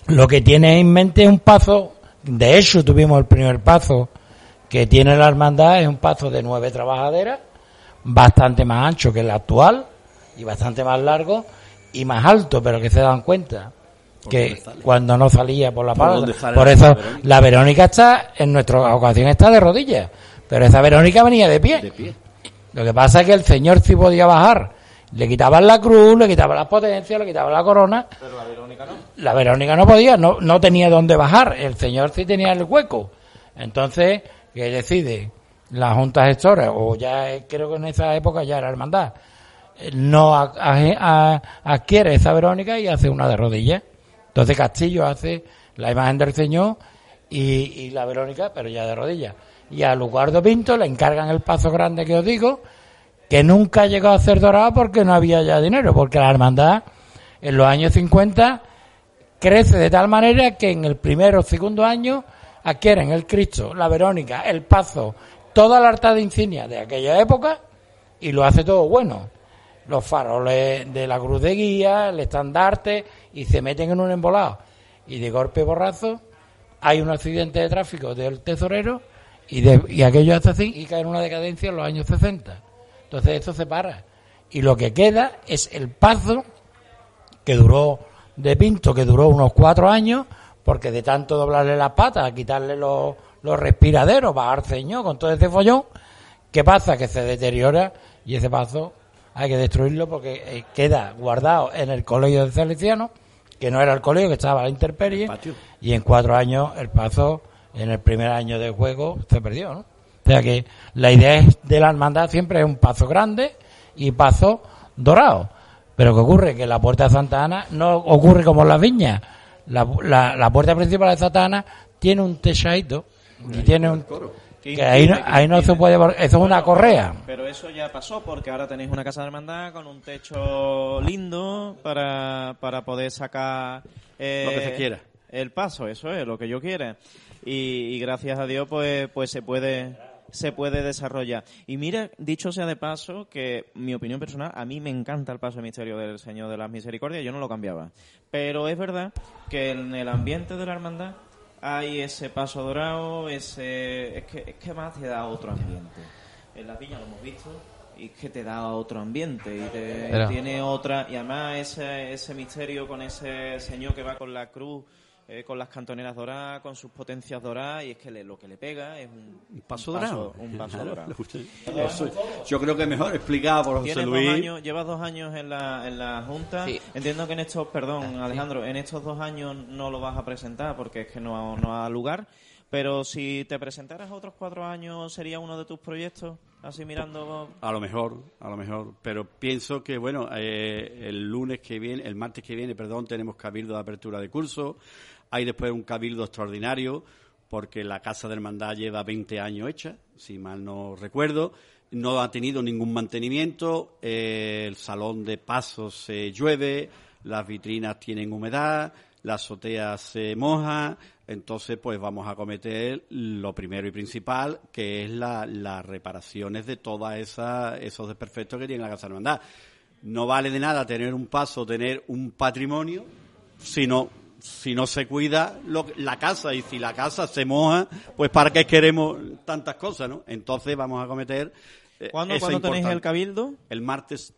lo que tiene en mente es un paso, de hecho tuvimos el primer paso que tiene la hermandad, es un paso de nueve trabajaderas, bastante más ancho que el actual y bastante más largo y más alto, pero que se dan cuenta que cuando no salía por la Por sale por la eso Verónica. la Verónica está, en nuestra ocasión está de rodillas, pero esa Verónica venía de pie. De pie. Lo que pasa es que el señor sí podía bajar. Le quitaban la cruz, le quitaban las potencias, le quitaban la corona. Pero la Verónica no. La Verónica no podía, no, no tenía dónde bajar. El señor sí tenía el hueco. Entonces, ¿qué decide? La Junta Gestora, o ya creo que en esa época ya era hermandad, no a- a- a- adquiere esa Verónica y hace una de rodillas. Entonces Castillo hace la imagen del Señor y, y la Verónica, pero ya de rodillas. Y a Lugardo Pinto le encargan el paso grande que os digo, que nunca llegó a ser dorado porque no había ya dinero, porque la hermandad en los años 50 crece de tal manera que en el primero o segundo año adquieren el Cristo, la Verónica, el Pazo, toda la alta de insignia de aquella época y lo hace todo bueno. Los faroles de la cruz de guía, el estandarte y se meten en un embolado. Y de golpe borrazo hay un accidente de tráfico del tesorero y, de, y aquello hace así y cae en una decadencia en los años 60. Entonces esto se para. Y lo que queda es el pazo que duró de Pinto, que duró unos cuatro años, porque de tanto doblarle las patas, quitarle los, los respiraderos, bajar ceño con todo ese follón, ¿qué pasa? Que se deteriora y ese paso hay que destruirlo porque eh, queda guardado en el colegio de Salesianos, que no era el colegio, que estaba a la intemperie, y en cuatro años el paso, en el primer año de juego, se perdió, ¿no? O sea que la idea es de la hermandad siempre es un paso grande y paso dorado. Pero ¿qué ocurre? Que la puerta de Santa Ana no ocurre como en las viñas. La, la, la puerta principal de Santa Ana tiene un techadito y tiene un... Que ahí no, ahí no se puede... Eso es una correa. Pero eso ya pasó porque ahora tenéis una casa de hermandad con un techo lindo para, para poder sacar eh, Lo que se quiera. El paso, eso es, lo que yo quiera. Y, y gracias a Dios pues, pues se puede se puede desarrollar. Y mira, dicho sea de paso, que mi opinión personal, a mí me encanta el paso de misterio del Señor de las Misericordias, yo no lo cambiaba. Pero es verdad que en el ambiente de la hermandad hay ese paso dorado, ese es que, es que más te da otro ambiente. En las lo hemos visto y es que te da otro ambiente y te tiene otra y además ese ese misterio con ese señor que va con la cruz eh, con las cantoneras doradas, con sus potencias doradas, y es que le- lo que le pega es un, Un paso un dorado. Un paso *laughs* dorado. Eso, yo creo que mejor explicado por José Luis. dos años, llevas dos años en la, en la Junta. Sí. Entiendo que en estos, perdón, Alejandro, en estos dos años no lo vas a presentar porque es que no, no ha lugar. Pero si te presentaras otros cuatro años, ¿sería uno de tus proyectos? Así mirando... A lo mejor, a lo mejor. Pero pienso que, bueno, eh, el lunes que viene, el martes que viene, perdón, tenemos cabildo de apertura de curso. Hay después un cabildo extraordinario, porque la Casa de Hermandad lleva 20 años hecha, si mal no recuerdo. No ha tenido ningún mantenimiento. eh, el salón de pasos se llueve, las vitrinas tienen humedad, la azotea se moja, entonces pues vamos a cometer lo primero y principal, que es la- las reparaciones de esas esos desperfectos que tiene la Casa de Hermandad. No vale de nada tener un paso, tener un patrimonio, sino si no se cuida lo- la casa y si la casa se moja, pues para qué queremos tantas cosas, ¿no? Entonces vamos a cometer eh, ¿Cuándo, eso ¿cuándo tenéis el cabildo? El martes,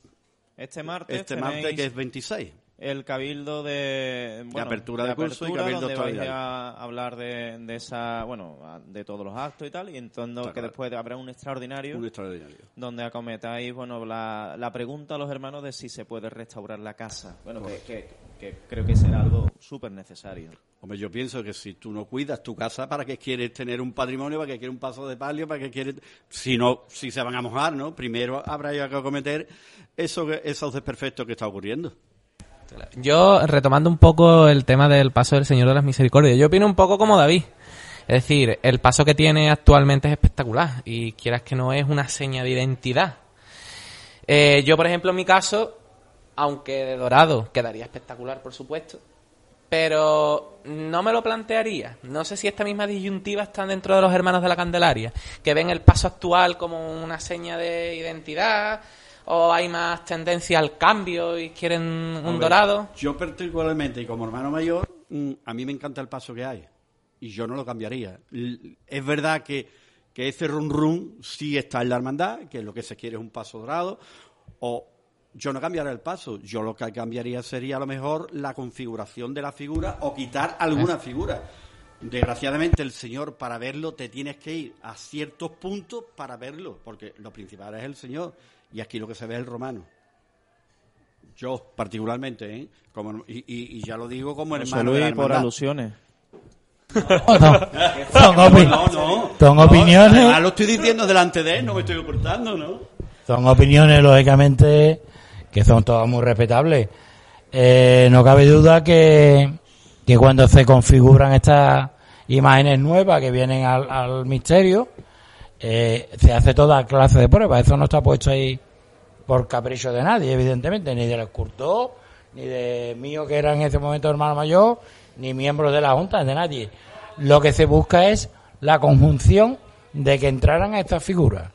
Este martes este martes que es 26. el cabildo de, bueno, apertura de curso y cabildo donde vais a hablar de, de esa bueno de todos los actos y tal y entiendo Está que después habrá un extraordinario Un extraordinario. donde acometáis bueno la, la pregunta a los hermanos de si se puede restaurar la casa bueno que, que- que creo que será algo súper necesario Hombre, yo pienso que si tú no cuidas tu casa, ¿para qué quieres tener un patrimonio? ¿Para qué quieres un paso de palio? ¿Para qué quieres...? Si no, si se van a mojar, ¿no? Primero habrá que cometer eso, esos desperfectos que está ocurriendo. Yo, retomando un poco el tema del paso del Señor de las Misericordias, yo opino un poco como David. Es decir, el paso que tiene actualmente es espectacular y quieras que no es una seña de identidad. Eh, yo, por ejemplo, en mi caso, aunque de dorado quedaría espectacular, por supuesto, pero no me lo plantearía. No sé si esta misma disyuntiva está dentro de los hermanos de la Candelaria, que ven el paso actual como una seña de identidad, o hay más tendencia al cambio y quieren un dorado. Yo particularmente y como hermano mayor, mm, a mí me encanta el paso que hay y yo no lo cambiaría. Es verdad que, que ese run run sí está en la hermandad, que lo que se quiere es un paso dorado, o yo no cambiaría el paso, yo lo que cambiaría sería a lo mejor la configuración de la figura o quitar alguna figura. Desgraciadamente el Señor para verlo te tienes que ir a ciertos puntos para verlo, porque lo principal es el Señor y aquí lo que se ve es el romano. Yo, particularmente, ¿eh? Como, y, y- y ya lo digo como hermano de la por alusiones Son, opi- No, no. son No, opiniones. lo estoy diciendo delante de él, no me estoy ocultando, ¿no? Son opiniones, lógicamente, que son todas muy respetables. Eh, no cabe duda que, que cuando se configuran estas imágenes nuevas que vienen al, al misterio, eh, se hace toda clase de pruebas. Eso no está puesto ahí por capricho de nadie, evidentemente, ni del escultor, ni de mío que era en ese momento hermano mayor, ni miembros de la Junta, de nadie. Lo que se busca es la conjunción de que entraran a estas figuras.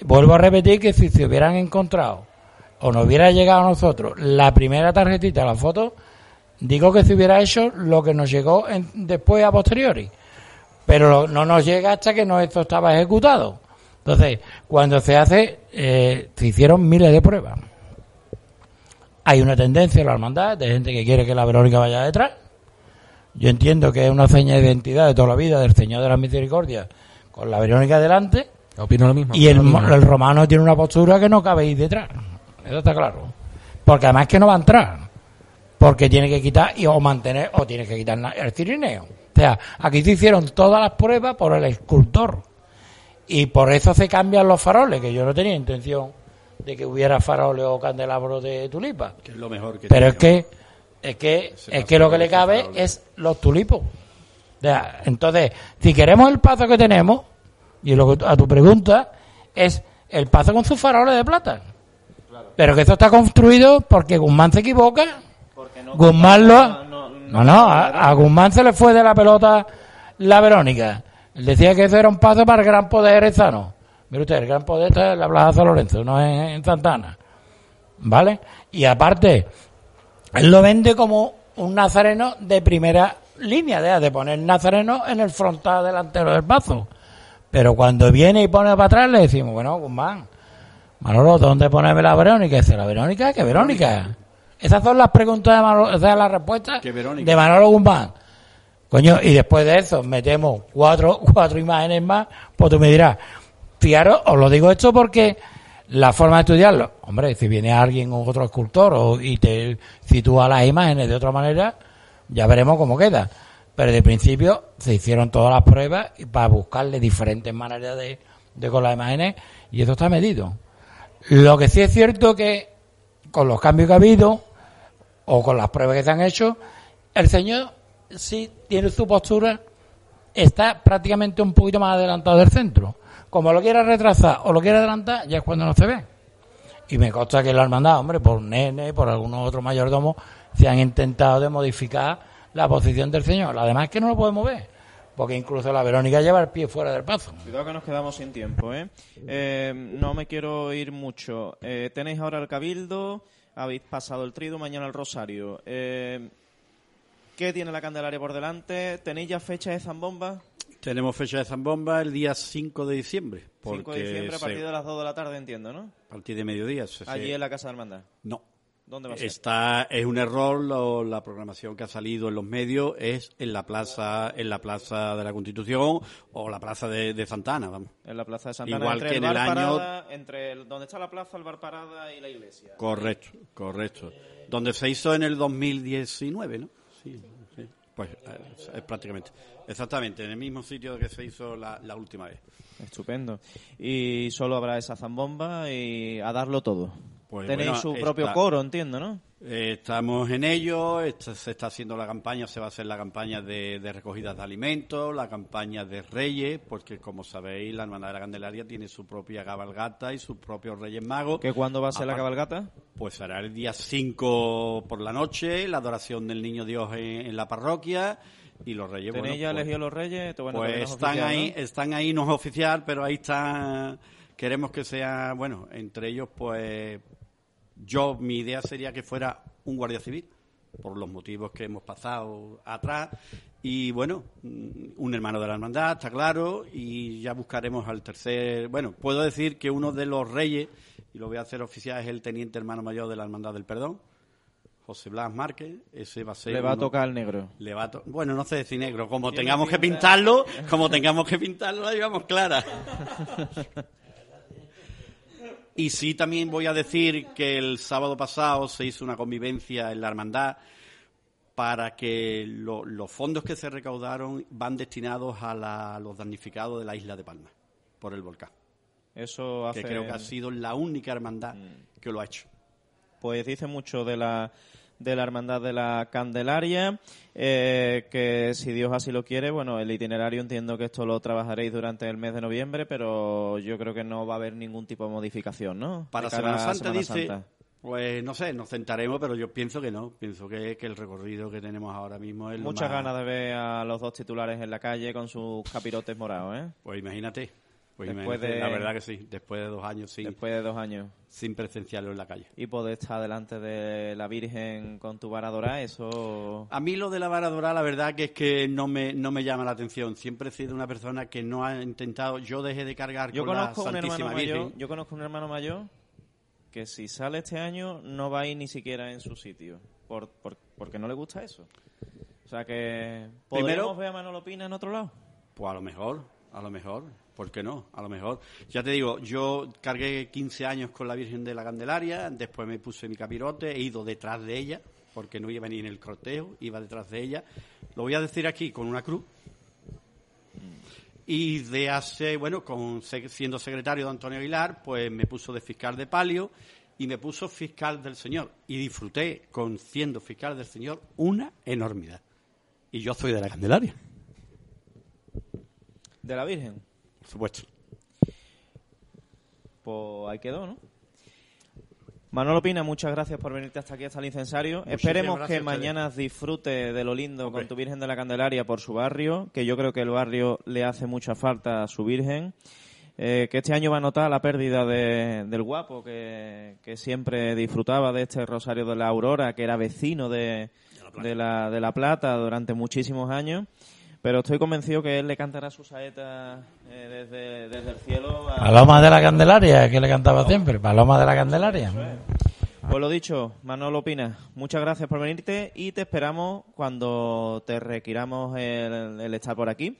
Vuelvo a repetir que si se hubieran encontrado o nos hubiera llegado a nosotros la primera tarjetita, la foto, digo que se hubiera hecho lo que nos llegó en- después a posteriori. Pero no nos llega hasta que no esto estaba ejecutado. Entonces, cuando se hace, eh, se hicieron miles de pruebas. Hay una tendencia en la hermandad de gente que quiere que la Verónica vaya detrás. Yo entiendo que es una seña de identidad de toda la vida del Señor de la Misericordia con la Verónica delante. Opino lo mismo. Y el, el romano tiene una postura que no cabe ir detrás. Eso está claro. Porque además que no va a entrar. Porque tiene que quitar y o mantener o tiene que quitar el cirineo. O sea, aquí se hicieron todas las pruebas por el escultor. Y por eso se cambian los faroles, que yo no tenía intención de que hubiera faroles o candelabros de tulipa. Que es lo mejor que Pero es que es que es que lo que le cabe es los tulipos. O sea, entonces, si queremos el paso que tenemos, y lo que, a tu pregunta, es el paso con sus faroles de plata. Pero que eso está construido porque Guzmán se equivoca. Guzmán lo... No, no, a, a Guzmán se le fue de la pelota la Verónica. Él decía que eso era un paso para el gran poder ezano. Mire usted, el gran poder está en la Plaza San Lorenzo, no en, en Santana. ¿Vale? Y aparte, él lo vende como un nazareno de primera línea, de, de poner nazareno en el frontal delantero del paso. Pero cuando viene y pone para atrás, le decimos, bueno, Guzmán, Manolo, ¿dónde poneme la Verónica? Dice, ¿la Verónica? ¿Qué Verónica? Esas son las preguntas de Manolo, esas son las respuestas de Manolo Guzmán. Coño, y después de eso metemos cuatro, *laughs* cuatro imágenes más, pues tú me dirás, fijaros, os lo digo esto porque la forma de estudiarlo, hombre, si viene alguien o otro escultor o, y te sitúa las imágenes de otra manera, ya veremos cómo queda. Pero de principio se hicieron todas las pruebas para buscarle diferentes maneras de, de con las imágenes y eso está medido. Lo que sí es cierto que con los cambios que ha habido o con las pruebas que se han hecho, el señor sí tiene su postura, está prácticamente un poquito más adelantado del centro. Como lo quiera retrasar o lo quiera adelantar, ya es cuando no se ve. Y me consta que la hermandad, hombre, por Nene, por algunos otros mayordomos, se han intentado de modificar la posición del señor. Además que no lo podemos ver, porque incluso la Verónica lleva el pie fuera del paso. Cuidado que nos quedamos sin tiempo, ¿eh? Eh, no me quiero ir mucho. Eh, tenéis ahora el Cabildo, habéis pasado el trido, mañana el Rosario. Eh, ¿Qué tiene la Candelaria por delante? ¿Tenéis ya fecha de Zambomba? Tenemos fecha de Zambomba el día 5 de diciembre. 5 de diciembre a se- partir de las 2 de la tarde, entiendo, ¿no? a partir de mediodía. se- Allí se- en la Casa de Hermandad. No. ¿Dónde va a ser? Está, es un error lo- la programación que ha salido en los medios es en la plaza en la plaza de la Constitución o la plaza de, de Santana, vamos. En la Plaza de Santana, Igual entre que el en el bar año Parada, entre el- donde está la plaza, el bar Parada y la iglesia. Correcto, correcto. Donde se hizo en el 2019, ¿no? Sí, sí. Pues eh, es prácticamente. Exactamente, en el mismo sitio que se hizo la, la última vez. Estupendo. Y solo habrá esa zambomba y a darlo todo. Pues, Tenéis bueno, su está- propio coro, entiendo, ¿no? Eh, estamos en ello, está- se está haciendo la campaña, se va a hacer la campaña de, de recogidas de alimentos, la campaña de reyes, porque como sabéis, la Hermandad de la Candelaria tiene su propia cabalgata y sus propios reyes magos. ¿Que cuándo va a ser la cabalgata? Pues será el día 5 por la noche, la adoración del Niño Dios en, en la parroquia y los reyes. ¿Tenéis bueno, ya pues- elegido los reyes? Bueno, pues están oficial, ahí, ¿no? están ahí, no es oficial, pero ahí están. Queremos que sea, bueno, entre ellos, pues yo, mi idea sería que fuera un guardia civil, por los motivos que hemos pasado atrás. Y bueno, mm, un hermano de la hermandad, está claro, y ya buscaremos al tercer. Bueno, puedo decir que uno de los reyes, y lo voy a hacer oficial, es el teniente hermano mayor de la hermandad del perdón. José Blas Márquez, ese va a ser. Le va a tocar el negro. le va a to- bueno, no sé decir negro, como tengamos que pinta- pintarlo, como tengamos que pintarlo, la llevamos clara. *laughs* Y sí, también voy a decir que el sábado pasado se hizo una convivencia en la hermandad para que lo- los fondos que se recaudaron van destinados a, la- a los damnificados de la isla de Palma por el volcán. Eso hace... Que creo que ha sido la única hermandad que lo ha hecho. Pues dice mucho de la de la hermandad de la Candelaria, eh, que si Dios así lo quiere, bueno, el itinerario entiendo que esto lo trabajaréis durante el mes de noviembre, pero yo creo que no va a haber ningún tipo de modificación, ¿no? Para Semana Santa Semana dice, Santa. pues no sé, nos sentaremos, pero yo pienso que no. Pienso que, que el recorrido que tenemos ahora mismo es lo Muchas más- ganas de ver a los dos titulares en la calle con sus capirotes morados, ¿eh? Pues imagínate. Pues Después imagínate, de- La verdad que sí, después de dos años sin, Después de dos años. sin presenciarlo en la calle. Y poder estar delante de la Virgen con tu vara dorada, eso... A mí lo de la vara dorada, la verdad que es que no me, no me llama la atención. Siempre he sido una persona que no ha intentado. Yo dejé de cargar Yo con la conozco un Santísima hermano Virgen. mayor, yo conozco un hermano mayor que si sale este año no va a ir ni siquiera en su sitio, por, por- porque no le gusta eso. O sea que Primero- ver a Manolo Pina en otro lado. Pues a lo mejor, a lo mejor. ¿Por qué no? A lo mejor. Ya te digo, yo cargué 15 años con la Virgen de la Candelaria, después me puse mi capirote, he ido detrás de ella, porque no iba ni en el cortejo, iba detrás de ella. Lo voy a decir aquí con una cruz. Y de hace, bueno, con, siendo secretario de Antonio Aguilar, pues me puso de fiscal de palio y me puso fiscal del Señor. Y disfruté, con siendo fiscal del Señor, una enormidad. Y yo soy de la Candelaria, De la Virgen. por supuesto. Pues ahí quedó, ¿no? Manolo Pina, muchas gracias por venirte hasta aquí, hasta el incensario. Muchísimas Esperemos que mañana disfrute de lo lindo Hombre. con tu Virgen de la Candelaria por su barrio, que yo creo que el barrio le hace mucha falta a su Virgen. Eh, que este año va a notar la pérdida de- del guapo, que, que siempre disfrutaba de este Rosario de la Aurora, que era vecino de, de, la, de la Plata durante muchísimos años. Pero estoy convencido que él le cantará sus saetas eh, desde, desde el cielo. a- Paloma de la Candelaria, que le cantaba siempre. Paloma de la Candelaria. Pues lo dicho, Manolo Pina, muchas gracias por venirte y te esperamos cuando te requiramos el, el estar por aquí.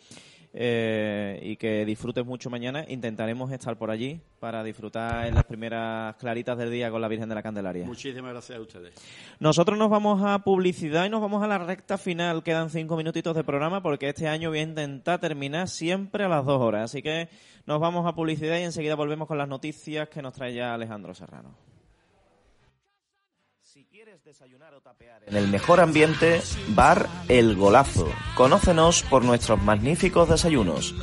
Eh, y que disfrutes mucho mañana. Intentaremos estar por allí para disfrutar en las primeras claritas del día con la Virgen de la Candelaria. Muchísimas gracias a ustedes. Nosotros nos vamos a publicidad y nos vamos a la recta final. Quedan cinco minutitos de programa porque este año voy a intentar terminar siempre a las dos horas. Así que nos vamos a publicidad y enseguida volvemos con las noticias que nos trae ya Alejandro Serrano. En el mejor ambiente, Bar El Golazo. Conócenos por nuestros magníficos desayunos.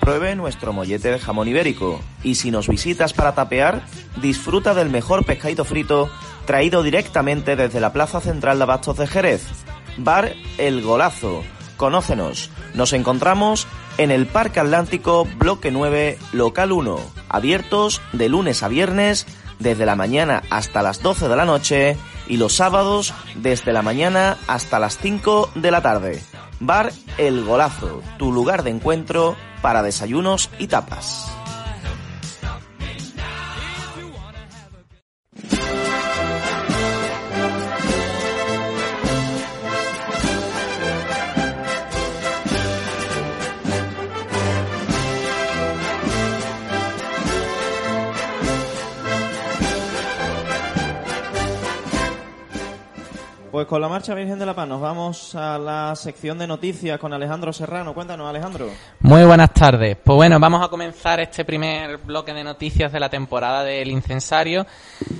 Pruebe nuestro mollete de jamón ibérico. Y si nos visitas para tapear, disfruta del mejor pescadito frito traído directamente desde la Plaza Central de Abastos de Jerez. Bar El Golazo. Conócenos. Nos encontramos en el Parque Atlántico, Bloque 9, Local 1. Abiertos de lunes a viernes, desde la mañana hasta las 12 de la noche y los sábados desde la mañana hasta las 5 de la tarde. Bar El Golazo, tu lugar de encuentro para desayunos y tapas. Pues con la marcha Virgen de la Paz nos vamos a la sección de noticias con Alejandro Serrano. Cuéntanos, Alejandro. Muy buenas tardes. Pues bueno, vamos a comenzar este primer bloque de noticias de la temporada del incensario,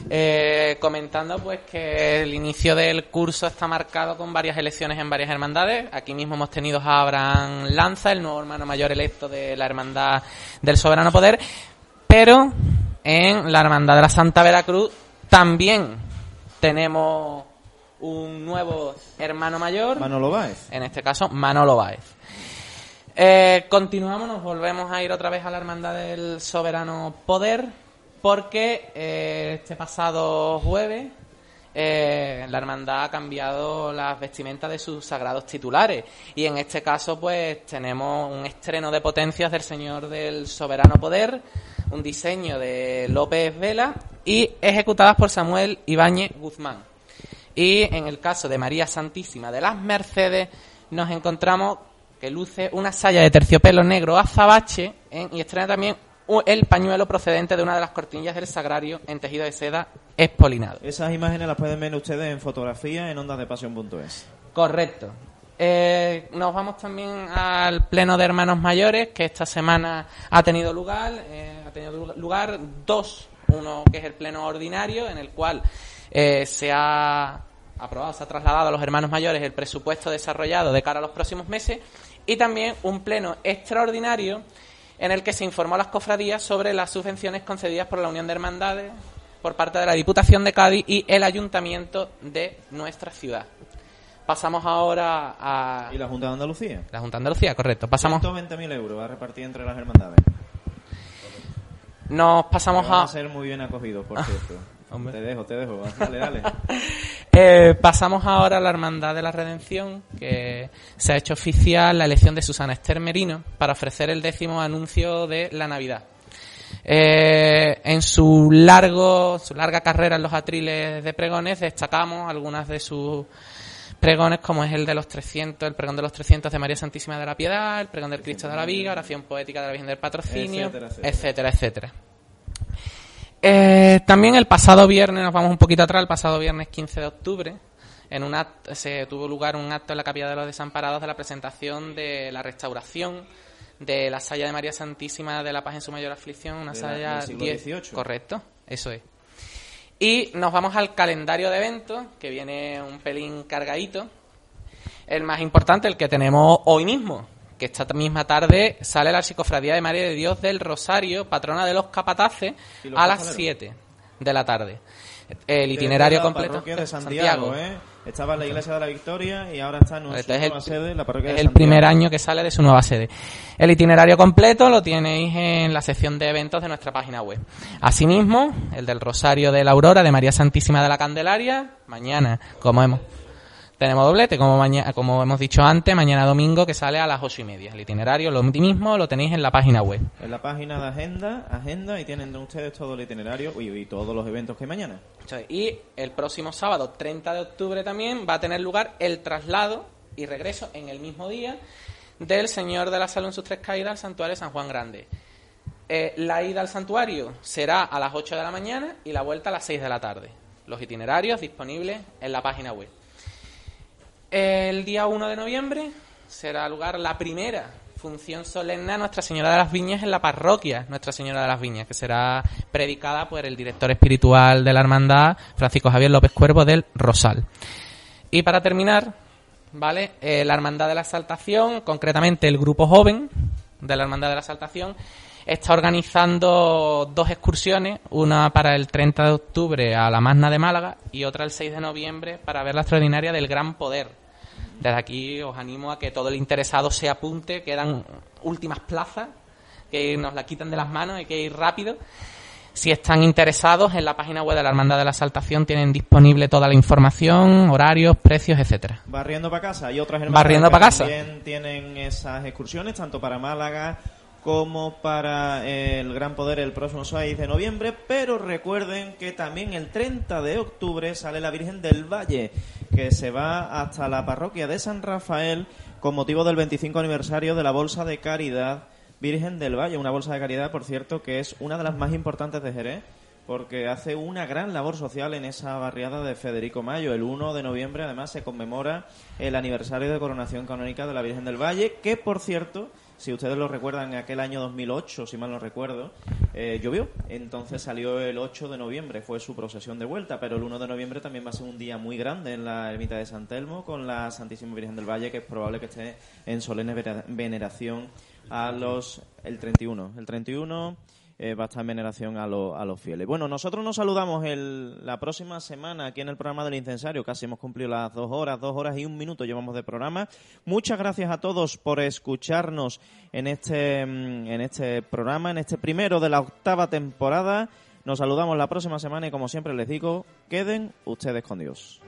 eh, comentando pues que el inicio del curso está marcado con varias elecciones en varias hermandades. Aquí mismo hemos tenido a Abraham Lanza, el nuevo hermano mayor electo de la hermandad del Soberano Poder, pero en la hermandad de la Santa Veracruz también tenemos un nuevo hermano mayor. Manolo Báez. En este caso, Manolo Báez. Eh, continuamos, nos volvemos a ir otra vez a la Hermandad del Soberano Poder, porque eh, este pasado jueves eh, la Hermandad ha cambiado las vestimentas de sus sagrados titulares. Y en este caso, pues tenemos un estreno de potencias del Señor del Soberano Poder, un diseño de López Vela y ejecutadas por Samuel Ibáñez Guzmán. Y en el caso de María Santísima de las Mercedes, nos encontramos que luce una saya de terciopelo negro azabache en- y estrena también el pañuelo procedente de una de las cortinillas del sagrario en tejido de seda espolinado. Esas imágenes las pueden ver ustedes en fotografía en ondasdepasión.es. Correcto. Eh, nos vamos también al pleno de hermanos mayores que esta semana ha tenido lugar. eh, ha tenido lugar dos. Uno que es el pleno ordinario en el cual eh, se ha aprobado, se ha trasladado a los hermanos mayores el presupuesto desarrollado de cara a los próximos meses y también un pleno extraordinario en el que se informó a las cofradías sobre las subvenciones concedidas por la Unión de Hermandades por parte de la Diputación de Cádiz y el Ayuntamiento de nuestra ciudad. Pasamos ahora a... ¿Y la Junta de Andalucía? La Junta de Andalucía, correcto. Pasamos... 120.000 euros a repartir entre las hermandades. Nos pasamos van a... a ser muy bien acogidos, por *laughs* cierto. Te dejo, te dejo. Dale, dale. *laughs* Eh, pasamos ahora a la Hermandad de la Redención, que se ha hecho oficial la elección de Susana Esther Merino para ofrecer el décimo anuncio de la Navidad. Eh, en su largo, su larga carrera en los atriles de pregones destacamos algunas de sus pregones como es el de los 300, el pregón de los 300 de María Santísima de la Piedad, el pregón del Cristo de la Viga, oración poética de la Virgen del Patrocinio, Etcétera, etcétera. etcétera, etcétera. Eh, también el pasado viernes, nos vamos un poquito atrás, el pasado viernes 15 de octubre, en un act- se tuvo lugar un acto en la Capilla de los Desamparados de la presentación de la restauración de la saya de María Santísima de la Paz en su mayor aflicción, una De la- saya del siglo 10, XVIII. correcto, eso es. Y nos vamos al calendario de eventos, que viene un pelín cargadito. El más importante, el que tenemos hoy mismo, que esta misma tarde sale la psicofradía de María de Dios del Rosario, patrona de los capataces, ¿Y los a las costaleros? 7 de la tarde. El itinerario la completo. de Santiago, ¿eh? Estaba en la iglesia de la Victoria y ahora está en Este es el, nueva sede, la parroquia es el Santiago. primer año que sale de su nueva sede. El itinerario completo lo tenéis en la sección de eventos de nuestra página web. Asimismo, el del Rosario de la Aurora de María Santísima de la Candelaria, mañana, como hemos tenemos doblete, como mañana, como hemos dicho antes, mañana domingo que sale a las ocho y media. El itinerario, lo mismo, lo tenéis en la página web. En la página de agenda, agenda, y tienen ustedes todo el itinerario y, y todos los eventos que hay mañana. Y el próximo sábado, 30 de octubre también, va a tener lugar el traslado y regreso en el mismo día del Señor de la Salud en sus tres caídas al santuario de San Juan Grande. Eh, la ida al santuario será a las 8 de la mañana y la vuelta a las 6 de la tarde. Los itinerarios disponibles en la página web. El día 1 de noviembre será lugar la primera función solemne a Nuestra Señora de las Viñas en la parroquia Nuestra Señora de las Viñas, que será predicada por el director espiritual de la hermandad, Francisco Javier López Cuervo del Rosal. Y para terminar, ¿vale? Eh, la Hermandad de la Exaltación, concretamente el grupo joven de la Hermandad de la Exaltación, está organizando dos excursiones, una para el 30 de octubre a la Magna de Málaga y otra el 6 de noviembre para ver la extraordinaria del Gran Poder. Desde aquí os animo a que todo el interesado se apunte, quedan últimas plazas, que nos la quitan de las manos, hay que ir rápido. Si están interesados, en la página web de la Hermandad de la Saltación tienen disponible toda la información, horarios, precios, etcétera. Barriendo para casa. Hay otras hermanas Barriendo que casa. también tienen esas excursiones, tanto para Málaga como para eh, el Gran Poder el próximo 6 de noviembre, pero recuerden que también el 30 de octubre sale la Virgen del Valle, que se va hasta la parroquia de San Rafael con motivo del 25 aniversario de la Bolsa de Caridad Virgen del Valle, una bolsa de caridad, por cierto, que es una de las más importantes de Jerez, porque hace una gran labor social en esa barriada de Federico Mayo. El 1 de noviembre, además, se conmemora el aniversario de coronación canónica de la Virgen del Valle, que, por cierto, si ustedes lo recuerdan, aquel año 2008, si mal no recuerdo, eh, llovió. Entonces salió el 8 de noviembre, fue su procesión de vuelta, pero el 1 de noviembre también va a ser un día muy grande en la ermita de San Telmo con la Santísima Virgen del Valle, que es probable que esté en solemne veneración a los... el 31. El 31 eh, va a en veneración a, lo- a los fieles. Bueno, nosotros nos saludamos la próxima semana aquí en el programa del incensario. Casi hemos cumplido las dos horas, dos horas y un minuto llevamos de programa. Muchas gracias a todos por escucharnos en este, mm, en este programa, en este primero de la octava temporada. Nos saludamos la próxima semana y como siempre les digo, queden ustedes con Dios.